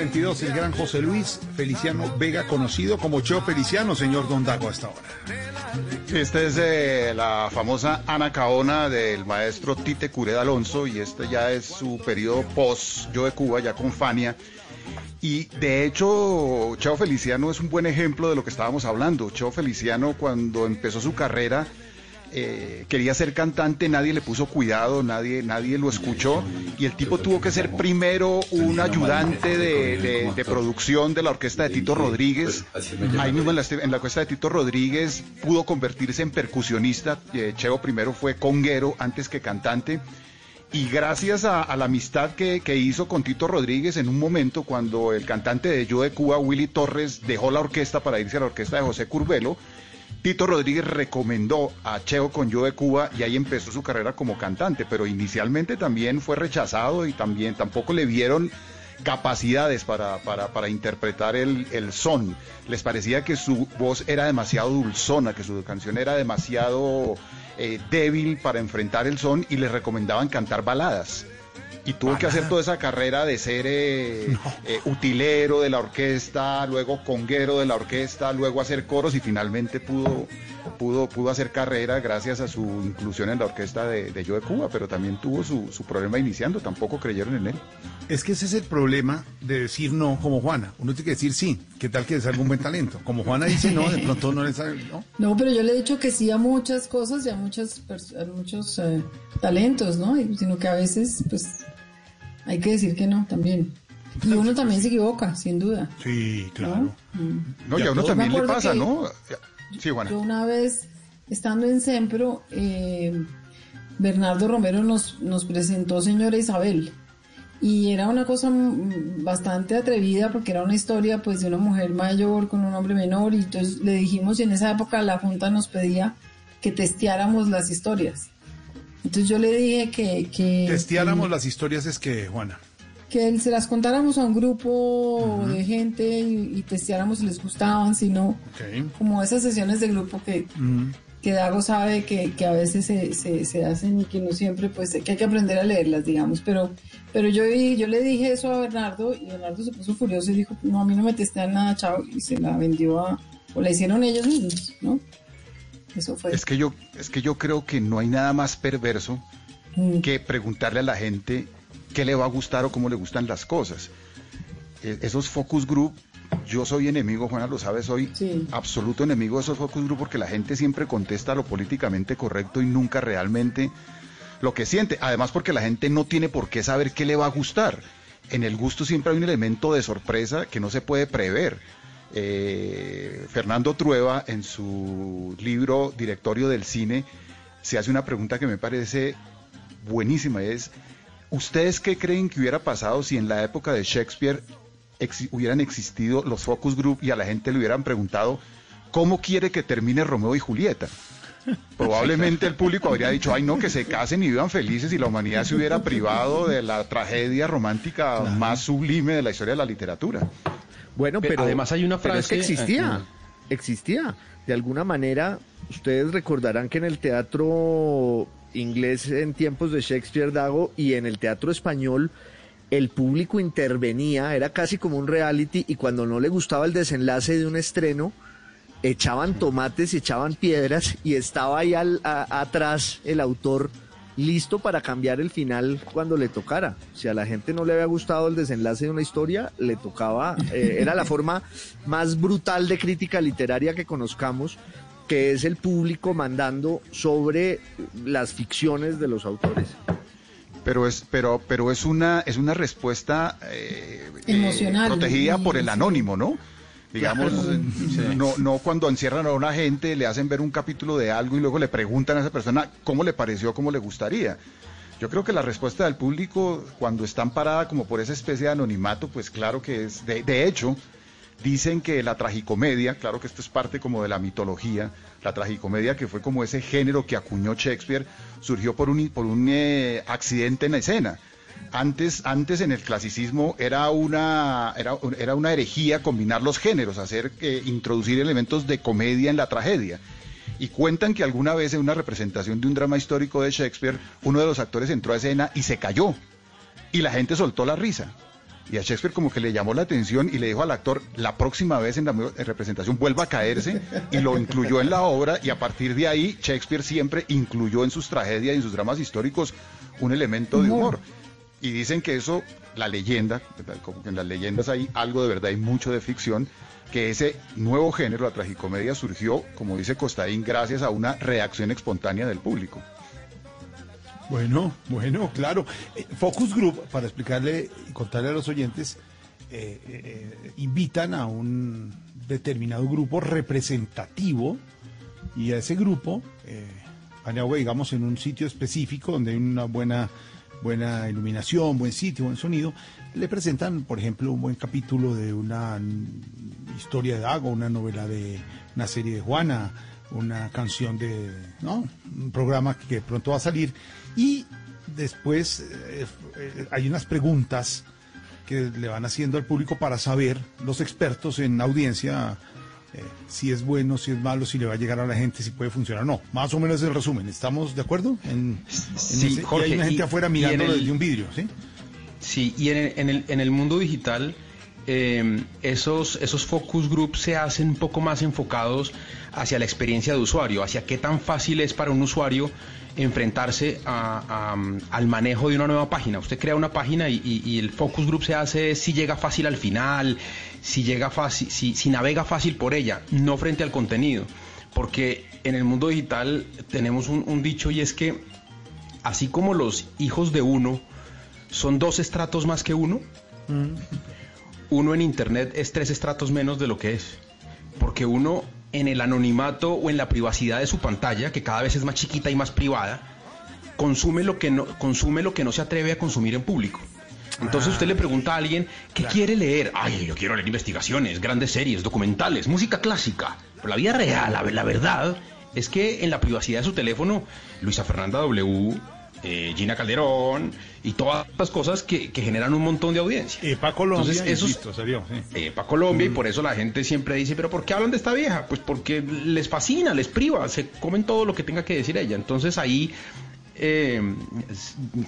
542, el gran José Luis Feliciano Vega, conocido como Cheo Feliciano, señor Don Dago, hasta ahora. Esta es eh, la famosa Anacaona del maestro Tite Cured Alonso y este ya es su periodo post Yo de Cuba, ya con Fania. Y de hecho, Cheo Feliciano es un buen ejemplo de lo que estábamos hablando. Cheo Feliciano cuando empezó su carrera eh, quería ser cantante, nadie le puso cuidado, nadie, nadie lo escuchó y el tipo tuvo que ser primero un ayudante de, producción de la orquesta de Tito Rodríguez. Ahí mismo en la, en orquesta de Tito Rodríguez pudo convertirse en percusionista. Eh, Cheo primero fue conguero antes que cantante. Y gracias a, a la amistad que, que hizo con Tito Rodríguez en un momento cuando el cantante de Yo de Cuba, Willy Torres, dejó la orquesta para irse a la orquesta de José Curbelo, Tito Rodríguez recomendó a Cheo con Yo de Cuba y ahí empezó su carrera como cantante, pero inicialmente también fue rechazado y también tampoco le vieron capacidades para, para, interpretar el, el son. Les parecía que su voz era demasiado dulzona, que su canción era demasiado eh, débil para enfrentar el son y les recomendaban cantar baladas. Y tuvo que hacer toda esa carrera de ser eh, eh, utilero de la orquesta, luego conguero de la orquesta, luego hacer coros y finalmente pudo, pudo, pudo hacer carrera gracias a su inclusión en la orquesta de, de Yo de Cuba, pero también tuvo su, su problema iniciando, tampoco creyeron en él. Es que ese es el problema de decir no como Juana. Uno tiene que decir sí. ¿Qué tal que es algún buen talento? Como Juana dice no, de pronto no le sabe. ¿no? No, pero yo le he dicho que sí a muchas cosas y a, muchas a muchos eh, talentos, ¿no? Y- Sino que a veces, pues, hay que decir que no también. Y uno también se equivoca, sin duda. Sí, claro. No, y a uno también le pasa, que- ¿no? Sí. Yo una vez, estando en Sempro, eh, Bernardo Romero nos, nos presentó Señora Isabel. Y era una cosa bastante atrevida porque era una historia pues de una mujer mayor con un hombre menor y entonces le dijimos y en esa época la Junta nos pedía que testeáramos las historias. Entonces yo le dije que... que Testeáramos las historias es que, Juana. Que se las contáramos a un grupo de gente y, y testeáramos si les gustaban, si no, Ok. como esas sesiones de grupo que, Mm. que Dago sabe que, que a veces se, se, se hacen y que no siempre, pues que hay que aprender a leerlas, digamos. Pero, pero yo, yo le dije eso a Bernardo y Bernardo se puso furioso y dijo, no, a mí no me testean nada, chao, y se la vendió a, o la hicieron ellos mismos, ¿no? Eso fue. Es que yo, es que yo creo que no hay nada más perverso que preguntarle a la gente qué le va a gustar o cómo le gustan las cosas. E- Esos focus group, yo soy enemigo, Juana lo sabe, soy absoluto enemigo de esos focus group porque la gente siempre contesta lo políticamente correcto y nunca realmente lo que siente. Además porque la gente no tiene por qué saber qué le va a gustar. En el gusto siempre hay un elemento de sorpresa que no se puede prever. Eh, Fernando Trueba, en su libro Directorio del Cine, se hace una pregunta que me parece buenísima. Es, ¿ustedes qué creen que hubiera pasado si en la época de Shakespeare hubieran existido los focus group y a la gente le hubieran preguntado cómo quiere que termine Romeo y Julieta? Probablemente el público habría dicho, ay no, que se casen y vivan felices y la humanidad se hubiera privado de la tragedia romántica más sublime de la historia de la literatura. Bueno, Pero pero además hay una es que frase- existía, ah, existía. De alguna manera, ustedes recordarán que en el teatro inglés en tiempos de Shakespeare Dago y en el teatro español el público intervenía, era casi como un reality y cuando no le gustaba el desenlace de un estreno echaban tomates echaban piedras y estaba ahí al- a- atrás el autor listo para cambiar el final cuando le tocara. Si a la gente no le había gustado el desenlace de una historia, le tocaba, eh, era la forma más brutal de crítica literaria que conozcamos, que es el público mandando sobre las ficciones de los autores. Pero es, pero, pero es una, es una respuesta eh, eh, Emocional. protegida por el anónimo, ¿no? Digamos, Claro. eh, no, no cuando encierran a una gente, le hacen ver un capítulo de algo y luego le preguntan a esa persona cómo le pareció, cómo le gustaría. Yo creo que la respuesta del público, cuando están parada como por esa especie de anonimato, pues claro que es, de, de hecho, dicen que la tragicomedia, claro que esto es parte como de la mitología, la tragicomedia que fue como ese género que acuñó Shakespeare, surgió por un, por un eh, accidente en la escena. Antes, antes en el clasicismo era una, era, era una herejía combinar los géneros, hacer, eh, introducir elementos de comedia en la tragedia. Y cuentan que alguna vez en una representación de un drama histórico de Shakespeare, uno de los actores entró a escena y se cayó. Y la gente soltó la risa. Y a Shakespeare como que le llamó la atención y le dijo al actor, la próxima vez en la representación vuelva a caerse y lo incluyó en la obra y a partir de ahí Shakespeare siempre incluyó en sus tragedias y en sus dramas históricos un elemento de humor. Y dicen que eso, la leyenda, como que en las leyendas hay algo de verdad y mucho de ficción, que ese nuevo género, la tragicomedia, surgió, como dice Costaín, gracias a una reacción espontánea del público. Bueno, bueno, claro. Eh, Focus Group, para explicarle y contarle a los oyentes, eh, eh, invitan a un determinado grupo representativo y a ese grupo, eh, Paniagua, digamos, en un sitio específico donde hay una buena, buena iluminación, buen sitio, buen sonido, le presentan, por ejemplo, un buen capítulo de una historia de Dago, una novela de una serie de Juana, una canción de, ¿no? Un programa que pronto va a salir y después eh, eh, hay unas preguntas que le van haciendo al público para saber los expertos en audiencia eh, si es bueno, si es malo, si le va a llegar a la gente, si puede funcionar o no. Más o menos es el resumen. ¿Estamos de acuerdo? En, en Sí, ese- y Jorge, hay una gente y- afuera y mirando el- desde un vidrio, ¿sí? Sí, y en el, en el, en el mundo digital, eh, esos, esos focus groups se hacen un poco más enfocados hacia la experiencia de usuario, hacia qué tan fácil es para un usuario enfrentarse a- a- al manejo de una nueva página. Usted crea una página y, y- y el focus group se hace si llega fácil al final, si llega fácil, si, si navega fácil por ella, no frente al contenido. Porque en el mundo digital tenemos un, un dicho y es que así como los hijos de uno son dos estratos más que uno, uno en internet es tres estratos menos de lo que es. Porque uno en el anonimato o en la privacidad de su pantalla, que cada vez es más chiquita y más privada, consume lo que no, consume lo que no se atreve a consumir en público. Entonces usted le pregunta a alguien, ¿qué quiere leer? Ay, yo quiero leer investigaciones, grandes series, documentales, música clásica. Pero la vida real, la, la verdad, es que en la privacidad de su teléfono, Luisa Fernanda W., eh, Gina Calderón y todas las cosas que, que generan un montón de audiencia. EPA Colombia, Entonces, esos- insisto, salió. sí. para Colombia y por eso la gente siempre dice, pero ¿por qué hablan de esta vieja? Pues porque les fascina, les priva, se comen todo lo que tenga que decir ella. Entonces ahí eh,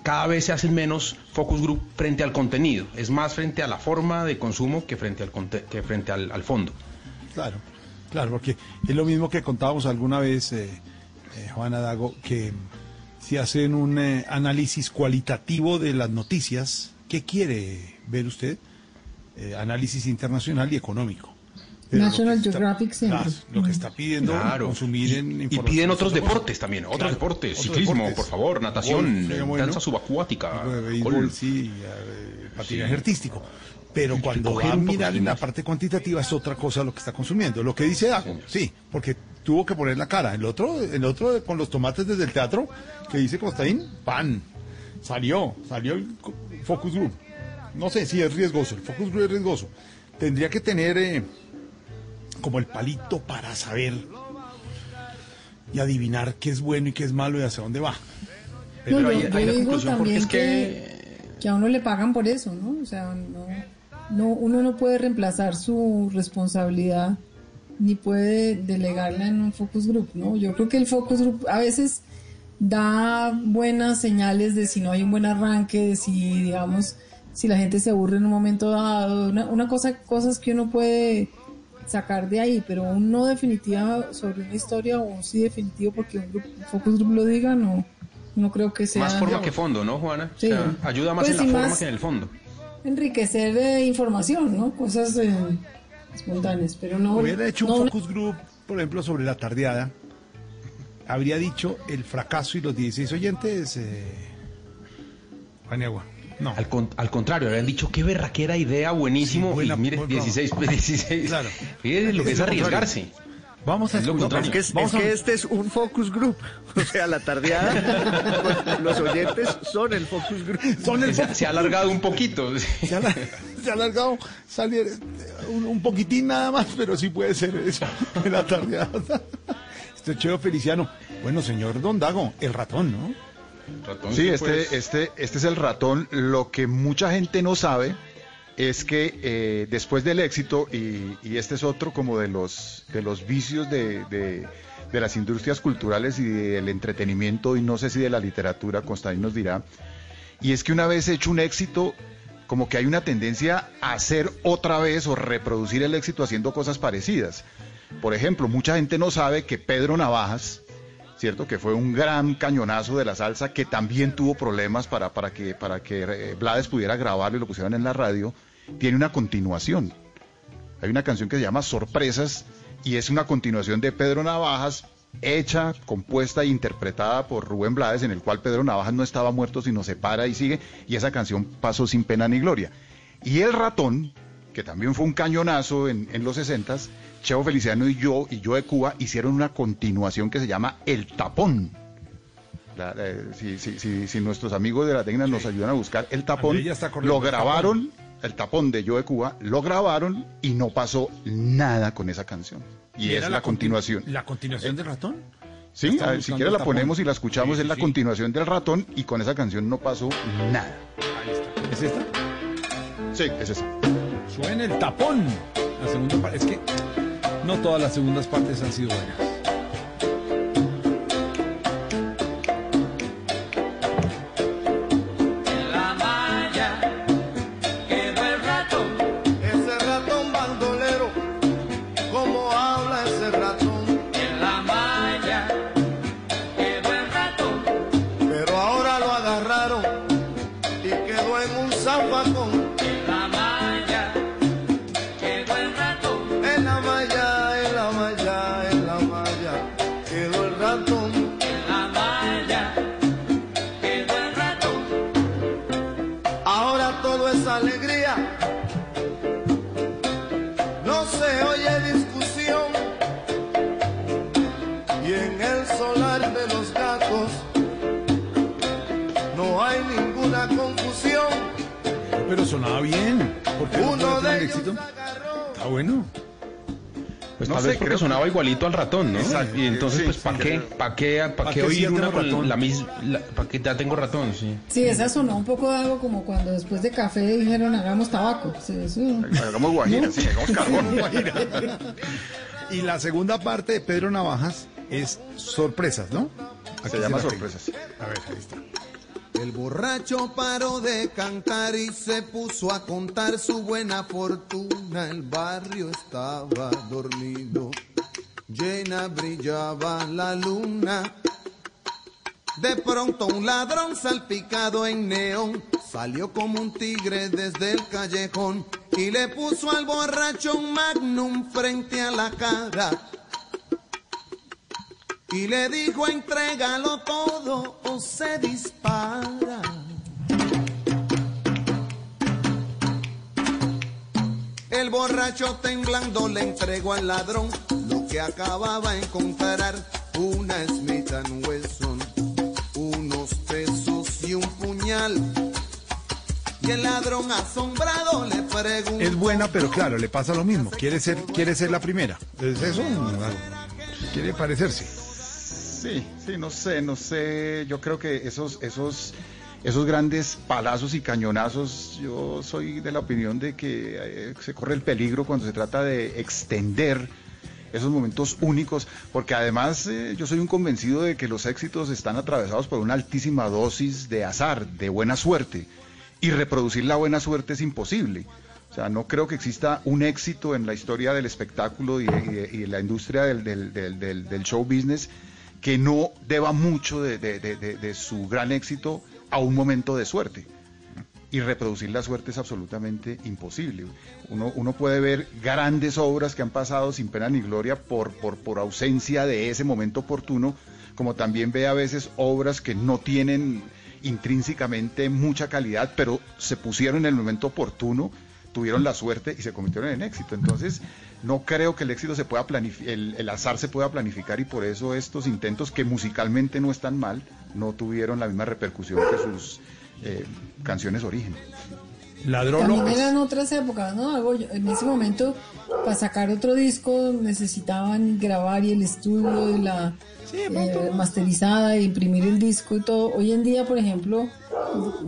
cada vez se hacen menos focus group frente al contenido, es más frente a la forma de consumo que frente al, que frente al, al fondo. Claro, claro, porque es lo mismo que contábamos alguna vez, eh, eh, Juana Dago, que si hacen un eh, análisis cualitativo de las noticias, ¿qué quiere ver usted? Eh, análisis internacional y económico. Pero lo National está- Geographic. Claro, lo que está pidiendo Claro. consumir en Y piden otros deportes también, otros Claro, deportes, otros ciclismo, deportes. por favor, natación, Golf, bueno. danza subacuática, béisbol, sí, eh, patinaje Sí. artístico. Pero cuando va a mirar en la parte cuantitativa es otra cosa lo que está consumiendo. Lo que dice Dago, sí, porque tuvo que poner la cara. El otro, el otro con los tomates desde el teatro, que dice Costaín, pan. Salió, salió el focus group. No sé si es riesgoso, el focus group es riesgoso. Tendría que tener eh, como el palito para saber y adivinar qué es bueno y qué es malo y hacia dónde va. No, yo, la digo también es que, que- que a uno le pagan por eso, ¿no? O sea, no, no, uno no puede reemplazar su responsabilidad ni puede delegarla en un focus group, ¿no? Yo creo que el focus group a veces da buenas señales de si no hay un buen arranque, de si, digamos, si la gente se aburre en un momento dado, una, una cosa, cosas que uno puede sacar de ahí, pero un no definitiva sobre una historia o un sí definitivo porque un, grupo, un focus group lo diga, no, no creo que sea... Más forma digamos, que fondo, ¿no, Juana? O Sí. sea, ayuda más Pues en la forma más- que en el fondo. Enriquecer de información, ¿no? Cosas eh, espontáneas, pero no... Hubiera hecho un focus group, por ejemplo, sobre la tardeada. Habría dicho el fracaso y los 16 oyentes. Eh... Paniagua. No. Al, con- al contrario, habían dicho qué berraquera idea, buenísimo. Sí, buena- y mire, muy 16, 16. Claro. Fíjese lo que es arriesgarse. Vamos a escuchar. Es que, es, Vamos es a- que este es un focus group. O sea, la tardeada, pues, los oyentes son el focus group. Son el Se, focus se ha alargado un poquito. Se ha, se ha alargado salir eh, un, un poquitín nada más, pero sí puede ser eso la tardeada. Este Cheo Feliciano. Bueno, señor Don Dago, el ratón, ¿no? Sí, este, pues. este, este es el ratón. Lo que mucha gente no sabe es que eh, después del éxito, y, este es otro como de los, de los vicios de, de- las industrias culturales y del entretenimiento, y no sé si de la literatura, Constantín nos dirá, y es que una vez hecho un éxito, como que hay una tendencia a hacer otra vez o reproducir el éxito haciendo cosas parecidas. Por ejemplo, mucha gente no sabe que Pedro Navajas, ¿cierto? Que fue un gran cañonazo de la salsa que también tuvo problemas para, para que, para que eh, Blades pudiera grabarlo y lo pusieran en la radio, tiene una continuación. Hay una canción que se llama Sorpresas y es una continuación de Pedro Navajas, hecha, compuesta e interpretada por Rubén Blades, en el cual Pedro Navajas no estaba muerto, sino se para y sigue, y esa canción pasó sin pena ni gloria. Y El Ratón, que también fue un cañonazo en, los 60 Cheo Feliciano y yo, y yo de Cuba, hicieron una continuación que se llama El Tapón. La- eh, si, si- si- si nuestros amigos de la Tecna nos ayudan a buscar El Tapón, lo grabaron, El Tapón de Yo de Cuba, lo grabaron y no pasó nada con esa canción. Y, es la, continu- continuación. ¿La continuación del ratón? Sí, a ver, si quieres la ponemos y la escuchamos, Sí, es la sí. continuación del ratón y con esa canción no pasó nada. Ahí está. ¿Es esta? Sí, es esa. Suena el tapón. La segunda parte. Es que no todas las segundas partes han sido buenas. Sonaba bien. ¿Por qué Uno de éxito? Está bueno. Pues No tal sé, vez porque que- sonaba igualito al ratón, ¿no? Exacto. Y entonces, Sí, pues, sí, ¿para qué? ¿Para qué, ¿Pa' qué oír una con ratón? la misma... ¿Para qué ya tengo ratón? Sí. Sí, esa sonó un poco de algo como cuando después de café dijeron hagamos tabaco. Sí, eso- Hagamos guajira, ¿No? sí, hagamos carbón. Y la segunda parte de Pedro Navajas es sorpresas, ¿no? Se llama la tengo. sorpresas. A ver, ahí está. El borracho paró de cantar y se puso a contar su buena fortuna. El barrio estaba dormido, llena brillaba la luna. De pronto un ladrón salpicado en neón salió como un tigre desde el callejón y le puso al borracho un magnum frente a la cara. Y le dijo, entrégalo todo o se dispara. El borracho temblando le entregó al ladrón lo que acababa de encontrar. Una Smith Wesson, unos pesos y un puñal. Y el ladrón asombrado le preguntó. Es buena, pero claro, le pasa lo mismo. Quiere ser, quiere ser la primera. ¿Es eso? Quiere parecerse. Sí, sí, no sé, no sé. Yo creo que esos, esos, esos grandes palazos y cañonazos, yo soy de la opinión de que eh, se corre el peligro cuando se trata de extender esos momentos únicos, porque además eh, yo soy un convencido de que los éxitos están atravesados por una altísima dosis de azar, de buena suerte, y reproducir la buena suerte es imposible. O sea, no creo que exista un éxito en la historia del espectáculo y, y- y la industria del- del show business que no deba mucho de, su gran éxito a un momento de suerte. Y reproducir la suerte es absolutamente imposible. Uno, uno puede ver grandes obras que han pasado sin pena ni gloria por, por, por ausencia de ese momento oportuno, como también ve a veces obras que no tienen intrínsecamente mucha calidad, pero se pusieron en el momento oportuno, tuvieron la suerte y se convirtieron en éxito. Entonces, no creo que el éxito se pueda planificar, el, el azar se pueda planificar y por eso estos intentos que musicalmente no están mal, no tuvieron la misma repercusión que sus eh, canciones origen. Ladrón También eran otras épocas, ¿no? Algo- En ese momento, para sacar otro disco, necesitaban grabar y el estudio y la eh, masterizada y imprimir el disco y todo. Hoy en día, por ejemplo,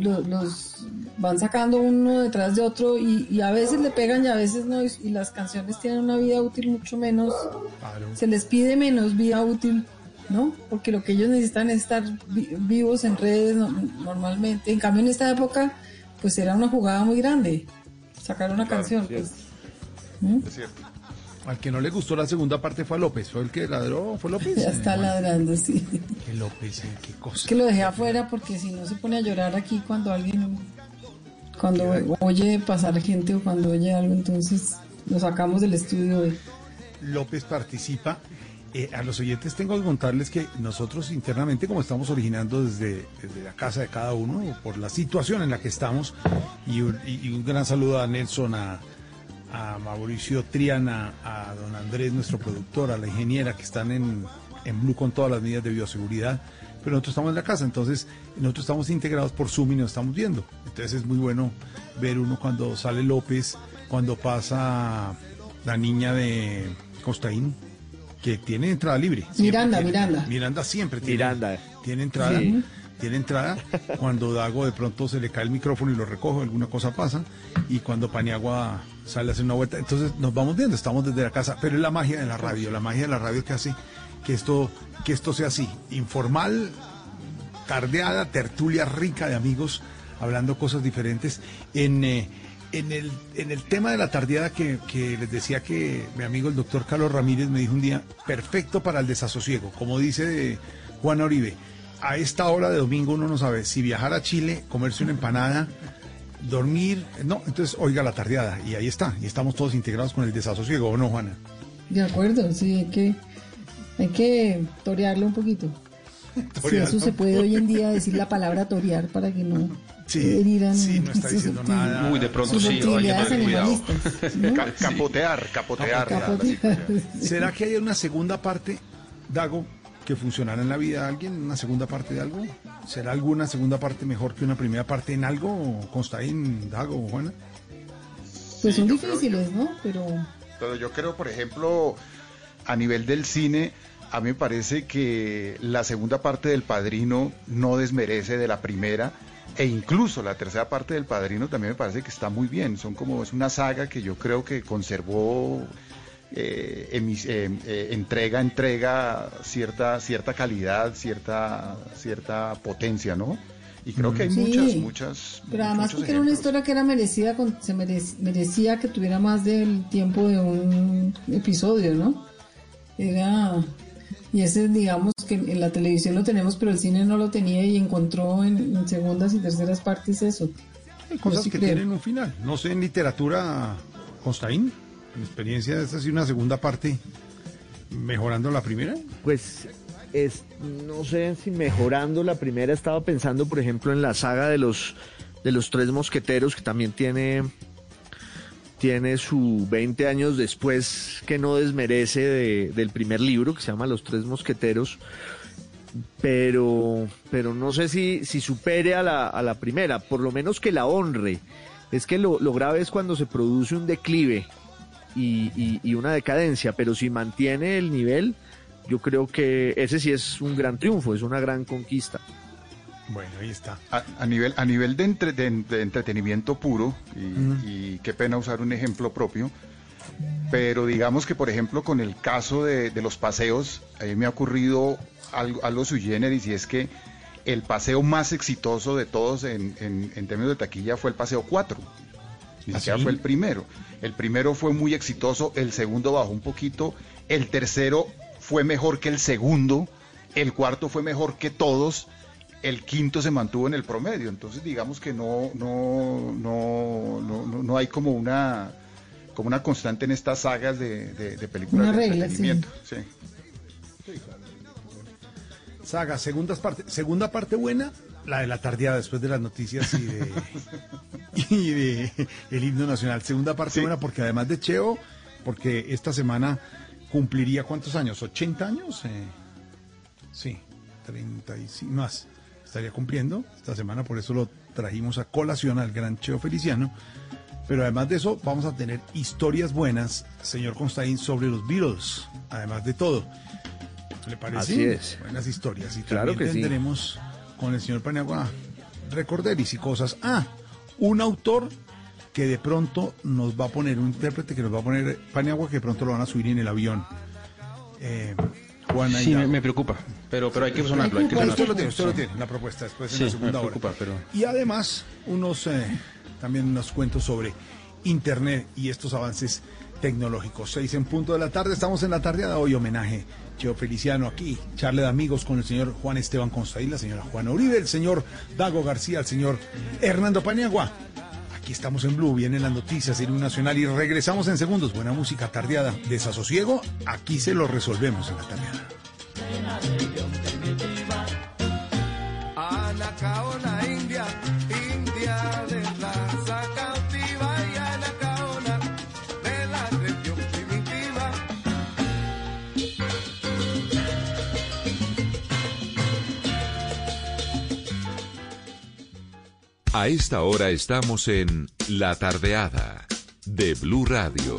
lo- los van sacando uno detrás de otro y, y a veces le pegan y a veces no. Y, y las canciones tienen una vida útil mucho menos. Se les pide menos vida útil. ¿No? Porque lo que ellos necesitan es estar vi- vivos en redes no- normalmente. En cambio, en esta época, pues era una jugada muy grande sacar una canción. pues. ¿Mm? Es cierto. Al que no le gustó la segunda parte fue a López. ¿Fue el que ladró? ¿Fue López? Ya está Eh, ladrando, sí. qué López, eh, qué cosa. Que lo dejé afuera porque si no se pone a llorar aquí cuando alguien, cuando oye pasar gente o cuando oye algo, entonces lo sacamos del estudio. de- López participa. Eh, a los oyentes tengo que contarles que nosotros internamente, como estamos originando desde, desde la casa de cada uno, por la situación en la que estamos, y un, y- y un gran saludo a Nelson, a, a Mauricio Triana, a don Andrés, nuestro productor, a la ingeniera que están en, en Blue con todas las medidas de bioseguridad, pero nosotros estamos en la casa, entonces nosotros estamos integrados por Zoom y nos estamos viendo. Entonces es muy bueno ver uno cuando sale López, cuando pasa la niña de Costaín, que tiene entrada libre. Siempre Miranda, tiene- Miranda. Miranda siempre tiene, Miranda. tiene entrada. Sí. Tiene entrada. Cuando Dago de pronto se le cae el micrófono y lo recoge, alguna cosa pasa. Y cuando Paniagua sale a hacer una vuelta. Entonces nos vamos viendo, estamos desde la casa. Pero es la magia de la radio, la magia de la radio que hace que esto, que esto sea así. Informal, tardeada, tertulia rica de amigos, hablando cosas diferentes. En, eh, en, el, en el tema de la tardeada que, que les decía que mi amigo el doctor Carlos Ramírez me dijo un día, perfecto para el desasosiego, como dice Juan Oribe. A esta hora de domingo uno no sabe si viajar a Chile, comerse una empanada, dormir, no, entonces oiga la tardeada y ahí está, y estamos todos integrados con el desasosiego, ¿o no, Juana? De acuerdo, sí, hay que, hay que torearlo un poquito. Si eso se puede hoy en día decir la palabra torear para que no Sí, herirán sí, no está diciendo nada. Uy, de pronto sí, hay que susceptibilidades tener cuidado. ¿no? Ca- capotear, capotear. ¿Será que hay una segunda parte, Dago, que funcionara en la vida de alguien, una segunda parte de algo. ¿Será alguna segunda parte mejor que una primera parte en algo, Constaín, Dago, Juana? Pues son difíciles, ¿no? Pero Pero yo creo, por ejemplo, a nivel del cine, a mí me parece que la segunda parte del Padrino no desmerece de la primera. E incluso la tercera parte del Padrino también me parece que está muy bien. Son como, es una saga que yo creo que conservó eh, emis- eh, eh, entrega entrega cierta, cierta calidad, cierta, cierta potencia, ¿no? Y creo que hay Sí. muchas, muchas. Pero además porque era una historia que era merecida, se merec- merecía que tuviera más del tiempo de un episodio, ¿no? Era... Y ese, digamos, que en la televisión lo tenemos, pero el cine no lo tenía y encontró en, en segundas y terceras partes eso. Hay cosas sí que creo. tienen un final. No sé, en literatura, Constaín, en experiencia, ¿es así una segunda parte mejorando la primera? Pues es, no sé si mejorando la primera estaba pensando, por ejemplo, en la saga de los de los tres mosqueteros que también tiene tiene su 20 años después que no desmerece de- del primer libro que se llama Los tres mosqueteros, pero pero no sé si si supere a la, a la primera, por lo menos que la honre. Es que lo, lo grave es cuando se produce un declive y, y- y una decadencia, pero si mantiene el nivel, yo creo que ese sí es un gran triunfo, es una gran conquista. Bueno, ahí está. A, a nivel, a nivel de, entre- de- de entretenimiento puro, y, qué pena usar un ejemplo propio, pero digamos que, por ejemplo, con el caso de, de los paseos, a mí me ha ocurrido algo, algo sui generis, y es que el paseo más exitoso de todos en, en- en términos de taquilla fue el paseo 4. Ni ¿Ah, siquiera fue el primero. El primero fue muy exitoso, el segundo bajó un poquito, el tercero fue mejor que el segundo, el cuarto fue mejor que todos, el quinto se mantuvo en el promedio. Entonces digamos que no, no, no, no, no- hay como una como una constante en estas sagas de, de- de películas Una de regla, entretenimiento. sí. Saga, segundas parte, segunda parte buena, la de la tardeada después de las noticias y de, y de el himno nacional. Segunda parte buena porque además de Cheo, porque esta semana cumpliría cuántos años, 80 años, Eh, sí, 35 más. Estaría cumpliendo esta semana, por eso lo trajimos a colación al gran Cheo Feliciano. Pero además de eso, vamos a tener historias buenas, señor Constaín, sobre los Beatles, además de todo. ¿Le parece? Así es. Buenas historias. Y Claro también que sí. tendremos con el señor Paniagua recorderis y cosas. Ah, un autor que de pronto nos va a poner, un intérprete que nos va a poner Paniagua, que de pronto lo van a subir en el avión. Eh, Juana Sí, me preocupa. Pero, pero hay que sonarlo, hay que Bueno, usted sonarlo. lo tiene, usted lo tiene, la propuesta después en Sí, la segunda me hora. preocupa, pero... Y además, unos eh, también unos cuentos sobre Internet y estos avances tecnológicos. Seis en punto de la tarde, estamos en la tardeada hoy, homenaje Cheo Feliciano aquí, charle de amigos con el señor Juan Esteban Constaín, la señora Juana Uribe, el señor Dago García, el señor Hernando Paniagua. Aquí estamos en Blue, vienen las noticias en un nacional y regresamos en segundos. Buena música tardeada, desasosiego, aquí se lo resolvemos en la tardeada. Anacaona India, India de raza cautiva y anacaona de la región primitiva. A esta hora estamos en La Tardeada de Blue Radio.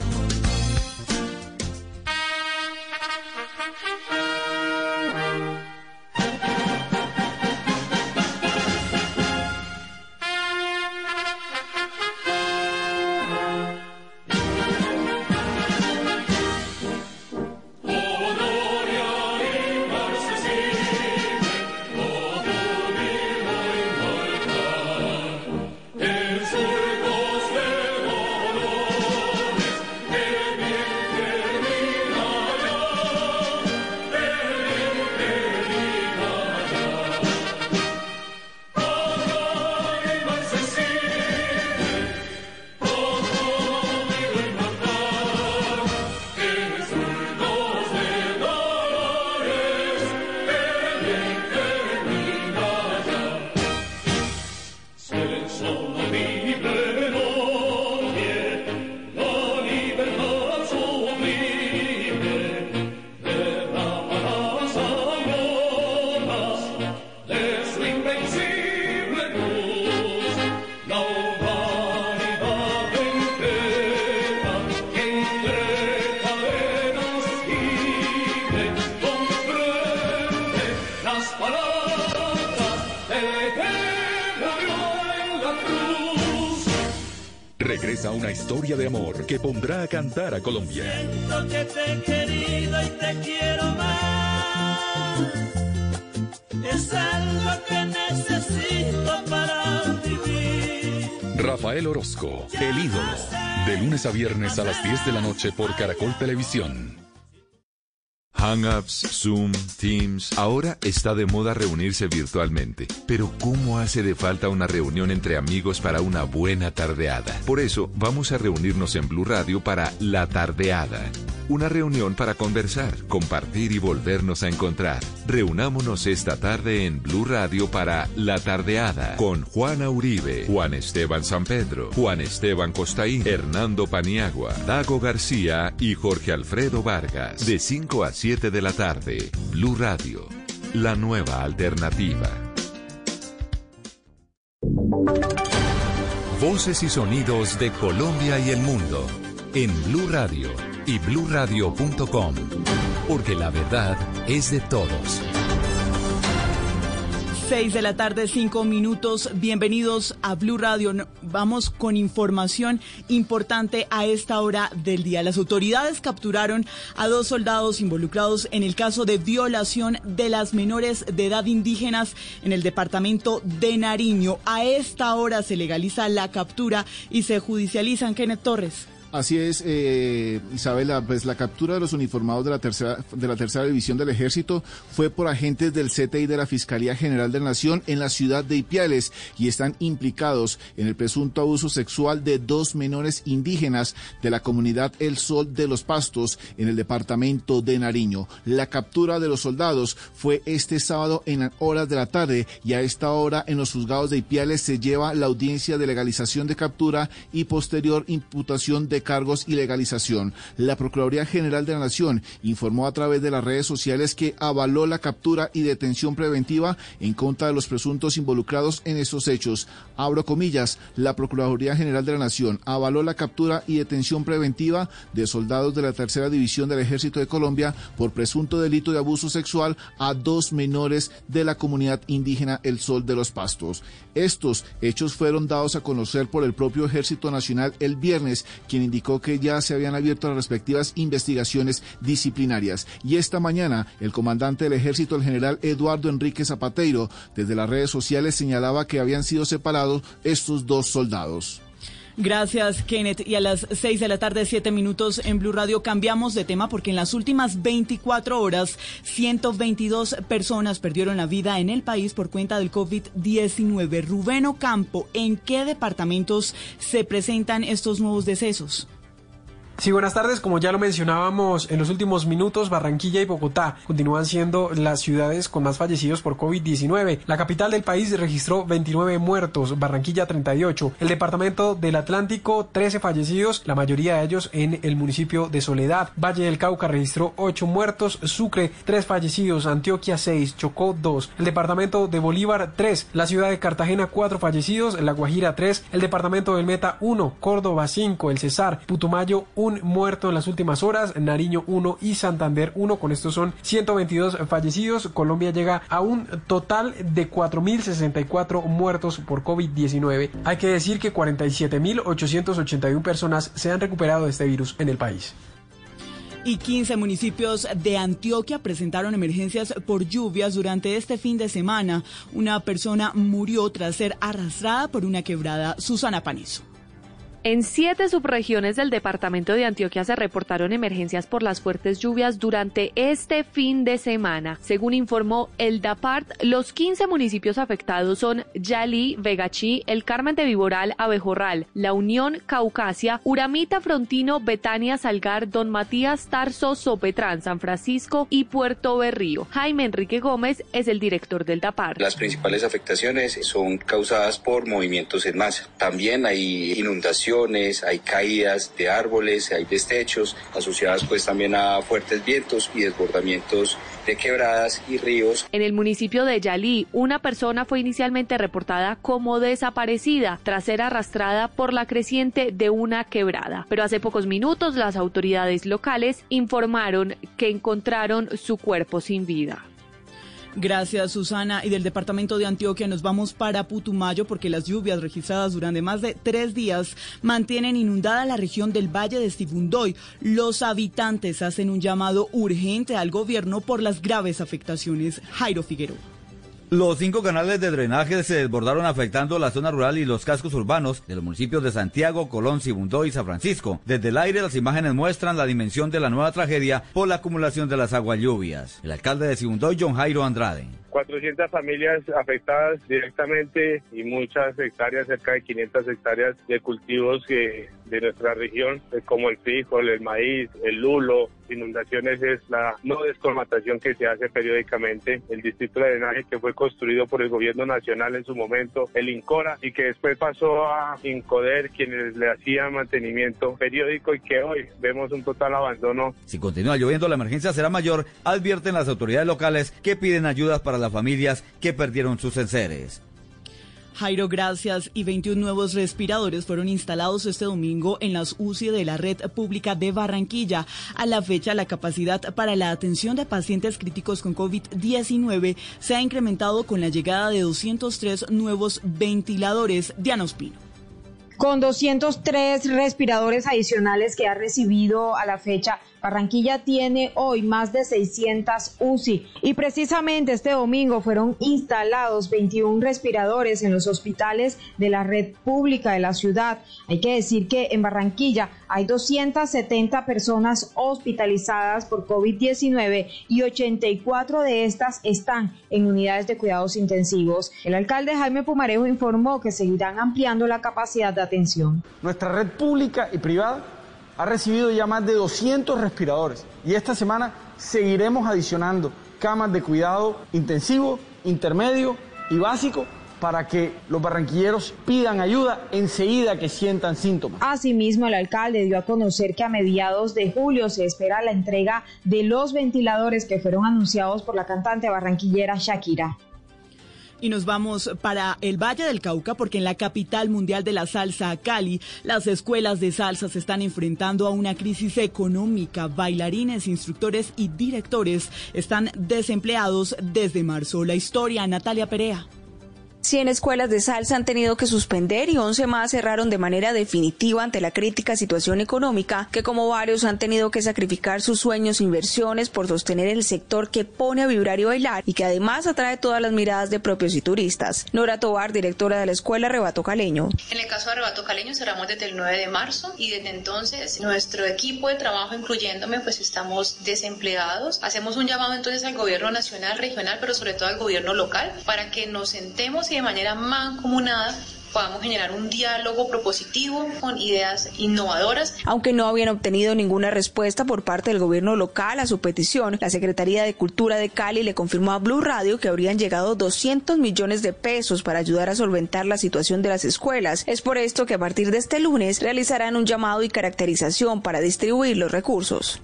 Cantar a Colombia. Siento que te he querido y te quiero más. Es algo que necesito para vivir. Rafael Orozco, el ídolo. De lunes a viernes a las 10 de la noche por Caracol Televisión. Hangouts, Zoom, Teams. Ahora está de moda reunirse virtualmente. Pero ¿cómo hace de falta una reunión entre amigos para una buena tardeada? Por eso vamos a reunirnos en Blue Radio para La Tardeada. Una reunión para conversar, compartir y volvernos a encontrar. Reunámonos esta tarde en Blue Radio para La Tardeada con Juana Uribe, Juan Esteban San Pedro, Juan Esteban Costaín, Hernando Paniagua, Dago García y Jorge Alfredo Vargas. De 5 a 7 de la tarde, Blue Radio, la nueva alternativa. Voces y sonidos de Colombia y el mundo en Blue Radio y bluradio.com, porque la verdad es de todos. 6 de la tarde, 5 minutos. Bienvenidos a Blue Radio. Vamos con información importante a esta hora del día. Las autoridades capturaron a dos soldados involucrados en el caso de violación de las menores de edad indígenas en el departamento de Nariño. A esta hora se legaliza la captura y se judicializan. Kenneth Torres. Así es, eh, Isabela, pues la captura de los uniformados de la tercera de la tercera división del Ejército fue por agentes del CTI de la Fiscalía General de la Nación en la ciudad de Ipiales y están implicados en el presunto abuso sexual de dos menores indígenas de la comunidad El Sol de los Pastos en el departamento de Nariño. La captura de los soldados fue este sábado en horas de la tarde y a esta hora en los juzgados de Ipiales se lleva la audiencia de legalización de captura y posterior imputación de cargos y legalización. La Procuraduría General de la Nación informó a través de las redes sociales que avaló la captura y detención preventiva en contra de los presuntos involucrados en estos hechos. Abro comillas, la Procuraduría General de la Nación avaló la captura y detención preventiva de soldados de la Tercera División del Ejército de Colombia por presunto delito de abuso sexual a dos menores de la comunidad indígena El Sol de los Pastos. Estos hechos fueron dados a conocer por el propio Ejército Nacional el viernes, quien indicó que ya se habían abierto las respectivas investigaciones disciplinarias. Y esta mañana, el comandante del Ejército, el general Eduardo Enrique Zapateiro, desde las redes sociales señalaba que habían sido separados estos dos soldados. Gracias, Kenneth. Y a las 6 de la tarde, 7 minutos en Blue Radio, cambiamos de tema porque en las últimas 24 horas, 122 personas perdieron la vida en el país por cuenta del COVID-19. Rubén Ocampo, ¿en qué departamentos se presentan estos nuevos decesos? Sí, buenas tardes. Como ya lo mencionábamos en los últimos minutos, Barranquilla y Bogotá continúan siendo las ciudades con más fallecidos por COVID-19. La capital del país registró 29 muertos, Barranquilla 38. El departamento del Atlántico, 13 fallecidos, la mayoría de ellos en el municipio de Soledad. Valle del Cauca registró 8 muertos, Sucre 3 fallecidos, Antioquia 6, Chocó 2. El departamento de Bolívar 3, la ciudad de Cartagena 4 fallecidos, La Guajira 3, el departamento del Meta 1, Córdoba 5, El Cesar, Putumayo 1 un muerto en las últimas horas, Nariño 1 y Santander 1. Con estos son 122 fallecidos. Colombia llega a un total de 4.064 muertos por COVID-19. Hay que decir que 47.881 personas se han recuperado de este virus en el país y 15 municipios de Antioquia presentaron emergencias por lluvias durante este fin de semana. Una persona murió tras ser arrastrada por una quebrada. Susana Panizo. En siete subregiones del departamento de Antioquia se reportaron emergencias por las fuertes lluvias durante este fin de semana. Según informó el DAPART, los 15 municipios afectados son Yalí, Vegachí, El Carmen de Viboral, Abejorral, La Unión, Caucasia, Uramita, Frontino, Betania, Salgar, Don Matías, Tarso, Sopetrán, San Francisco y Puerto Berrío. Jaime Enrique Gómez es el director del DAPART. Las principales afectaciones son causadas por movimientos en masa. También hay inundaciones hay caídas de árboles, hay destechos asociadas pues también a fuertes vientos y desbordamientos de quebradas y ríos. En el municipio de Yalí, una persona fue inicialmente reportada como desaparecida tras ser arrastrada por la creciente de una quebrada. Pero hace pocos minutos las autoridades locales informaron que encontraron su cuerpo sin vida. Gracias, Susana. Y del departamento de Antioquia nos vamos para Putumayo porque las lluvias registradas durante más de tres días mantienen inundada la región del Valle de Sibundoy. Los habitantes hacen un llamado urgente al gobierno por las graves afectaciones. Jairo Figueroa. Los cinco canales de drenaje se desbordaron afectando la zona rural y los cascos urbanos de los municipios de Santiago, Colón, Sibundoy y San Francisco. Desde el aire las imágenes muestran la dimensión de la nueva tragedia por la acumulación de las aguas lluvias. El alcalde de Sibundoy, John Jairo Andrade. 400 familias afectadas directamente y muchas hectáreas, cerca de 500 hectáreas de cultivos que de nuestra región, eh, como el frijol, el maíz, el lulo, inundaciones es la no descolmatación que se hace periódicamente, el distrito de drenaje que fue construido por el gobierno nacional en su momento, el INCORA, y que después pasó a INCODER, quienes le hacían mantenimiento periódico y que hoy vemos un total abandono. Si continúa lloviendo, la emergencia será mayor, advierten las autoridades locales que piden ayudas para las familias que perdieron sus enseres. Jairo, gracias. Y 21 nuevos respiradores fueron instalados este domingo en las UCI de la red pública de Barranquilla. A la fecha, la capacidad para la atención de pacientes críticos con COVID-19 se ha incrementado con la llegada de 203 nuevos ventiladores. Diana Ospino. Con 203 respiradores adicionales que ha recibido a la fecha, Barranquilla tiene hoy más de 600 UCI y precisamente este domingo fueron instalados 21 respiradores en los hospitales de la red pública de la ciudad. Hay que decir que en Barranquilla hay 270 personas hospitalizadas por COVID-19 y 84 de estas están en unidades de cuidados intensivos. El alcalde Jaime Pumarejo informó que seguirán ampliando la capacidad de atención. Nuestra red pública y privada ha recibido ya más de 200 respiradores y esta semana seguiremos adicionando camas de cuidado intensivo, intermedio y básico para que los barranquilleros pidan ayuda enseguida que sientan síntomas. Asimismo, el alcalde dio a conocer que a mediados de julio se espera la entrega de los ventiladores que fueron anunciados por la cantante barranquillera Shakira. Y nos vamos para el Valle del Cauca porque en la capital mundial de la salsa, Cali, las escuelas de salsa se están enfrentando a una crisis económica. Bailarines, instructores y directores están desempleados desde marzo. La historia, Natalia Perea. 100 escuelas de salsa han tenido que suspender y 11 más cerraron de manera definitiva ante la crítica situación económica, que como varios han tenido que sacrificar sus sueños e inversiones por sostener el sector que pone a vibrar y bailar y que además atrae todas las miradas de propios y turistas. Nora Tobar, directora de la escuela Rebato Caleño. En el caso de Rebato Caleño cerramos desde el 9 de marzo y desde entonces nuestro equipo de trabajo, incluyéndome, pues estamos desempleados. Hacemos un llamado entonces al gobierno nacional, regional, pero sobre todo al gobierno local para que nos sentemos y de manera mancomunada podamos generar un diálogo propositivo con ideas innovadoras. Aunque no habían obtenido ninguna respuesta por parte del gobierno local a su petición, la Secretaría de Cultura de Cali le confirmó a Blue Radio que habrían llegado 200 millones de pesos para ayudar a solventar la situación de las escuelas. Es por esto que a partir de este lunes realizarán un llamado y caracterización para distribuir los recursos.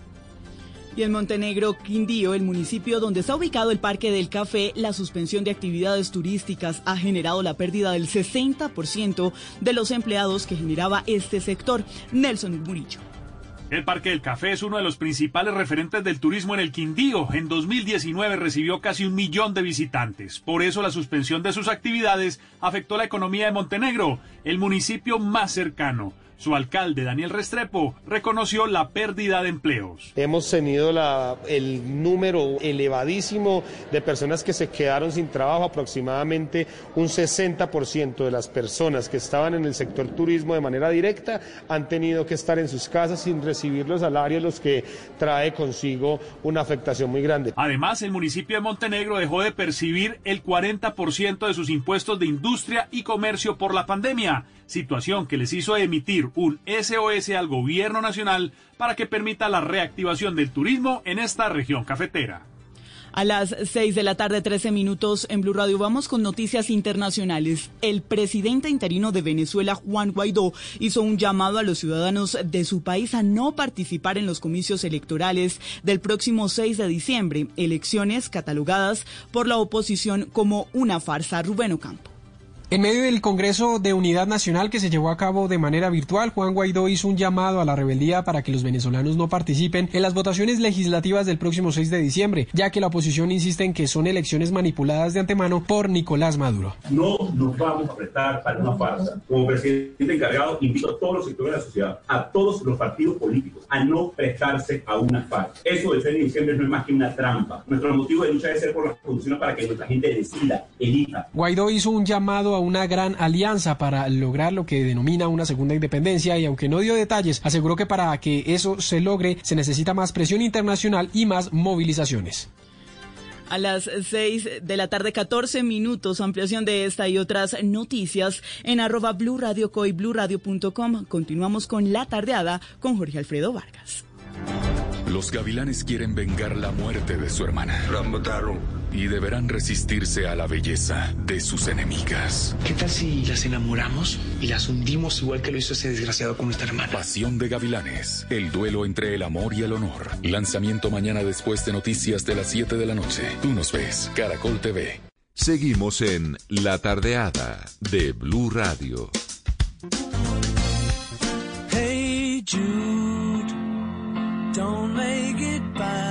Y en Montenegro, Quindío, el municipio donde está ubicado el Parque del Café, la suspensión de actividades turísticas ha generado la pérdida del 60% de los empleados que generaba este sector. Nelson Murillo. El Parque del Café es uno de los principales referentes del turismo en el Quindío. En 2019 recibió casi un millón de visitantes. Por eso la suspensión de sus actividades afectó la economía de Montenegro, el municipio más cercano. Su alcalde, Daniel Restrepo, reconoció la pérdida de empleos. Hemos tenido la, el número elevadísimo de personas que se quedaron sin trabajo, aproximadamente un 60% de las personas que estaban en el sector turismo de manera directa han tenido que estar en sus casas sin recibir los salarios, los que trae consigo una afectación muy grande. Además, el municipio de Montenegro dejó de percibir el 40% de sus impuestos de industria y comercio por la pandemia situación que les hizo emitir un SOS al gobierno nacional para que permita la reactivación del turismo en esta región cafetera. A las 6 de la tarde, 13 minutos en Blue Radio, vamos con noticias internacionales. El presidente interino de Venezuela, Juan Guaidó, hizo un llamado a los ciudadanos de su país a no participar en los comicios electorales del próximo 6 de diciembre, elecciones catalogadas por la oposición como una farsa. Rubén Ocampo. En medio del Congreso de Unidad Nacional que se llevó a cabo de manera virtual, Juan Guaidó hizo un llamado a la rebeldía para que los venezolanos no participen en las votaciones legislativas del próximo 6 de diciembre, ya que la oposición insiste en que son elecciones manipuladas de antemano por Nicolás Maduro. No nos vamos a prestar para una farsa. Como presidente encargado, invito a todos los sectores de la sociedad, a todos los partidos políticos, a no prestarse a una farsa. Eso del 6 de diciembre no es más que una trampa. Nuestro motivo de lucha debe ser por las condiciones para que nuestra gente decida, elija. Guaidó hizo un llamado a una gran alianza para lograr lo que denomina una segunda independencia y aunque no dio detalles, aseguró que para que eso se logre se necesita más presión internacional y más movilizaciones. A las 6 de la tarde, 14 minutos, ampliación de esta y otras noticias en arroba Blue Radio Co y bluradio.com. Continuamos con la tardeada con Jorge Alfredo Vargas. Los gavilanes quieren vengar la muerte de su hermana. La mataron. Y deberán resistirse a la belleza de sus enemigas. ¿Qué tal si las enamoramos y las hundimos igual que lo hizo ese desgraciado con nuestra hermana? Pasión de gavilanes. El duelo entre el amor y el honor. Lanzamiento mañana después de noticias de las 7 de la noche. Tú nos ves. Caracol TV. Seguimos en La Tardeada de Blue Radio. Hey Jude, don't make it bad.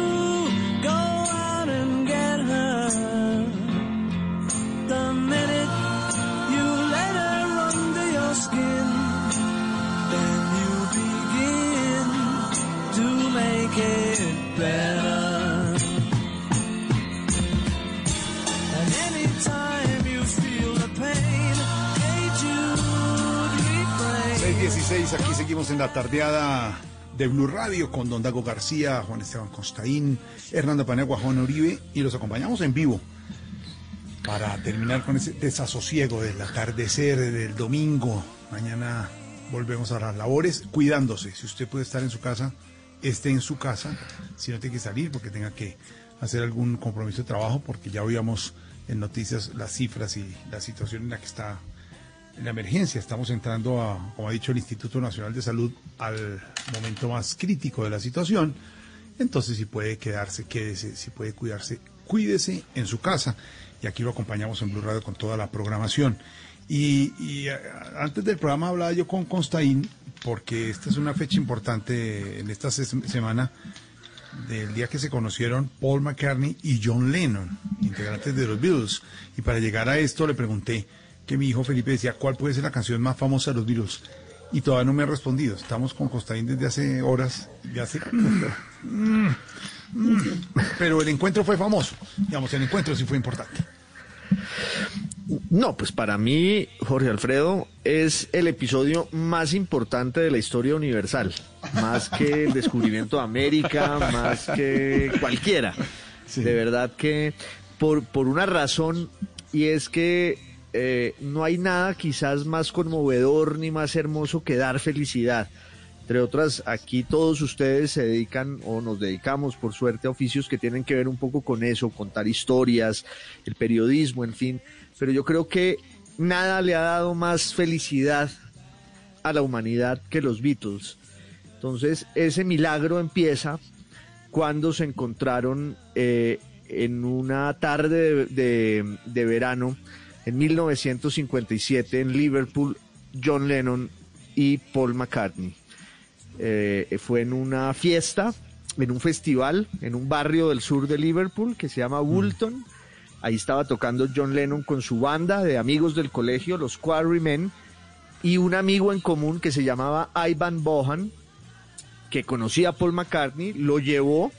make it better. And anytime you feel the pain, hey Jude, refrain. 616, aquí seguimos en la tardeada de Blue Radio con Don Dago García, Juan Esteban Costaín, Hernando Panegua, Juan Oribe y los acompañamos en vivo para terminar con ese desasosiego del atardecer del domingo. Mañana volvemos a las labores, cuidándose. Si usted puede estar en su casa, esté en su casa. Si no tiene que salir porque tenga que hacer algún compromiso de trabajo, porque ya oíamos en noticias las cifras y la situación en la que está la emergencia. Estamos entrando como ha dicho el Instituto Nacional de Salud, al momento más crítico de la situación. Entonces, si puede quedarse, quédese. Si puede cuidarse, cuídese en su casa. Y aquí lo acompañamos en Blue Radio con toda la programación. Y, y, eh, antes del programa hablaba yo con Constaín, porque esta es una fecha importante en esta se- semana del día que se conocieron Paul McCartney y John Lennon, integrantes de los Beatles. Y para llegar a esto le pregunté que mi hijo Felipe decía, ¿cuál puede ser la canción más famosa de los Beatles? Y todavía no me ha respondido. Estamos con Costaín desde hace horas, de hace... Mm. Pero el encuentro fue famoso. Digamos, el encuentro sí fue importante. No, pues para mí, Jorge Alfredo, es el episodio más importante de la historia universal. Más que el descubrimiento de América, más que cualquiera. De verdad que por, por una razón, y es que eh, no hay nada quizás más conmovedor ni más hermoso que dar felicidad. Entre otras, aquí todos ustedes se dedican o nos dedicamos, por suerte, a oficios que tienen que ver un poco con eso, contar historias, el periodismo, en fin. Pero yo creo que nada le ha dado más felicidad a la humanidad que los Beatles. Entonces, ese milagro empieza cuando se encontraron eh, en una tarde de, de- de verano en 1957 en Liverpool John Lennon y Paul McCartney. Eh, fue en una fiesta, en un festival, en un barrio del sur de Liverpool que se llama Woolton. Ahí estaba tocando John Lennon con su banda de amigos del colegio, los Quarrymen, y un amigo en común que se llamaba Ivan Bohan, que conocía a Paul McCartney, lo llevó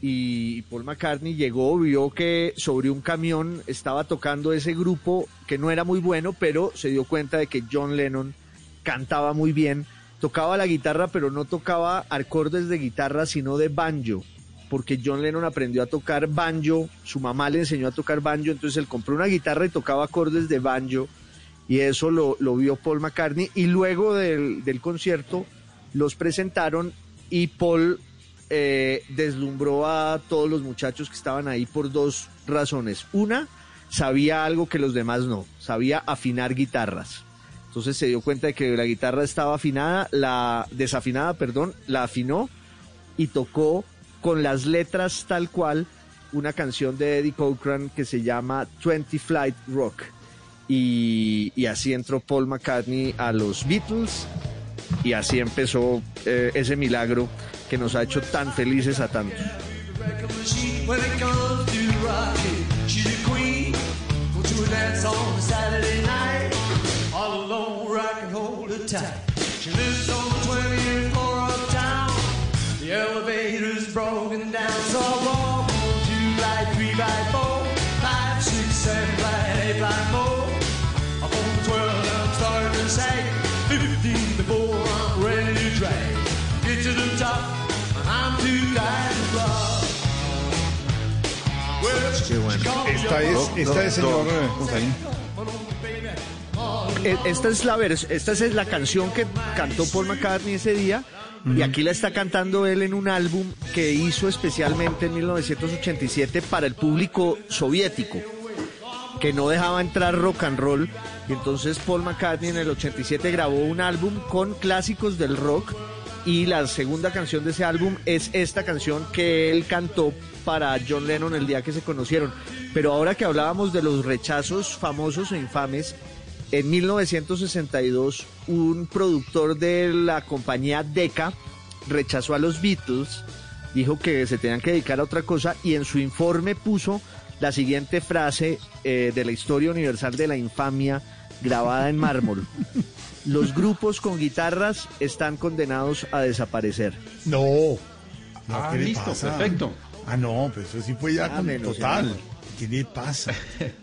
y Paul McCartney llegó, vio que sobre un camión estaba tocando ese grupo que no era muy bueno, pero se dio cuenta de que John Lennon cantaba muy bien, tocaba la guitarra, pero no tocaba acordes de guitarra, sino de banjo, porque John Lennon aprendió a tocar banjo, su mamá le enseñó a tocar banjo, entonces él compró una guitarra y tocaba acordes de banjo, y eso lo, lo vio Paul McCartney y luego del, del concierto los presentaron y Paul eh, deslumbró a todos los muchachos que estaban ahí por dos razones. Una, sabía algo que los demás no, sabía afinar guitarras. Entonces se dio cuenta de que la guitarra estaba afinada, la desafinada, perdón, la afinó y tocó con las letras tal cual una canción de Eddie Cochran que se llama 20 Flight Rock. Y, así entró Paul McCartney a los Beatles y así empezó eh, ese milagro que nos ha hecho tan felices a tantos. When it comes to rocking, she's a queen. Go to a dance on a Saturday night. All alone, rock and hold her tight. She lives on the 20th floor of town. The elevator's broken down, so I walk on to like 3 by 4, 5, 6, 7, flight 8 by 4. I'm on the 12 and I'm starting to sag. 15 before I'm ready to drag. Get to the top, and I'm too tired to rock. Qué bueno. Esta es, esta es, señor Constaín. Esta es la vers- esta es la canción que cantó Paul McCartney ese día y aquí la está cantando él en un álbum que hizo especialmente en 1987 para el público soviético que no dejaba entrar rock and roll y entonces Paul McCartney en el 87 grabó un álbum con clásicos del rock y la segunda canción de ese álbum es esta canción que él cantó para John Lennon el día que se conocieron. Pero ahora que hablábamos de los rechazos famosos e infames, en 1962 un productor de la compañía Decca rechazó a los Beatles, dijo que se tenían que dedicar a otra cosa y en su informe puso la siguiente frase eh, de la historia universal de la infamia grabada en mármol. Los grupos con guitarras están condenados a desaparecer. No. No, Ah, ¿qué listo, pasa? perfecto. Ah, no, pues eso sí fue ya Ah, con menos, total. ¿Qué le pasa?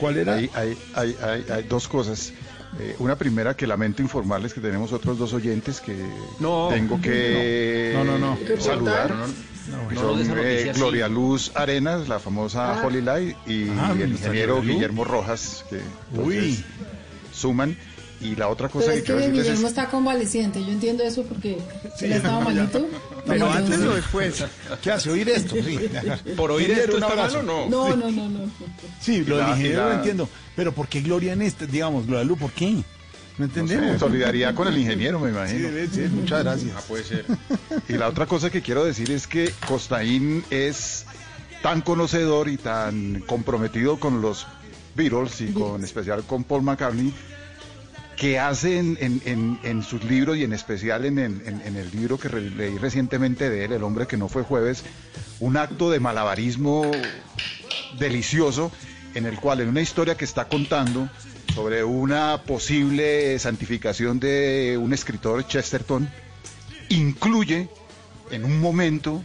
¿Cuál era? Hay, hay, hay, hay- hay dos cosas. Eh, una primera que lamento informarles que tenemos otros dos oyentes que No. tengo que No, no, no. saludar. No, no, no, Y no son des esa eh, así. Gloria Luz Arenas, la famosa Ah. Holly Light, y Ah, el ingeniero Luz. Guillermo Rojas, que Uy. entonces suman. Y la otra cosa Pero que es que quiero decirles Guillermo es está convaleciente, yo entiendo eso porque él estaba no, malito. Pero antes o después. ¿Qué hace? ¿Oír esto? Sí. Por oír esto un está mal o No, no, no, no. Sí, lo Y del la- la- lo entiendo. Pero ¿por qué Gloria en este? Digamos, Gloria Luz, ¿por qué? No No entendemos. sé, solidaridad con el ingeniero, me imagino. Sí, ser. Muchas gracias. Ah, puede ser. Y la otra cosa que quiero decir es que Costaín es tan conocedor y tan comprometido con los Beatles y con especial con Paul McCartney que hace en, en- sus libros y en especial en, el- en- el libro que leí recientemente de él, El hombre que no fue jueves, un acto de malabarismo delicioso en el cual en una historia que está contando sobre una posible santificación de un escritor Chesterton, incluye en un momento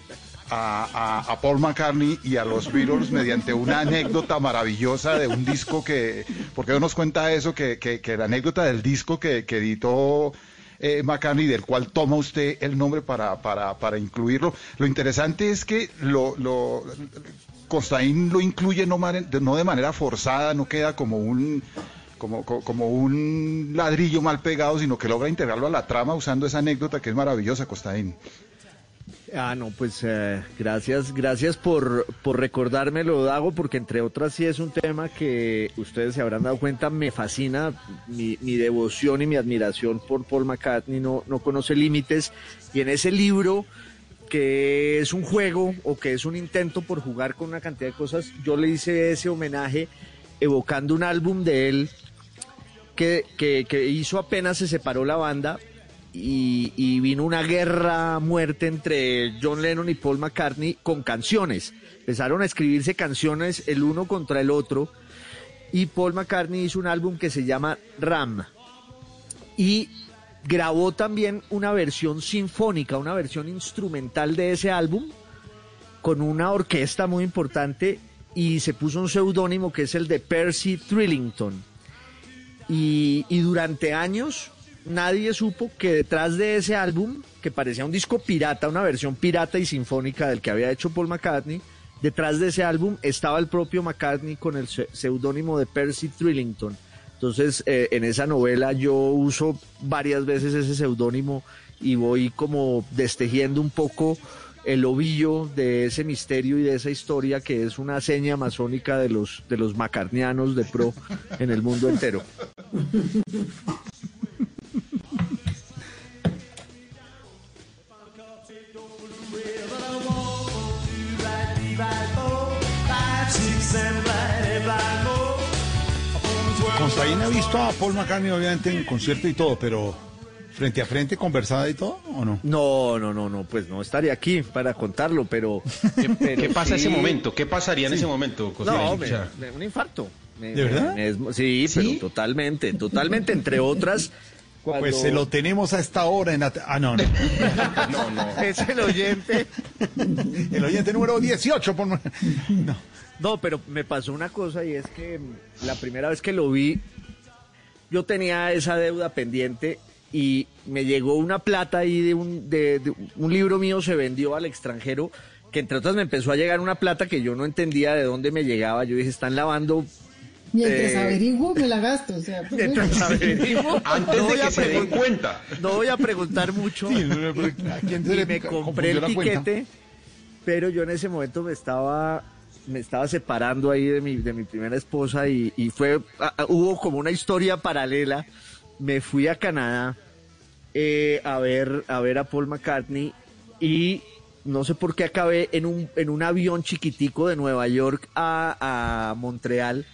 a, Paul McCartney y a los Beatles mediante una anécdota maravillosa de un disco que, ¿por qué no nos cuenta eso? Que, que- la anécdota del disco que, que editó eh, McCartney, del cual toma usted el nombre para, para, para incluirlo. Lo interesante es que lo, lo, Costaín lo incluye no, no de manera forzada, no queda como un como, co- como un ladrillo mal pegado, sino que logra integrarlo a la trama usando esa anécdota que es maravillosa, Costaín. Ah, no, pues eh, gracias, gracias por, por recordármelo, Dago, porque entre otras sí es un tema que ustedes se habrán dado cuenta, me fascina, mi, devoción y mi admiración por Paul McCartney no, no conoce límites, y en ese libro que es un juego o que es un intento por jugar con una cantidad de cosas, yo le hice ese homenaje evocando un álbum de él que, que, que hizo apenas se separó la banda y, vino una guerra muerte entre John Lennon y Paul McCartney con canciones. Empezaron a escribirse canciones el uno contra el otro y Paul McCartney hizo un álbum que se llama Ram y grabó también una versión sinfónica, una versión instrumental de ese álbum con una orquesta muy importante y se puso un seudónimo que es el de Percy Trillington. Y, y durante años nadie supo que detrás de ese álbum, que parecía un disco pirata, una versión pirata y sinfónica del que había hecho Paul McCartney, detrás de ese álbum estaba el propio McCartney con el se- seudónimo de Percy Trillington. Entonces, eh, en esa novela yo uso varias veces ese seudónimo y voy como destejiendo un poco el ovillo de ese misterio y de esa historia que es una seña masónica de los de los macarnianos de pro en el mundo entero. Constaín ha visto a Paul McCartney obviamente en concierto y todo, pero frente a frente conversada y todo, ¿o no? No, no, no, no, pues no estaría aquí para contarlo, pero... pero ¿Qué pasa en sí. ese momento? ¿Qué pasaría en Sí. ese momento? No, me- me- un infarto. Me- ¿De verdad? me- me- sí, pero totalmente, totalmente, entre otras... Cuando... Pues se lo tenemos a esta hora en la... Ah, no, no. no, no. Es el oyente. El oyente número 18, por... No. No, pero me pasó una cosa y es que mm, la primera vez que lo vi, yo tenía esa deuda pendiente y me llegó una plata ahí de un, de, de un libro mío se vendió al extranjero, que entre otras me empezó a llegar una plata que yo no entendía de dónde me llegaba. Yo dije, están lavando. Mientras eh, averiguo, me la gasto. O sea, pues, Mientras averiguo, Antes no de voy a que se den cuenta. No voy a preguntar mucho. Sí, no, ¿a quién y me compré el tiquete, pero yo en ese momento me estaba me estaba separando ahí de mi, de mi primera esposa y, y fue a- a- hubo como una historia paralela. Me fui a Canadá eh, a ver a ver a Paul McCartney y no sé por qué acabé en un, en un avión chiquitico de Nueva York a, a Montreal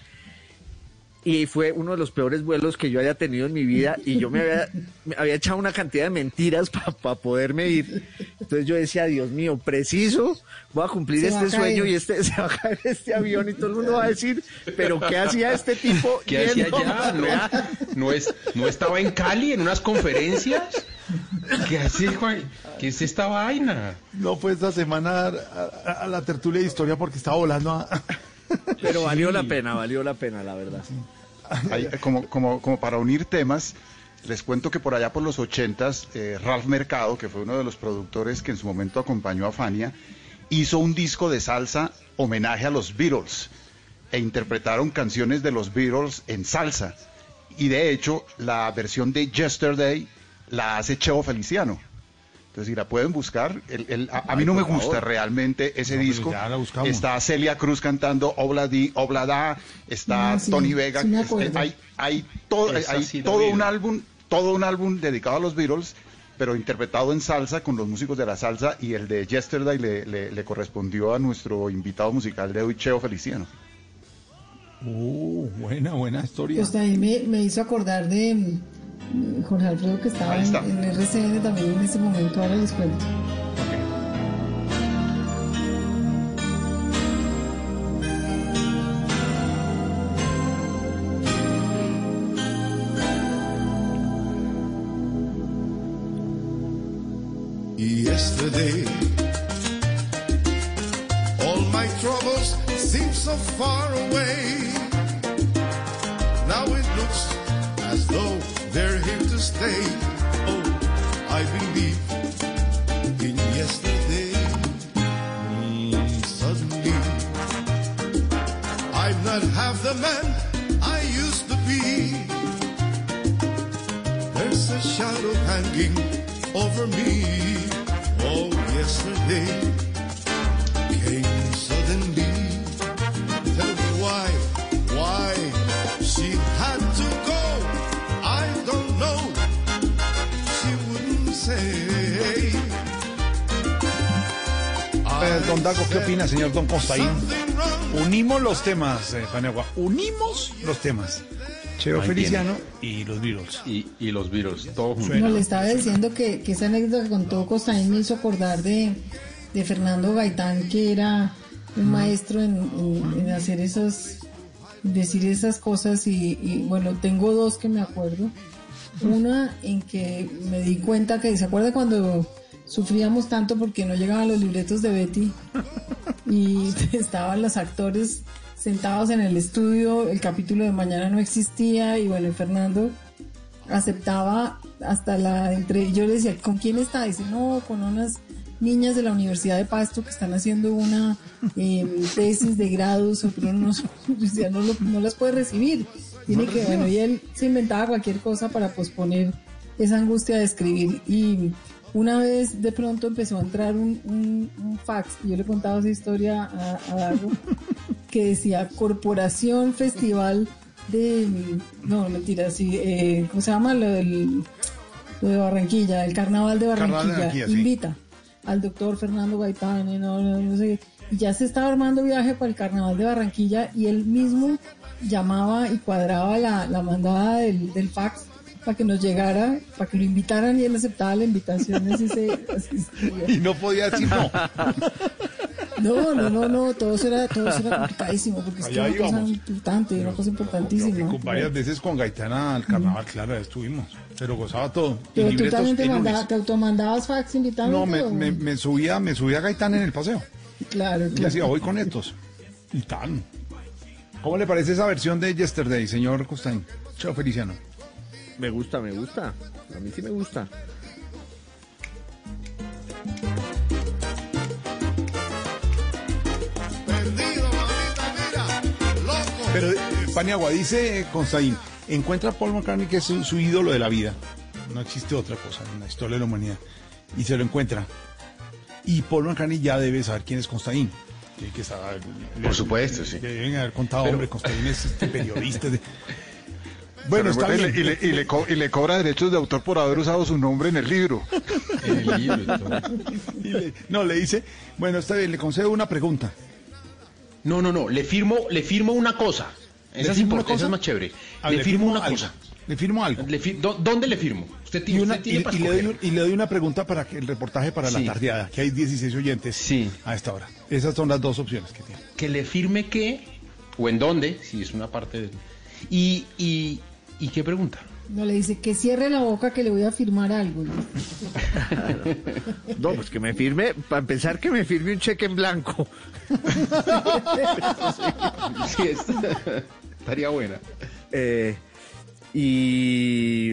y fue uno de los peores vuelos que yo haya tenido en mi vida y yo me había, me había echado una cantidad de mentiras para poderme ir. Entonces yo decía, Dios mío, preciso, voy a cumplir Se este a sueño y este se va a caer este avión y todo el mundo va a decir, pero ¿qué hacía este tipo? ¿Qué hacía allá? Montreal?" ¿No, no, es, ¿No estaba en Cali en unas conferencias? ¿Qué hace, Juan? ¿Qué es esta vaina? No fue esta semana a, a- a la tertulia de historia porque estaba volando a... Pero valió la pena, valió la pena, la verdad. Como, como, como para unir temas, les cuento que por allá por los ochentas, eh, Ralph Mercado, que fue uno de los productores que en su momento acompañó a Fania, hizo un disco de salsa homenaje a los Beatles e interpretaron canciones de los Beatles en salsa. Y de hecho, la versión de Yesterday la hace Cheo Feliciano. Entonces, si la pueden buscar, el- el- a, a mí Ay, no me gusta favor. realmente ese No, pero disco. ya la buscamos. Está Celia Cruz cantando Obladi, Oblada, está Ah, sí, Tony Vega. sí este, hay hay todo, hay sí un álbum, todo un álbum dedicado a los Beatles, pero interpretado en salsa con los músicos de la salsa y el de Yesterday le, le- le correspondió a nuestro invitado musical de hoy, Cheo Feliciano. Uh, buena, buena historia. Pues ahí me, me hizo acordar de Jorge Alfredo que estaba en, en RCN también en ese momento, ahora les cuento. Yesterday, all my troubles seem so far the man I used to be. There's a shadow hanging over me. Oh, yesterday came suddenly. Tell me why, why she had to go. I don't know. She wouldn't say. Eh, don Dago, ¿qué opina, señor Don Constaín? Unimos los temas, eh, Paniagua. Unimos los temas. Cheo Ahí Feliciano y los Beatles. Y, y los Beatles, todos juntos. No, le estaba diciendo que, que esa anécdota que contó Costaín me hizo acordar de, de Fernando Gaitán, que era un maestro en, en- en hacer esas, decir esas cosas y, y, bueno, tengo dos que me acuerdo. Una en que me di cuenta que, ¿se acuerda cuando sufríamos tanto porque no llegaban los libretos de Betty? Y estaban los actores sentados en el estudio, el capítulo de mañana no existía y bueno, Fernando aceptaba hasta la entre yo le decía, ¿con quién está? Dice, no, con unas niñas de la Universidad de Pasto que están haciendo una eh, tesis de grado, no, ya no, lo- no las puede recibir. Tiene que, bueno, y él se inventaba cualquier cosa para posponer esa angustia de escribir. Y una vez de pronto empezó a entrar un, un- un fax, y yo le contaba esa historia a, a Dago, que decía Corporación Festival de. No, mentira, sí, eh, ¿cómo se llama? Lo, del, lo de Barranquilla, el Carnaval de Carnaval de Barranquilla. Sí. Invita al doctor Fernando Gaitán, y no, no, no sé. Y ya se estaba armando viaje para el Carnaval de Barranquilla y él mismo llamaba y cuadraba la, la mandada del, del fax para que nos llegara, para que lo invitaran y él aceptaba la invitación. Así se, asistía. Y no podía decir no. No, no, no, no, todo eso era, todo eso era complicadísimo, porque es que Allá una cosa íbamos. importante, una cosa importantísima. Con varias veces con Gaitana al carnaval, claro, estuvimos. Pero gozaba todo. Y Pero tú también te, y manda- lunes. te automandabas fax invitando. No, me, me, me subía, me subía a Gaitán en el paseo. Claro, Y decía, voy con estos. Y tal. ¿Cómo le parece esa versión de Yesterday, señor Costain? Chao, Feliciano. Me gusta, me gusta. A mí sí me gusta. Pero, Paniagua, dice eh, Constaín, encuentra a Paul McCartney que es su, su ídolo de la vida. No existe otra cosa en la historia de la humanidad. Y se lo encuentra. Y Paul McCartney ya debe saber quién es Constaín. Tiene que saber. Por supuesto, sí. Le deben haber contado, Pero- hombre, Constaín es este periodista. De- Bueno, está bien. y le- Y le, y le co- y le cobra derechos de autor por haber usado su nombre en el libro. Y le- no, le dice, bueno, está bien, le concedo una pregunta. No, no, no, le firmo, le firmo una cosa. ¿Le Esa es, importante, esa es más chévere. Ah, le, le firmo, firmo una algo. cosa. Le firmo algo. Le fi- ¿dó- ¿Dónde le firmo? Usted Y, tiene, una- usted tiene y- para y le doy, un- y le doy una pregunta para que el reportaje para Sí. la tardeada, que hay 16 oyentes a esta hora. Esas son las dos opciones que tiene. que le firme qué o en dónde, si es una parte del... Y, y, ¿y qué pregunta? No le dice que cierre la boca que le voy a firmar algo. ¿no? No, pues que me firme, para empezar que me firme un cheque en blanco. Sí, es- estaría buena. Eh, y,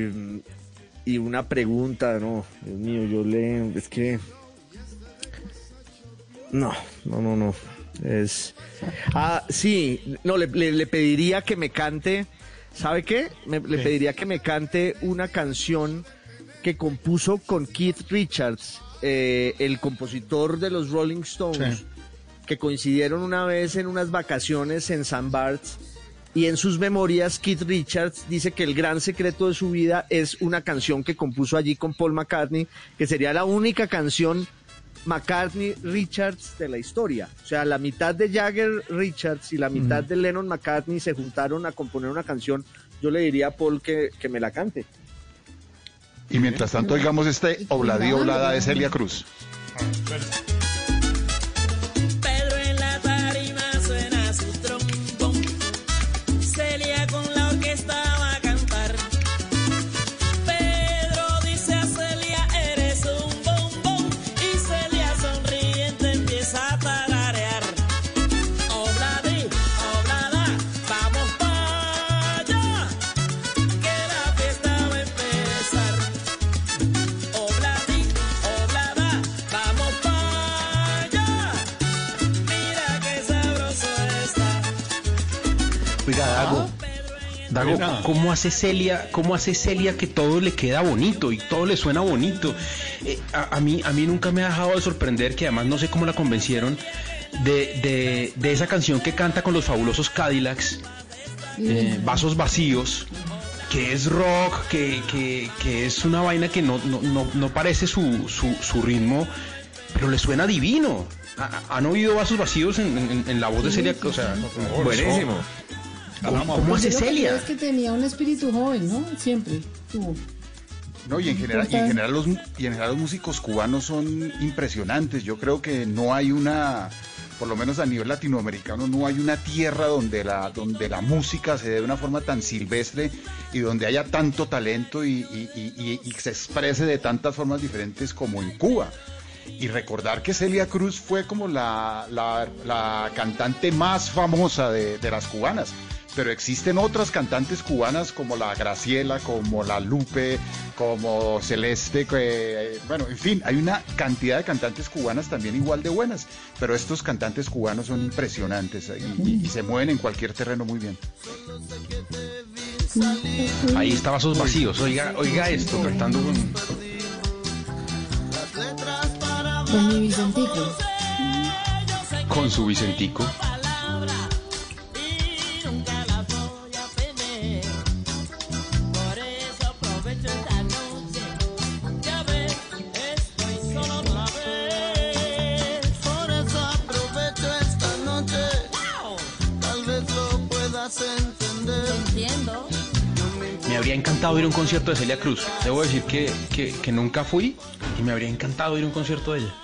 y una pregunta, no, Dios mío, yo le, es que, no, no, no, no, es, ah, sí, no, le, le- le pediría que me cante, ¿sabe qué? Me- le pediría que me cante una canción que compuso con Keith Richards, eh, el compositor de los Rolling Stones, Sí. que coincidieron una vez en unas vacaciones en San Barts y en sus memorias Keith Richards dice que el gran secreto de su vida es una canción que compuso allí con Paul McCartney, que sería la única canción McCartney Richards de la historia. O sea, la mitad de Jagger Richards y la mitad de Lennon McCartney se juntaron a componer una canción. Yo le diría a Paul que, que me la cante. Y mientras tanto, oigamos este obladí oblada de Celia Cruz. Dago, Buena. ¿cómo hace Celia, cómo hace Celia que todo le queda bonito y todo le suena bonito? Eh, a, a mí, a mí nunca me ha dejado de sorprender que además no sé cómo la convencieron de, de, de esa canción que canta con los fabulosos Cadillacs, eh, Vasos Vacíos, que es rock, que, que, que es una vaina que no, no, no, no parece su, su, su ritmo, pero le suena divino. ¿Ha- ¿Han oído Vasos Vacíos en, en- en la voz de Celia? O sea, buenísimo. ¿Cómo, cómo hace Celia? Es que tenía un espíritu joven, ¿no? Siempre tuvo. No, y en general, y en general los, y en general los músicos cubanos son impresionantes. Yo creo que no hay una, por lo menos a nivel latinoamericano, no hay una tierra donde la, donde la música se dé de una forma tan silvestre y donde haya tanto talento y, y- y- y- y se exprese de tantas formas diferentes como en Cuba. Y recordar que Celia Cruz fue como la, la- la cantante más famosa de, de las cubanas. Pero existen otras cantantes cubanas como la Graciela, como la Lupe, como Celeste, que, bueno, en fin, hay una cantidad de cantantes cubanas también igual de buenas, pero estos cantantes cubanos son impresionantes y, y- y se mueven en cualquier terreno muy bien. Ahí estaba sus vacíos. Oiga, oiga esto, cantando con. Con mi Vicentico. con su Vicentico. Habría encantado ir a un concierto de Celia Cruz. Debo decir que, que, que nunca fui y me habría encantado ir a un concierto de ella.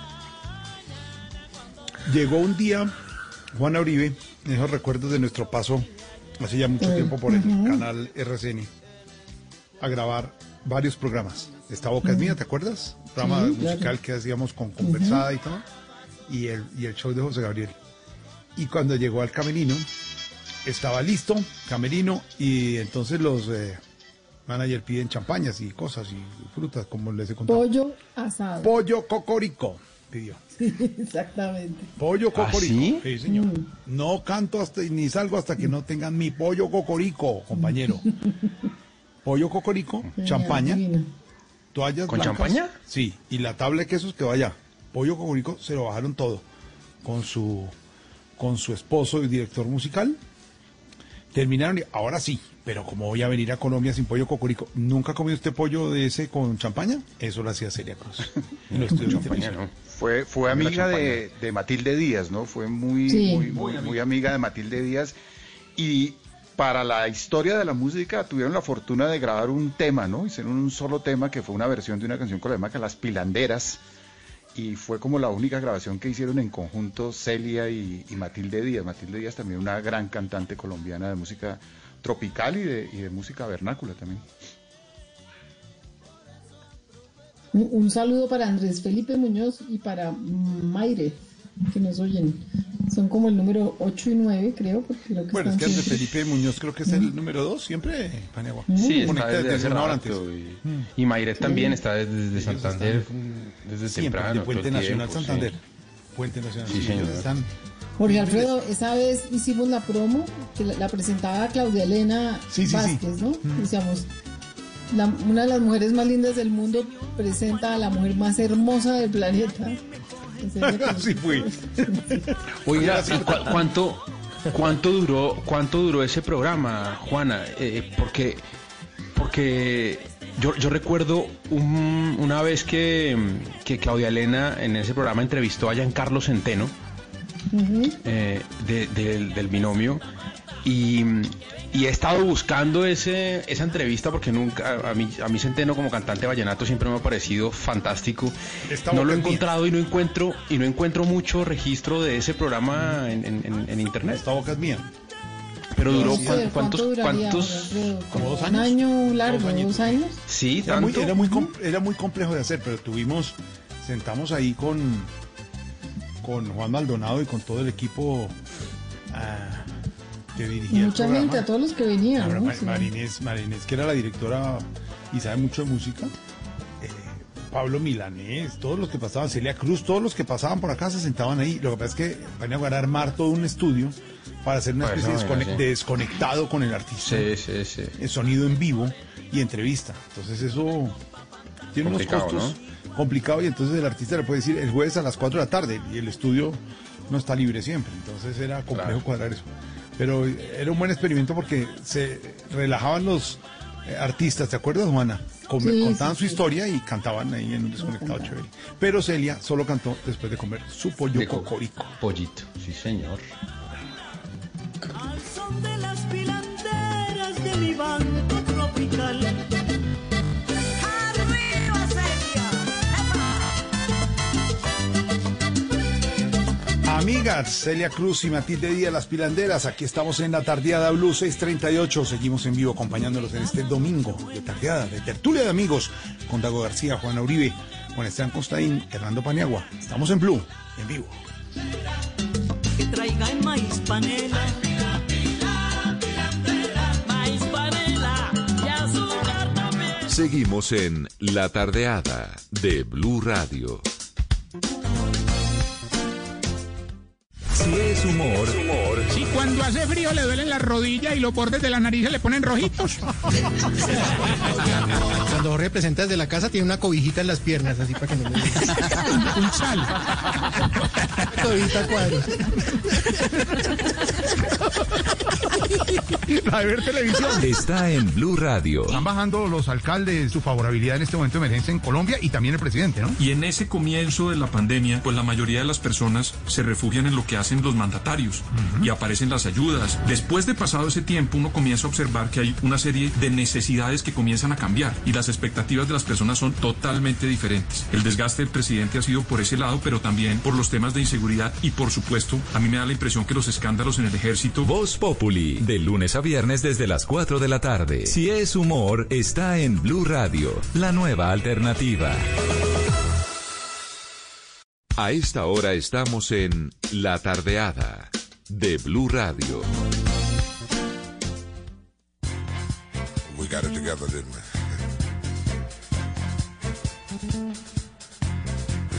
Llegó un día Juana Uribe, esos recuerdos de nuestro paso hace ya mucho Mm, tiempo por el canal RCN, a grabar varios programas. Esta boca es mía, ¿te acuerdas? Programa Sí, musical claro. que hacíamos con conversada y todo. Y el, y el show de José Gabriel. Y cuando llegó al camerino, estaba listo, camerino, y entonces los eh, managers piden champañas y cosas y frutas, como les he contado. Pollo asado. Pollo cocorico, pidió. Sí, exactamente. Pollo ¿Ah, cocorico. sí? señor. Mm. No canto hasta ni salgo hasta que no tengan mi pollo cocorico, compañero. pollo cocorico, champaña, toallas ¿Con blancas. champaña? Sí, y la tabla de quesos que vaya. Pollo cocorico se lo bajaron todo con su con su esposo y director musical. Terminaron y ahora sí, pero como voy a venir a Colombia sin pollo cocorico, ¿nunca ha comido usted pollo de ese con champaña? Eso lo hacía Celia Cruz. Fue, fue amiga de, de Matilde Díaz, ¿no? Fue muy, Sí. muy, muy, muy amiga de Matilde Díaz. Y para la historia de la música tuvieron la fortuna de grabar un tema, ¿no? Hicieron un solo tema que fue una versión de una canción colombiana, Las Pilanderas. Y fue como la única grabación que hicieron en conjunto Celia y, y Matilde Díaz. Matilde Díaz también una gran cantante colombiana de música tropical y de, y de música vernácula también. Un, un saludo para Andrés Felipe Muñoz y para Mayre, que nos oyen. Son como el número 8 y 9, creo, porque creo que Bueno, es que siempre- Felipe Muñoz creo que es el número 2, siempre Paniagua. Sí, está desde desde rato. antes. Y, y Mayret también está desde, desde Santander, desde Siempre, temprano. de Puente Nacional tiempo, Santander. sí. Puente Nacional. Sí, sí, señor. están- Jorge Alfredo, esa vez hicimos la promo, que la, la presentaba Claudia Elena Sí, sí, sí. Vázquez, ¿no? Decíamos, la- una de las mujeres más lindas del mundo presenta a la mujer más hermosa del planeta. Así fue. Oiga, ¿y cua- cuánto, cuánto duró, cuánto duró ese programa, Juana? Eh, porque, porque yo, yo recuerdo un- una vez que, que Claudia Elena en ese programa entrevistó a Giancarlo Centeno Eh, de- del, del binomio y, y he estado buscando ese, esa entrevista porque nunca a mí, a mí Centeno como cantante vallenato siempre me ha parecido fantástico. Esta no lo he mía. encontrado y no encuentro y no encuentro mucho registro de ese programa en, en- en- en internet. Esta boca es mía. Pero duró cuántos ¿cuánto duraría, cuántos Jorge Alfredo? ¿Como dos Un años? año largo, Dos añitos. dos años. sí Era muy, tanto era, muy era muy complejo de hacer, pero tuvimos, sentamos ahí con, con Juan Maldonado y con todo el equipo ah, que dirigía mucha gente, a todos los que venían. Ahora, ¿no? Marinés, Marinés, que era la directora y sabe mucho de música. eh, Pablo Milanés, todos los que pasaban, Celia Cruz, todos los que pasaban por acá se sentaban ahí. Lo que pasa es que van a armar todo un estudio para hacer una Pues, especie de, no, descone- sí. de desconectado con el artista. sí sí sí El sonido en vivo y entrevista. Entonces eso tiene Complicado, unos costos complicados y entonces el artista le puede decir el jueves a las 4 de la tarde y el estudio no está libre siempre. Entonces era complejo Claro. cuadrar eso. Pero era un buen experimento porque se relajaban los eh, artistas, ¿te acuerdas, Juana? Sí, contaban sí, su sí. historia y cantaban ahí en un desconectado chévere. Pero Celia solo cantó después de comer su pollo De co- cocorico. pollito sí señor Al son de las pilanderas de mi banco Amigas, Celia Cruz y Matilde Díaz, las pilanderas, aquí estamos en la tardeada Blue 638. Seguimos en vivo acompañándolos en este domingo de tardeada, de tertulia de amigos, con Dago García, Juana Uribe, Juan Esteban Costaín, Hernando Paniagua. Estamos en Blue, en vivo. Seguimos en La Tardeada de Blue Radio. Si es humor, humor. Si cuando hace frío le duelen las rodillas y los bordes de la nariz se le ponen rojitos. Cuando Jorge presenta desde la casa tiene una cobijita en las piernas, así para que no me Un sal. Cobijita a cuadros. A ver televisión. Está en Blue Radio. Están bajando los alcaldes su favorabilidad en este momento de emergencia en Colombia y también el presidente, ¿no? Y en ese comienzo de la pandemia, pues la mayoría de las personas se refugian en lo que hacen los mandatarios y aparecen las ayudas. Después de pasado ese tiempo, uno comienza a observar que hay una serie de necesidades que comienzan a cambiar y las expectativas de las personas son totalmente diferentes. El desgaste del presidente ha sido por ese lado, pero también por los temas de inseguridad y por supuesto, a mí me da la impresión que los escándalos en el ejército... Voz Populi, de lunes a viernes desde las 4 de la tarde. Si es humor, está en Blue Radio, la nueva alternativa. A esta hora estamos en La Tardeada de Blue Radio. We got it together, didn't we?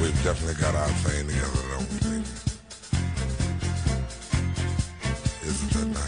We've definitely got our thing together, don't we? Isn't that nice?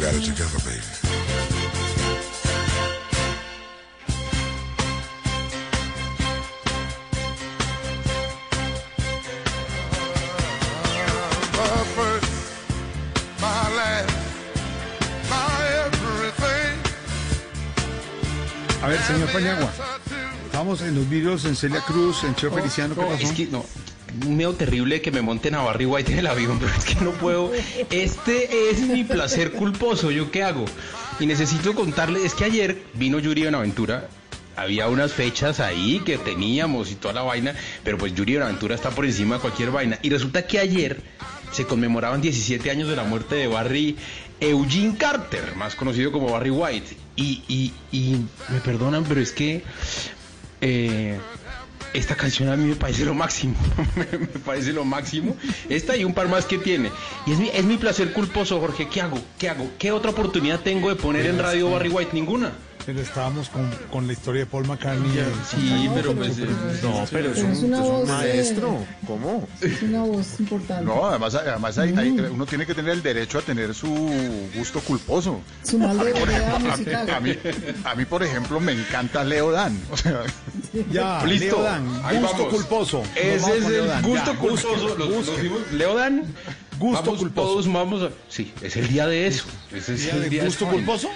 Got it together, baby. My first, my last, my everything. A ver, señor Paniagua. Estamos en los vídeos en Celia Cruz, en Cheo Feliciano, ¿qué pasó? es que no. Miedo terrible que me monten a Barry White en el avión, pero es que no puedo. Este es mi placer culposo. ¿Yo qué hago? Y necesito contarle, es que ayer vino Yuri Buenaventura. Había unas fechas ahí que teníamos y toda la vaina, pero pues Yuri Buenaventura está por encima de cualquier vaina. Y resulta que ayer se conmemoraban 17 años de la muerte de Barry Eugene Carter, más conocido como Barry White. Y, y, y me perdonan, pero es que eh, esta canción a mí me parece lo máximo, me parece lo máximo. Esta y un par más que tiene. Y es mi, es mi placer culposo, Jorge. ¿Qué hago? ¿Qué hago? ¿Qué otra oportunidad tengo de poner en radio Barry White? Ninguna. Pero estábamos con, con la historia de Paul McCartney. Sí, pero pues, eh, No, pero es un- es una voz, eh, ¿Cómo? Es una voz importante. No, además, además hay- hay- uno tiene que tener el derecho a tener su gusto culposo. Su mal de A mí, musical. a mí- a mí, por ejemplo, me encanta Leo Dan. O sea, Ya, Listo. Leo Dan, Ahí gusto vamos. culposo. Ese es el Dan. gusto Ya, culposo. busque, Lo- lo busque. dimos. Leo Dan. Gusto vamos, culposo. Todos vamos a... Sí, es el día de eso. Ese es ¿Día el de día gusto esa vaina. culposo?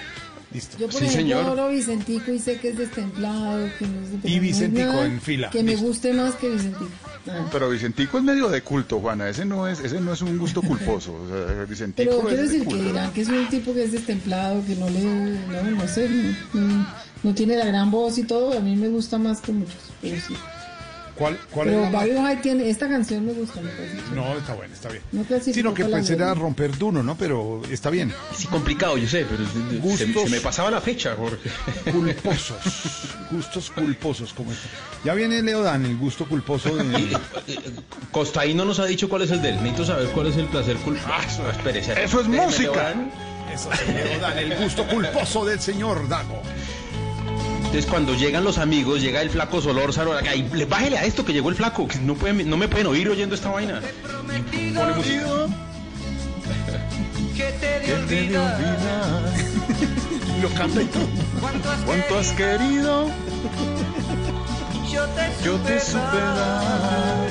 Listo. Yo, por Sí, ejemplo, señor. adoro Vicentico y sé que es destemplado, que no hay Vicentico nada en fila. Que me guste más que Vicentico. Ah. pero Vicentico es medio de culto, Juana. Ese no es, ese no es un gusto culposo. O sea, Vicentico Pero quiero de decir que dirán que es un tipo que es destemplado, que no le, no, no sé, no, no- no tiene la gran voz y todo, a mí me gusta más que muchos, pero sí. ¿Cuál, cuál Pero es la- Barry White tiene, esta canción me gusta, me. No, está bueno, está bien. No Sino que pues era romper duro, ¿no? Pero está bien. Sí, complicado, yo sé, pero se, Gustos. se me pasaba la fecha, Jorge. Culposos. Gustos culposos como este. Ya viene Leo Dan, el gusto culposo de... Costaíno nos ha dicho cuál es el de él. Necesito saber cuál es el placer culposo. Ah, eso, espérese. Eso es música. Leodán. Eso es Leo Dan, el gusto culposo del señor Dago. Entonces cuando llegan los amigos, llega el flaco Solórzano, acá, y le- bájele a esto que llegó el flaco, que no, pueden, no me pueden oír oyendo esta vaina. Y pone música. que te de olvidar. Lo canta y todo. ¿Cuánto has querido? Yo te, Yo te supe dar.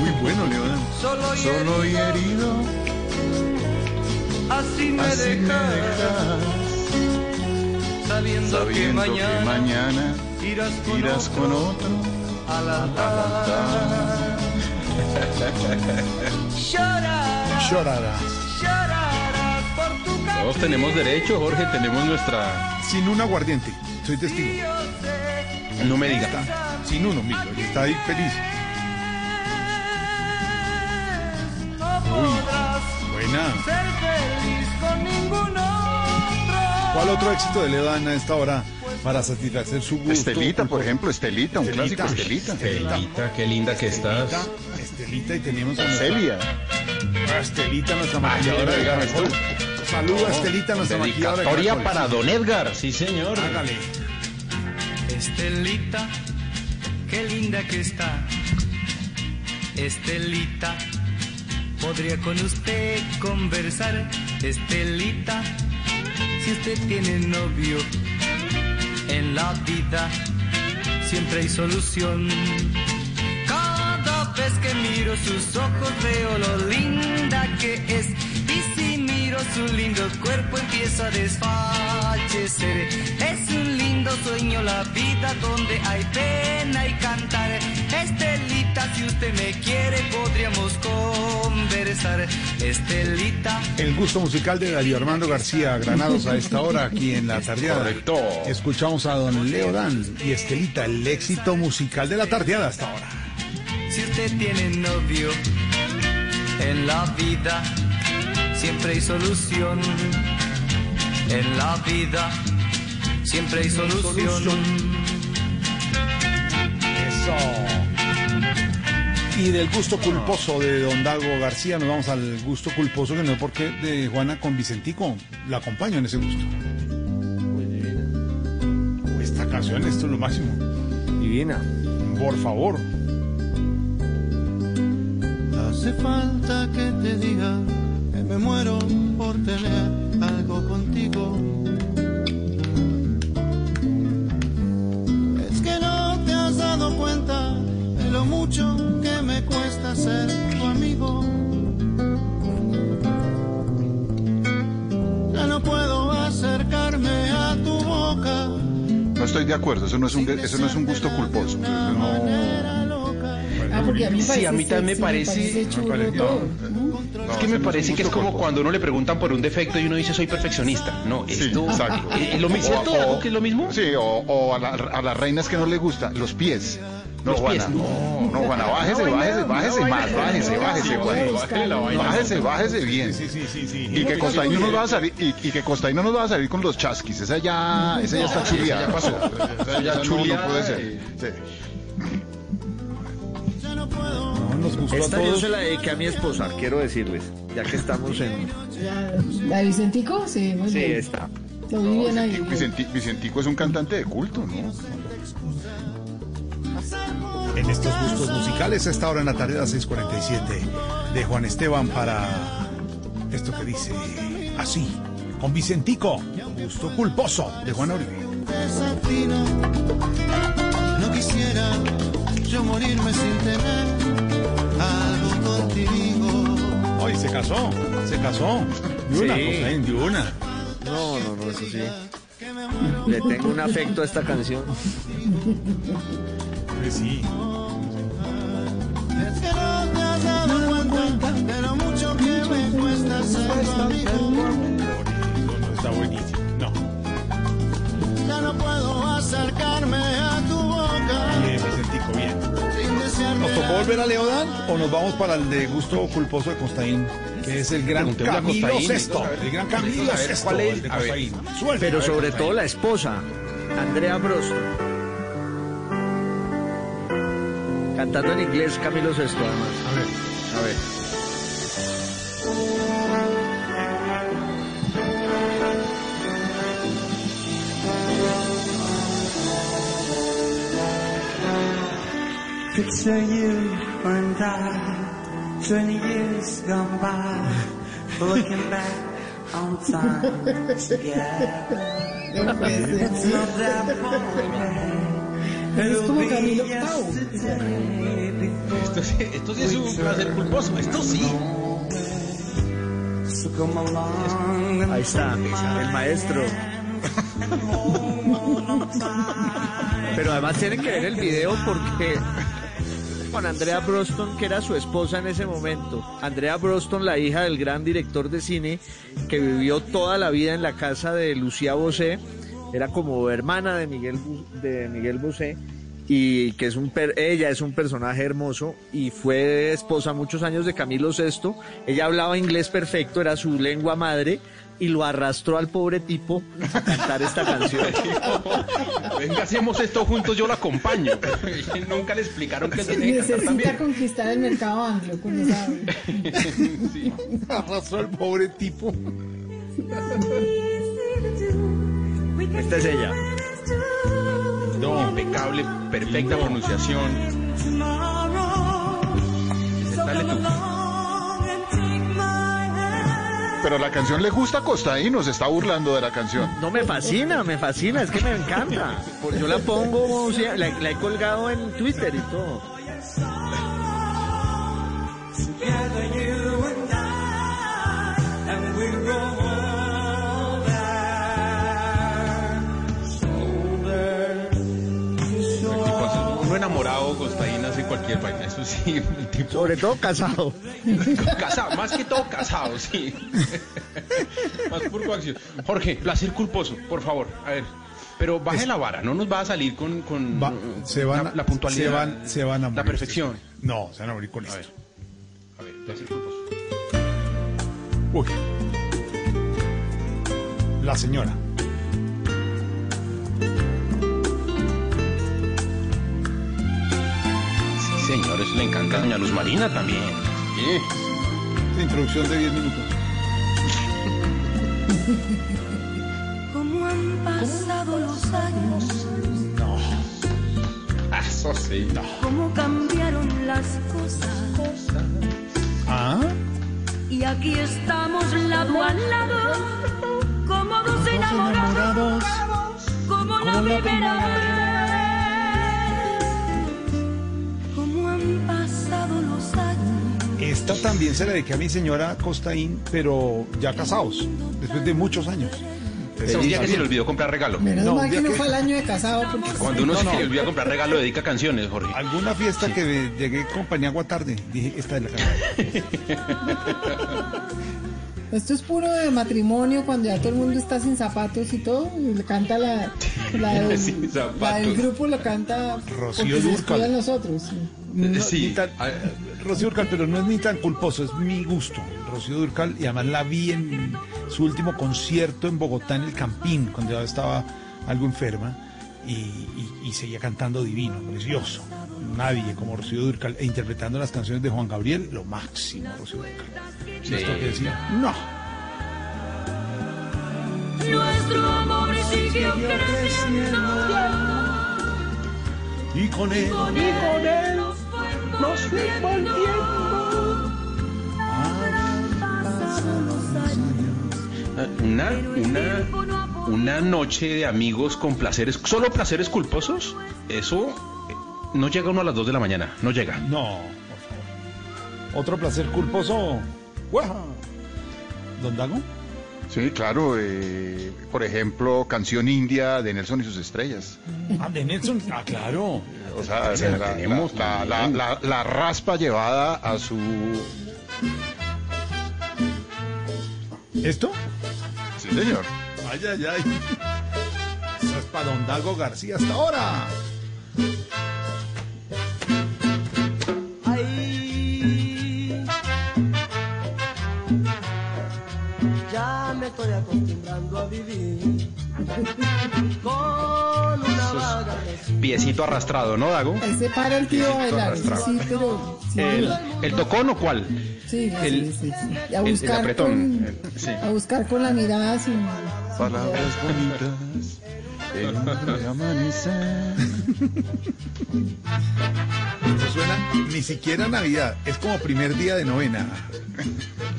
Muy bueno, Leo Dan. Solo y Solo y herido, Así me así me dejas. Sabiendo, que mañana, irás con irás otro con otro al altar. Llorarás, Llorará. llorarás por tu Todos tenemos derecho, Jorge, tenemos nuestra... Sin un aguardiente, soy testigo. No me diga. Está, sin uno, mira, está ahí feliz. Uy, buena. ¿Cuál otro éxito de Leo Dan a esta hora para satisfacer su gusto? Estelita, por ejemplo, Estelita, un Estelita. clásico Estelita. Estelita, qué linda que estás. Estelita y tenemos a Celia. a Estelita, nuestra maquilladora de Caracol. Saluda a Estelita, nuestra maquilladora de Dedicatoria Caracol. para Don Edgar, sí señor. Hágale. Estelita, qué linda que está. Estelita, podría con usted conversar. Estelita, si usted tiene novio en la vida, siempre hay solución. Cada vez que miro sus ojos veo lo linda que es. Miro su lindo cuerpo empiezo a desfallecer. Es un lindo sueño la vida donde hay pena y cantar. Estelita, si usted me quiere podríamos conversar. Estelita. El gusto musical de Darío Armando García Granados a esta hora aquí en la tardeada. Correcto. Escuchamos a don Leo Dan y Estelita, el éxito musical de la tardeada hasta ahora. Si usted tiene novio en la vida, siempre hay solución. En la vida, siempre hay solución. Eso. Y del gusto culposo de don Dago García nos vamos al gusto culposo que no es porque de Juana con Vicentico. La acompaño en ese gusto. Esta canción, esto es lo máximo. Divina. Por favor. Hace falta que te diga me muero por tener algo contigo. Es que no te has dado cuenta de lo mucho que me cuesta ser tu amigo. Ya no puedo acercarme a tu boca. No estoy de acuerdo, eso no es un, eso no es un gusto culposo. No- Ah, porque a mí me Sí, a mí parece también me parece- churro parece- todo. Es que me parece que es como cuando uno le preguntan por un defecto y uno dice soy perfeccionista. No, Sí, esto exacto. ¿Es lo mismo? ¿Cierto, Dago, que es lo mismo? Sí, o, o a, la- a las reinas que no les gusta, los pies. No, Los Juana. pies, No, no, Juana, bájese, No, bájese, no, bájese no, más, no, bájese, no, bájese, no, Juana. no, vaina. Bájese, bájese bien. Sí, sí, sí, sí. Y que Costaín no nos va a salir, y, y que no nos va a salir con los chasquis. Esa ya, esa ya está chuleada. ya pasó. Esa ya no, chuleada, no puede ser. Sí. No, nos gustó Esta a yo se la dediqué a mi esposa, quiero decirles, ya que estamos en... ¿La Vicentico? Sí, muy Sí, bien. está. Lo vi bien ahí. Vicenti- Vicentico es un cantante de culto, ¿no? En estos gustos musicales, a esta hora en la tarde a las 6:47 de Juan Esteban para esto que dice así, con Vicentico, gusto culposo de Juan Oribe. No quisiera yo morirme sin tener algo contigo. Hoy se casó, se casó. De una, Sí. Costaín, de una. No, no, no, eso sí. Le tengo un afecto a esta canción. Pues sí. Volver a Leodan o nos vamos para el de gusto culposo de Costaín? Que es el gran Camilo Costaín. Sesto. El gran Camilo Sesto. ¿cuál es? el de A ver. Costaín. Suelta, a Pero ver, sobre Costaín. todo la esposa, Andrea Brosto. Cantando en inglés Camilo Sesto, además. A ver. A ver. Picture you and I, 20 years gone by, looking back on time together. It's not that far away. Esto, sí- es un placer culposo. Esto sí. Ahí está, el maestro. Pero además tienen que ver el video porque con Andrea Broston, que era su esposa en ese momento. Andrea Broston, la hija del gran director de cine, que vivió toda la vida en la casa de Lucía Bosé, era como hermana de Miguel, de Miguel Bosé, y que es un ella es un personaje hermoso y fue esposa muchos años de Camilo VI. Ella hablaba inglés perfecto, era su lengua madre, y lo arrastró al pobre tipo a cantar esta canción. Venga, hacemos esto juntos, yo lo acompaño. Y Nunca le explicaron que tenía que Necesita también. conquistar el mercado anglo con esa. Arrastró al pobre tipo. Esta es ella. No, impecable, perfecta pronunciación. Dale tú. Pero la canción le gusta a Costaín, se está burlando de la canción. No, me fascina, me fascina, es que me encanta. Por- Yo la pongo, o sea, la, la he colgado en Twitter y todo. Eso sí. tipo- Sobre todo casado. Casado, más que todo casado, sí. más por coacción. Jorge, placer culposo, por favor. A ver. Pero baje la vara, no nos va a salir con, con Va- se van, la, a- la puntualidad. Se van, se van a morir. La perfección. No, se van a morir con A esto. ver. A ver, placer culposo. Uy. La señora. Señor, eso le encanta a doña Luz Marina también. Sí. Esta introducción de 10 minutos. Como han pasado los años, No. Ah, Eso sí. cómo cambiaron las cosas. ¿Ah? Y aquí estamos lado a lado, como dos enamorados, como la primera vez. Han pasado los años, Esta también se la dediqué a mi señora Costaín, pero ya casados, después de muchos años. Es un día que se le olvidó comprar regalo. Menos No, mal que no que- fue el año de casado porque Cuando uno No, se no. le olvida comprar regalo, dedica canciones, Jorge. Alguna fiesta que de- llegué con Paniagua tarde, dije, esta es la canción. esto es puro de matrimonio cuando ya todo el mundo está sin zapatos y todo. Y le canta la, la, del, la del grupo, lo canta Rocío porque se Dúrcal. descuidan los otros. sí. No, Sí. ni tan- Ah, Rocío Durcal, pero no es ni tan culposo, es mi gusto. Rocío Durcal, y además la vi en su último concierto en Bogotá, en el Campín, cuando ya estaba algo enferma, y, y- y seguía cantando divino, precioso. Nadie como Rocío Durcal, e interpretando las canciones de Juan Gabriel, lo máximo, Rocío Durcal. Sí. Esto que decía, no. nuestro amor siguió creciendo. Y con él, Con él nos volviendo. Una, una, una noche de amigos con placeres, solo placeres culposos, eso eh, no llega uno a las 2 de la mañana, no llega. no, por favor. Otro placer culposo, ¡guau! ¿Don Dago? Sí, claro. eh, por ejemplo, Canción India de Nelson y sus estrellas. Ah, de Nelson, ah, claro. O sea, Se la la, tenemos la- la- también. la- la raspa llevada a su... ¿Esto? Sí, señor. Ay, ay, ay. Eso es para Don Dago García hasta ahora. Estoy acostumbrando a vivir con una vaga Piecito arrastrado, ¿no, Dago? Ahí se para el tío bailar. eso. Sí, pero. sí, ¿El, el tocón o cuál? sí, el- sí, sí, a el- el buscar, apretón, con, el- sí. a buscar con la mirada sin. Palabras bonitas un amanecer. Esto suena ni siquiera Navidad, es como primer día de novena.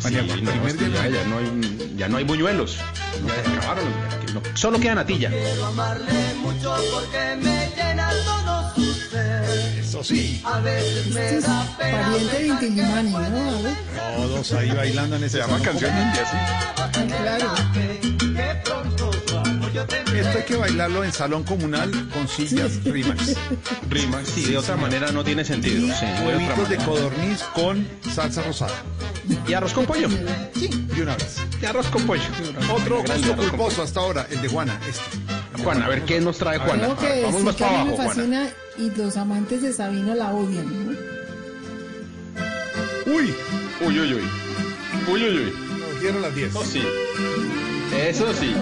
Sí, Mañana, no, primer es que día de ya, ya no hay, ya no hay buñuelos. Ya se acabaron. ya, no- solo queda natilla. Quiero amarle mucho porque me llena todo su ser. Eso sí, A veces me Este es da pena. pariente de Inti Illimani, ¿no? Todos ahí bailando en ese Se llama. Canción India, sí. claro. A Esto hay que bailarlo en salón comunal con sillas Rimax. Rimax, sí, de otra manera no tiene sentido. Sí, huevitos de codorniz con salsa rosada. ¿Y arroz con pollo? Sí, de una vez. Y arroz con pollo. Otro gusto culposo hasta ahora, el de Juana. Este. Juan, a ver qué nos trae Juan. Tengo que Vamos más que para mí me abajo, Juana. fascina y los amantes de Sabino la odian. ¿no? Uy, Uy, uy, uy. Uy, uy, uy. nos dieron las 10. Eso sí. Eso sí.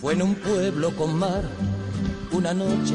Fue en un pueblo con mar, una noche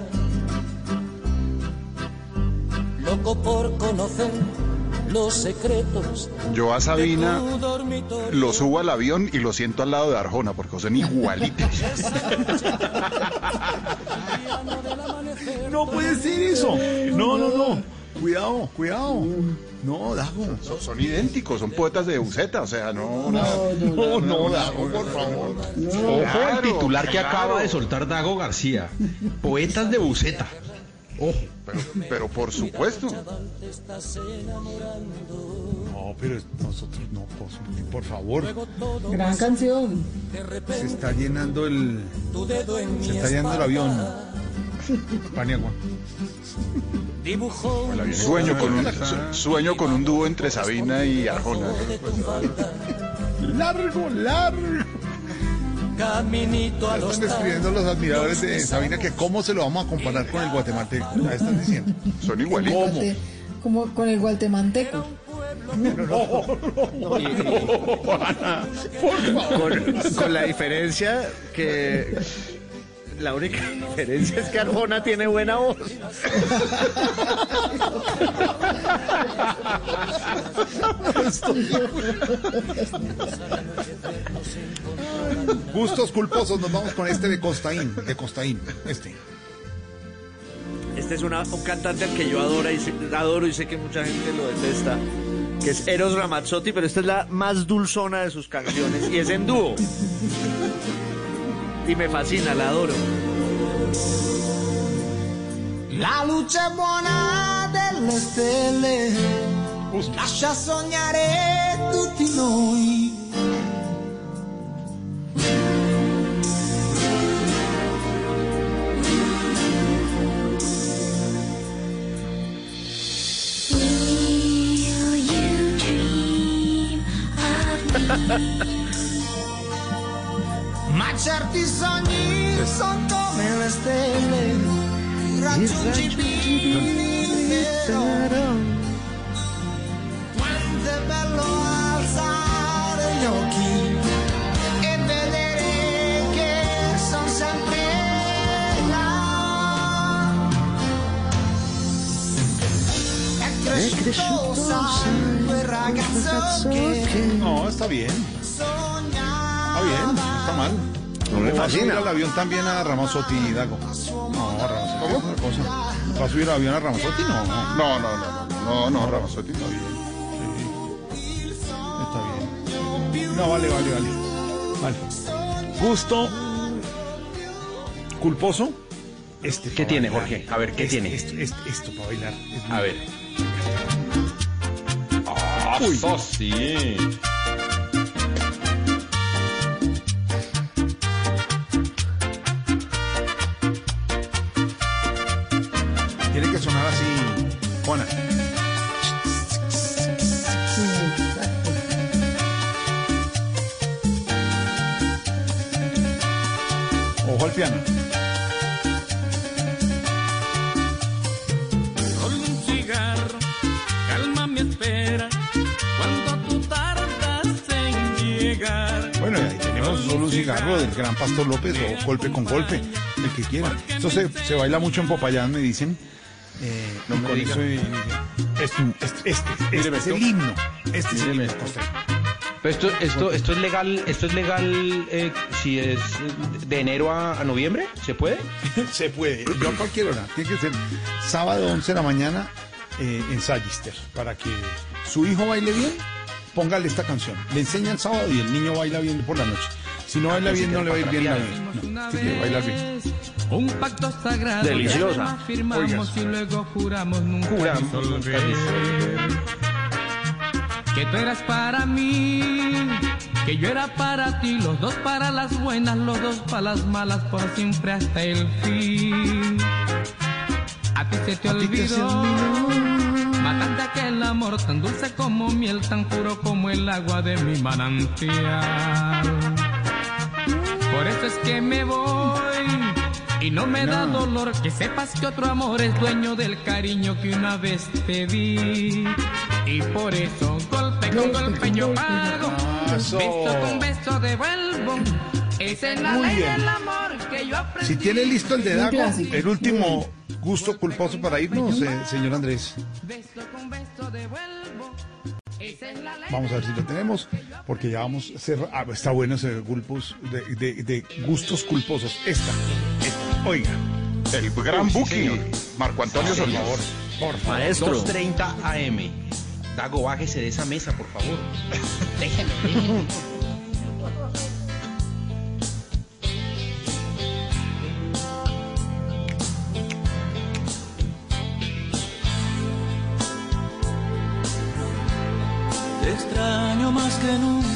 Loco por conocer los secretos Yo a Sabina lo subo al avión y lo siento al lado de Arjona porque son igualitos. No puede ser eso. No, no, no. Cuidado, cuidado. No, Dago. Son, son idénticos, son poetas de Buceta, o sea, no. No, No, no, Dago, por favor. Ojo al titular que acaba de soltar Dago García. Poetas de buceta. Ojo. Pero, pero por supuesto. No, pero nosotros no, por, por favor. Gran canción. Se está llenando el. Se está llenando el avión. Paniagua. Dibujó un Sueño con un, su- sueño con un dúo entre Sabina y Arjona. Largo, largo. Caminito a los Están escribiendo los admiradores de Sabina que cómo se lo vamos a comparar con el guatemalteco. Ya están diciendo. Son igualitos. Como con el guatemalteco. Con, con la diferencia que la única diferencia es que Arjona tiene buena voz. Gustos culposos, nos vamos con este de Costaín. De Costaín, este. Este es una- un cantante al que yo adoro y, sé- adoro y sé que mucha gente lo detesta, que es Eros Ramazzotti, pero esta es la más dulzona de sus canciones y es en dúo. Y me fascina, la adoro. La luce buona delle stelle lascia sognare tutti noi. Ma certi sogni sono come le stelle, irraggiungibili però. Quanto è bello alzare gli occhi e vedere che sono sempre là. È cresciuto, sai, quel ragazzo che No, está bien. Está bien, no está mal. No me ¿Va a subir fascina. al avión también a Ramazotti, Dago? No, a Ramazotti es otra cosa. ¿Va a subir al avión a Ramazotti? No, no. No, no, no, no, no, no, Ramazotti no. Está bien. No, vale, vale, vale. Vale. Gusto culposo. Este ¿Qué tiene, bailar. Jorge? A ver, ¿qué Este, tiene? Esto, esto, esto para bailar. es A ver. Ah, Uy. eso sí. Ojo al piano. Solo un cigarro, calma mi espera, cuando tú tardas en llegar. Bueno, y ahí tenemos solo un cigarro del gran Pastor López o golpe con golpe, el que quiera. Esto se, se baila mucho en Popayán, me dicen. Eh, No y me con diga. eso, este, este, este, este es el himno. Este es el himno esto. costeño. Pero esto, esto, esto es legal, esto es legal eh, si es de enero a, a noviembre, ¿se puede? Se puede, yo a cualquier hora. Tiene que ser sábado 11 de la mañana eh, en Sallister. Para que su hijo baile bien, póngale esta canción. Le enseña el sábado y el niño baila bien por la noche. Si no baila bien, no le va a ir bien la No, tiene que bailar bien. Un pacto sagrado Deliciosa. firmamos y luego juramos nunca Juramos. Que tú eras para mí, que yo era para ti, los dos para las buenas, los dos para las malas, por siempre hasta el fin. A ti se te olvidó, mataste aquel amor tan dulce como miel, tan puro como el agua de mi manantial. Por eso es que me voy y no me da dolor que sepas que otro amor es dueño del cariño que una vez te di. Y por eso golpe con golpe yo pago, Eso. beso con beso devuelvo. Esa es la Muy ley bien. del amor que yo aprendí. Si tiene listo el de Un Dago, clásico. el último gusto culposo para irnos, eh, señor Andrés. Beso con beso devuelvo. Vamos a ver si lo tenemos, porque ya vamos a cerrar. Ah, está bueno ese culpos de, de- de gustos culposos. Esta, esta, oiga. El gran Sí, Buki, señor. Marco Antonio Sí, Solís. señor. Por favor. Maestro. 2.30 AM. Dago, bájese de esa mesa, por favor. Déjeme, déjeme. más que nunca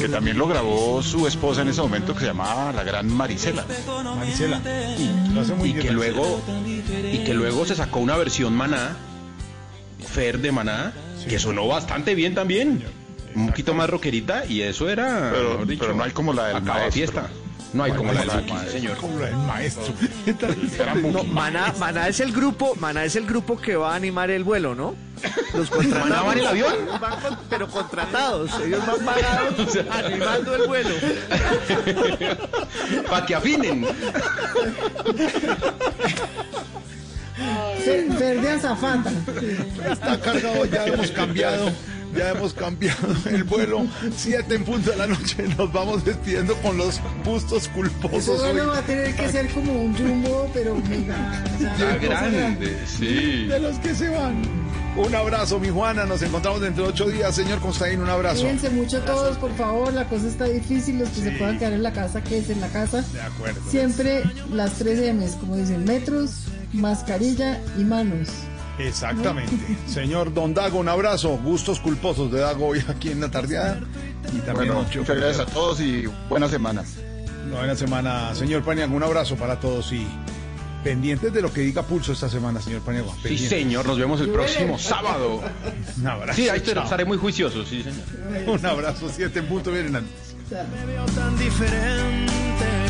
Que también lo grabó su esposa en ese momento, que se llamaba la gran Marisela. Marisela. Lo hace muy Y bien. que luego, y que luego se sacó una versión maná, Fer de maná, que sonó bastante bien también. Un poquito más rockerita y eso era. Pero- mejor dicho, pero no hay como la del acaba maestro. fiesta. No hay como la del sí, señor. Como la del maestro. No, Maná, Maná es el grupo, Maná es el grupo que va a animar el vuelo, ¿no? Los contratados. ¿Maná va en el avión? Ellos van con- pero contratados, ellos van pagados animando el vuelo. Para que afinen. Fer, Fer de azafata. Está cargado, ya hemos cambiado. Ya hemos cambiado el vuelo. Siete en punto de la noche. Nos vamos despidiendo con los bustos Eso culposos bueno va a tener que ser como un jumbo, pero mega. grande, sí. De los que se van. Un abrazo, mi Juana. Nos encontramos dentro de ocho días. Señor Constaín, un abrazo. Cuídense mucho todos, por favor. La cosa está difícil. Los que se puedan quedar en la casa, quédense en la casa. De acuerdo. Siempre las tres M's, como dicen, metros, mascarilla y manos. Exactamente. Señor Don Dago, un abrazo. Gustos culposos de Dago hoy aquí en la tardeada. Y también Bueno, muchas gracias a todos y buena semana. Buena semana, señor Paniagua. Un abrazo para todos y pendientes de lo que diga Pulso esta semana, señor Paniagua. Sí, señor, nos vemos el próximo sábado. Un abrazo. Sí, ahí chao. estaré muy juicioso, sí, señor. Un abrazo, siete en punto. Vienen antes. tan diferente.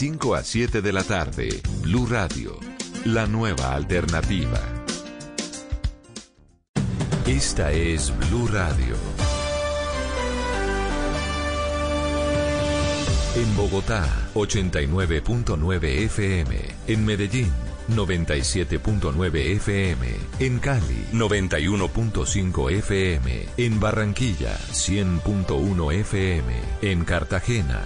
5 a 7 de la tarde, Blue Radio, la nueva alternativa. Esta es Blue Radio. En Bogotá, 89.9 FM. En Medellín, 97.9 FM. En Cali, 91.5 FM. En Barranquilla, 100.1 FM. En Cartagena,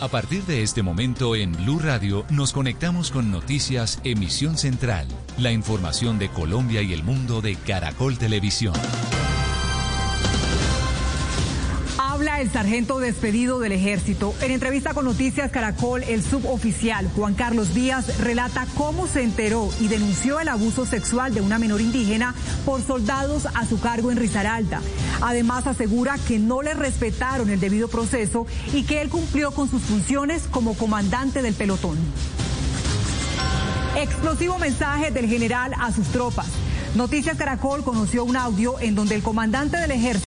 A partir de este momento en Blue Radio nos conectamos con Noticias Emisión Central, la información de Colombia y el mundo de Caracol Televisión. Habla el sargento despedido del ejército. En entrevista con Noticias Caracol, el suboficial Juan Carlos Díaz relata cómo se enteró y denunció el abuso sexual de una menor indígena por soldados a su cargo en Risaralda. Además asegura que no le respetaron el debido proceso y que él cumplió con sus funciones como comandante del pelotón. Explosivo mensaje del general a sus tropas. Noticias Caracol conoció un audio en donde el comandante del ejército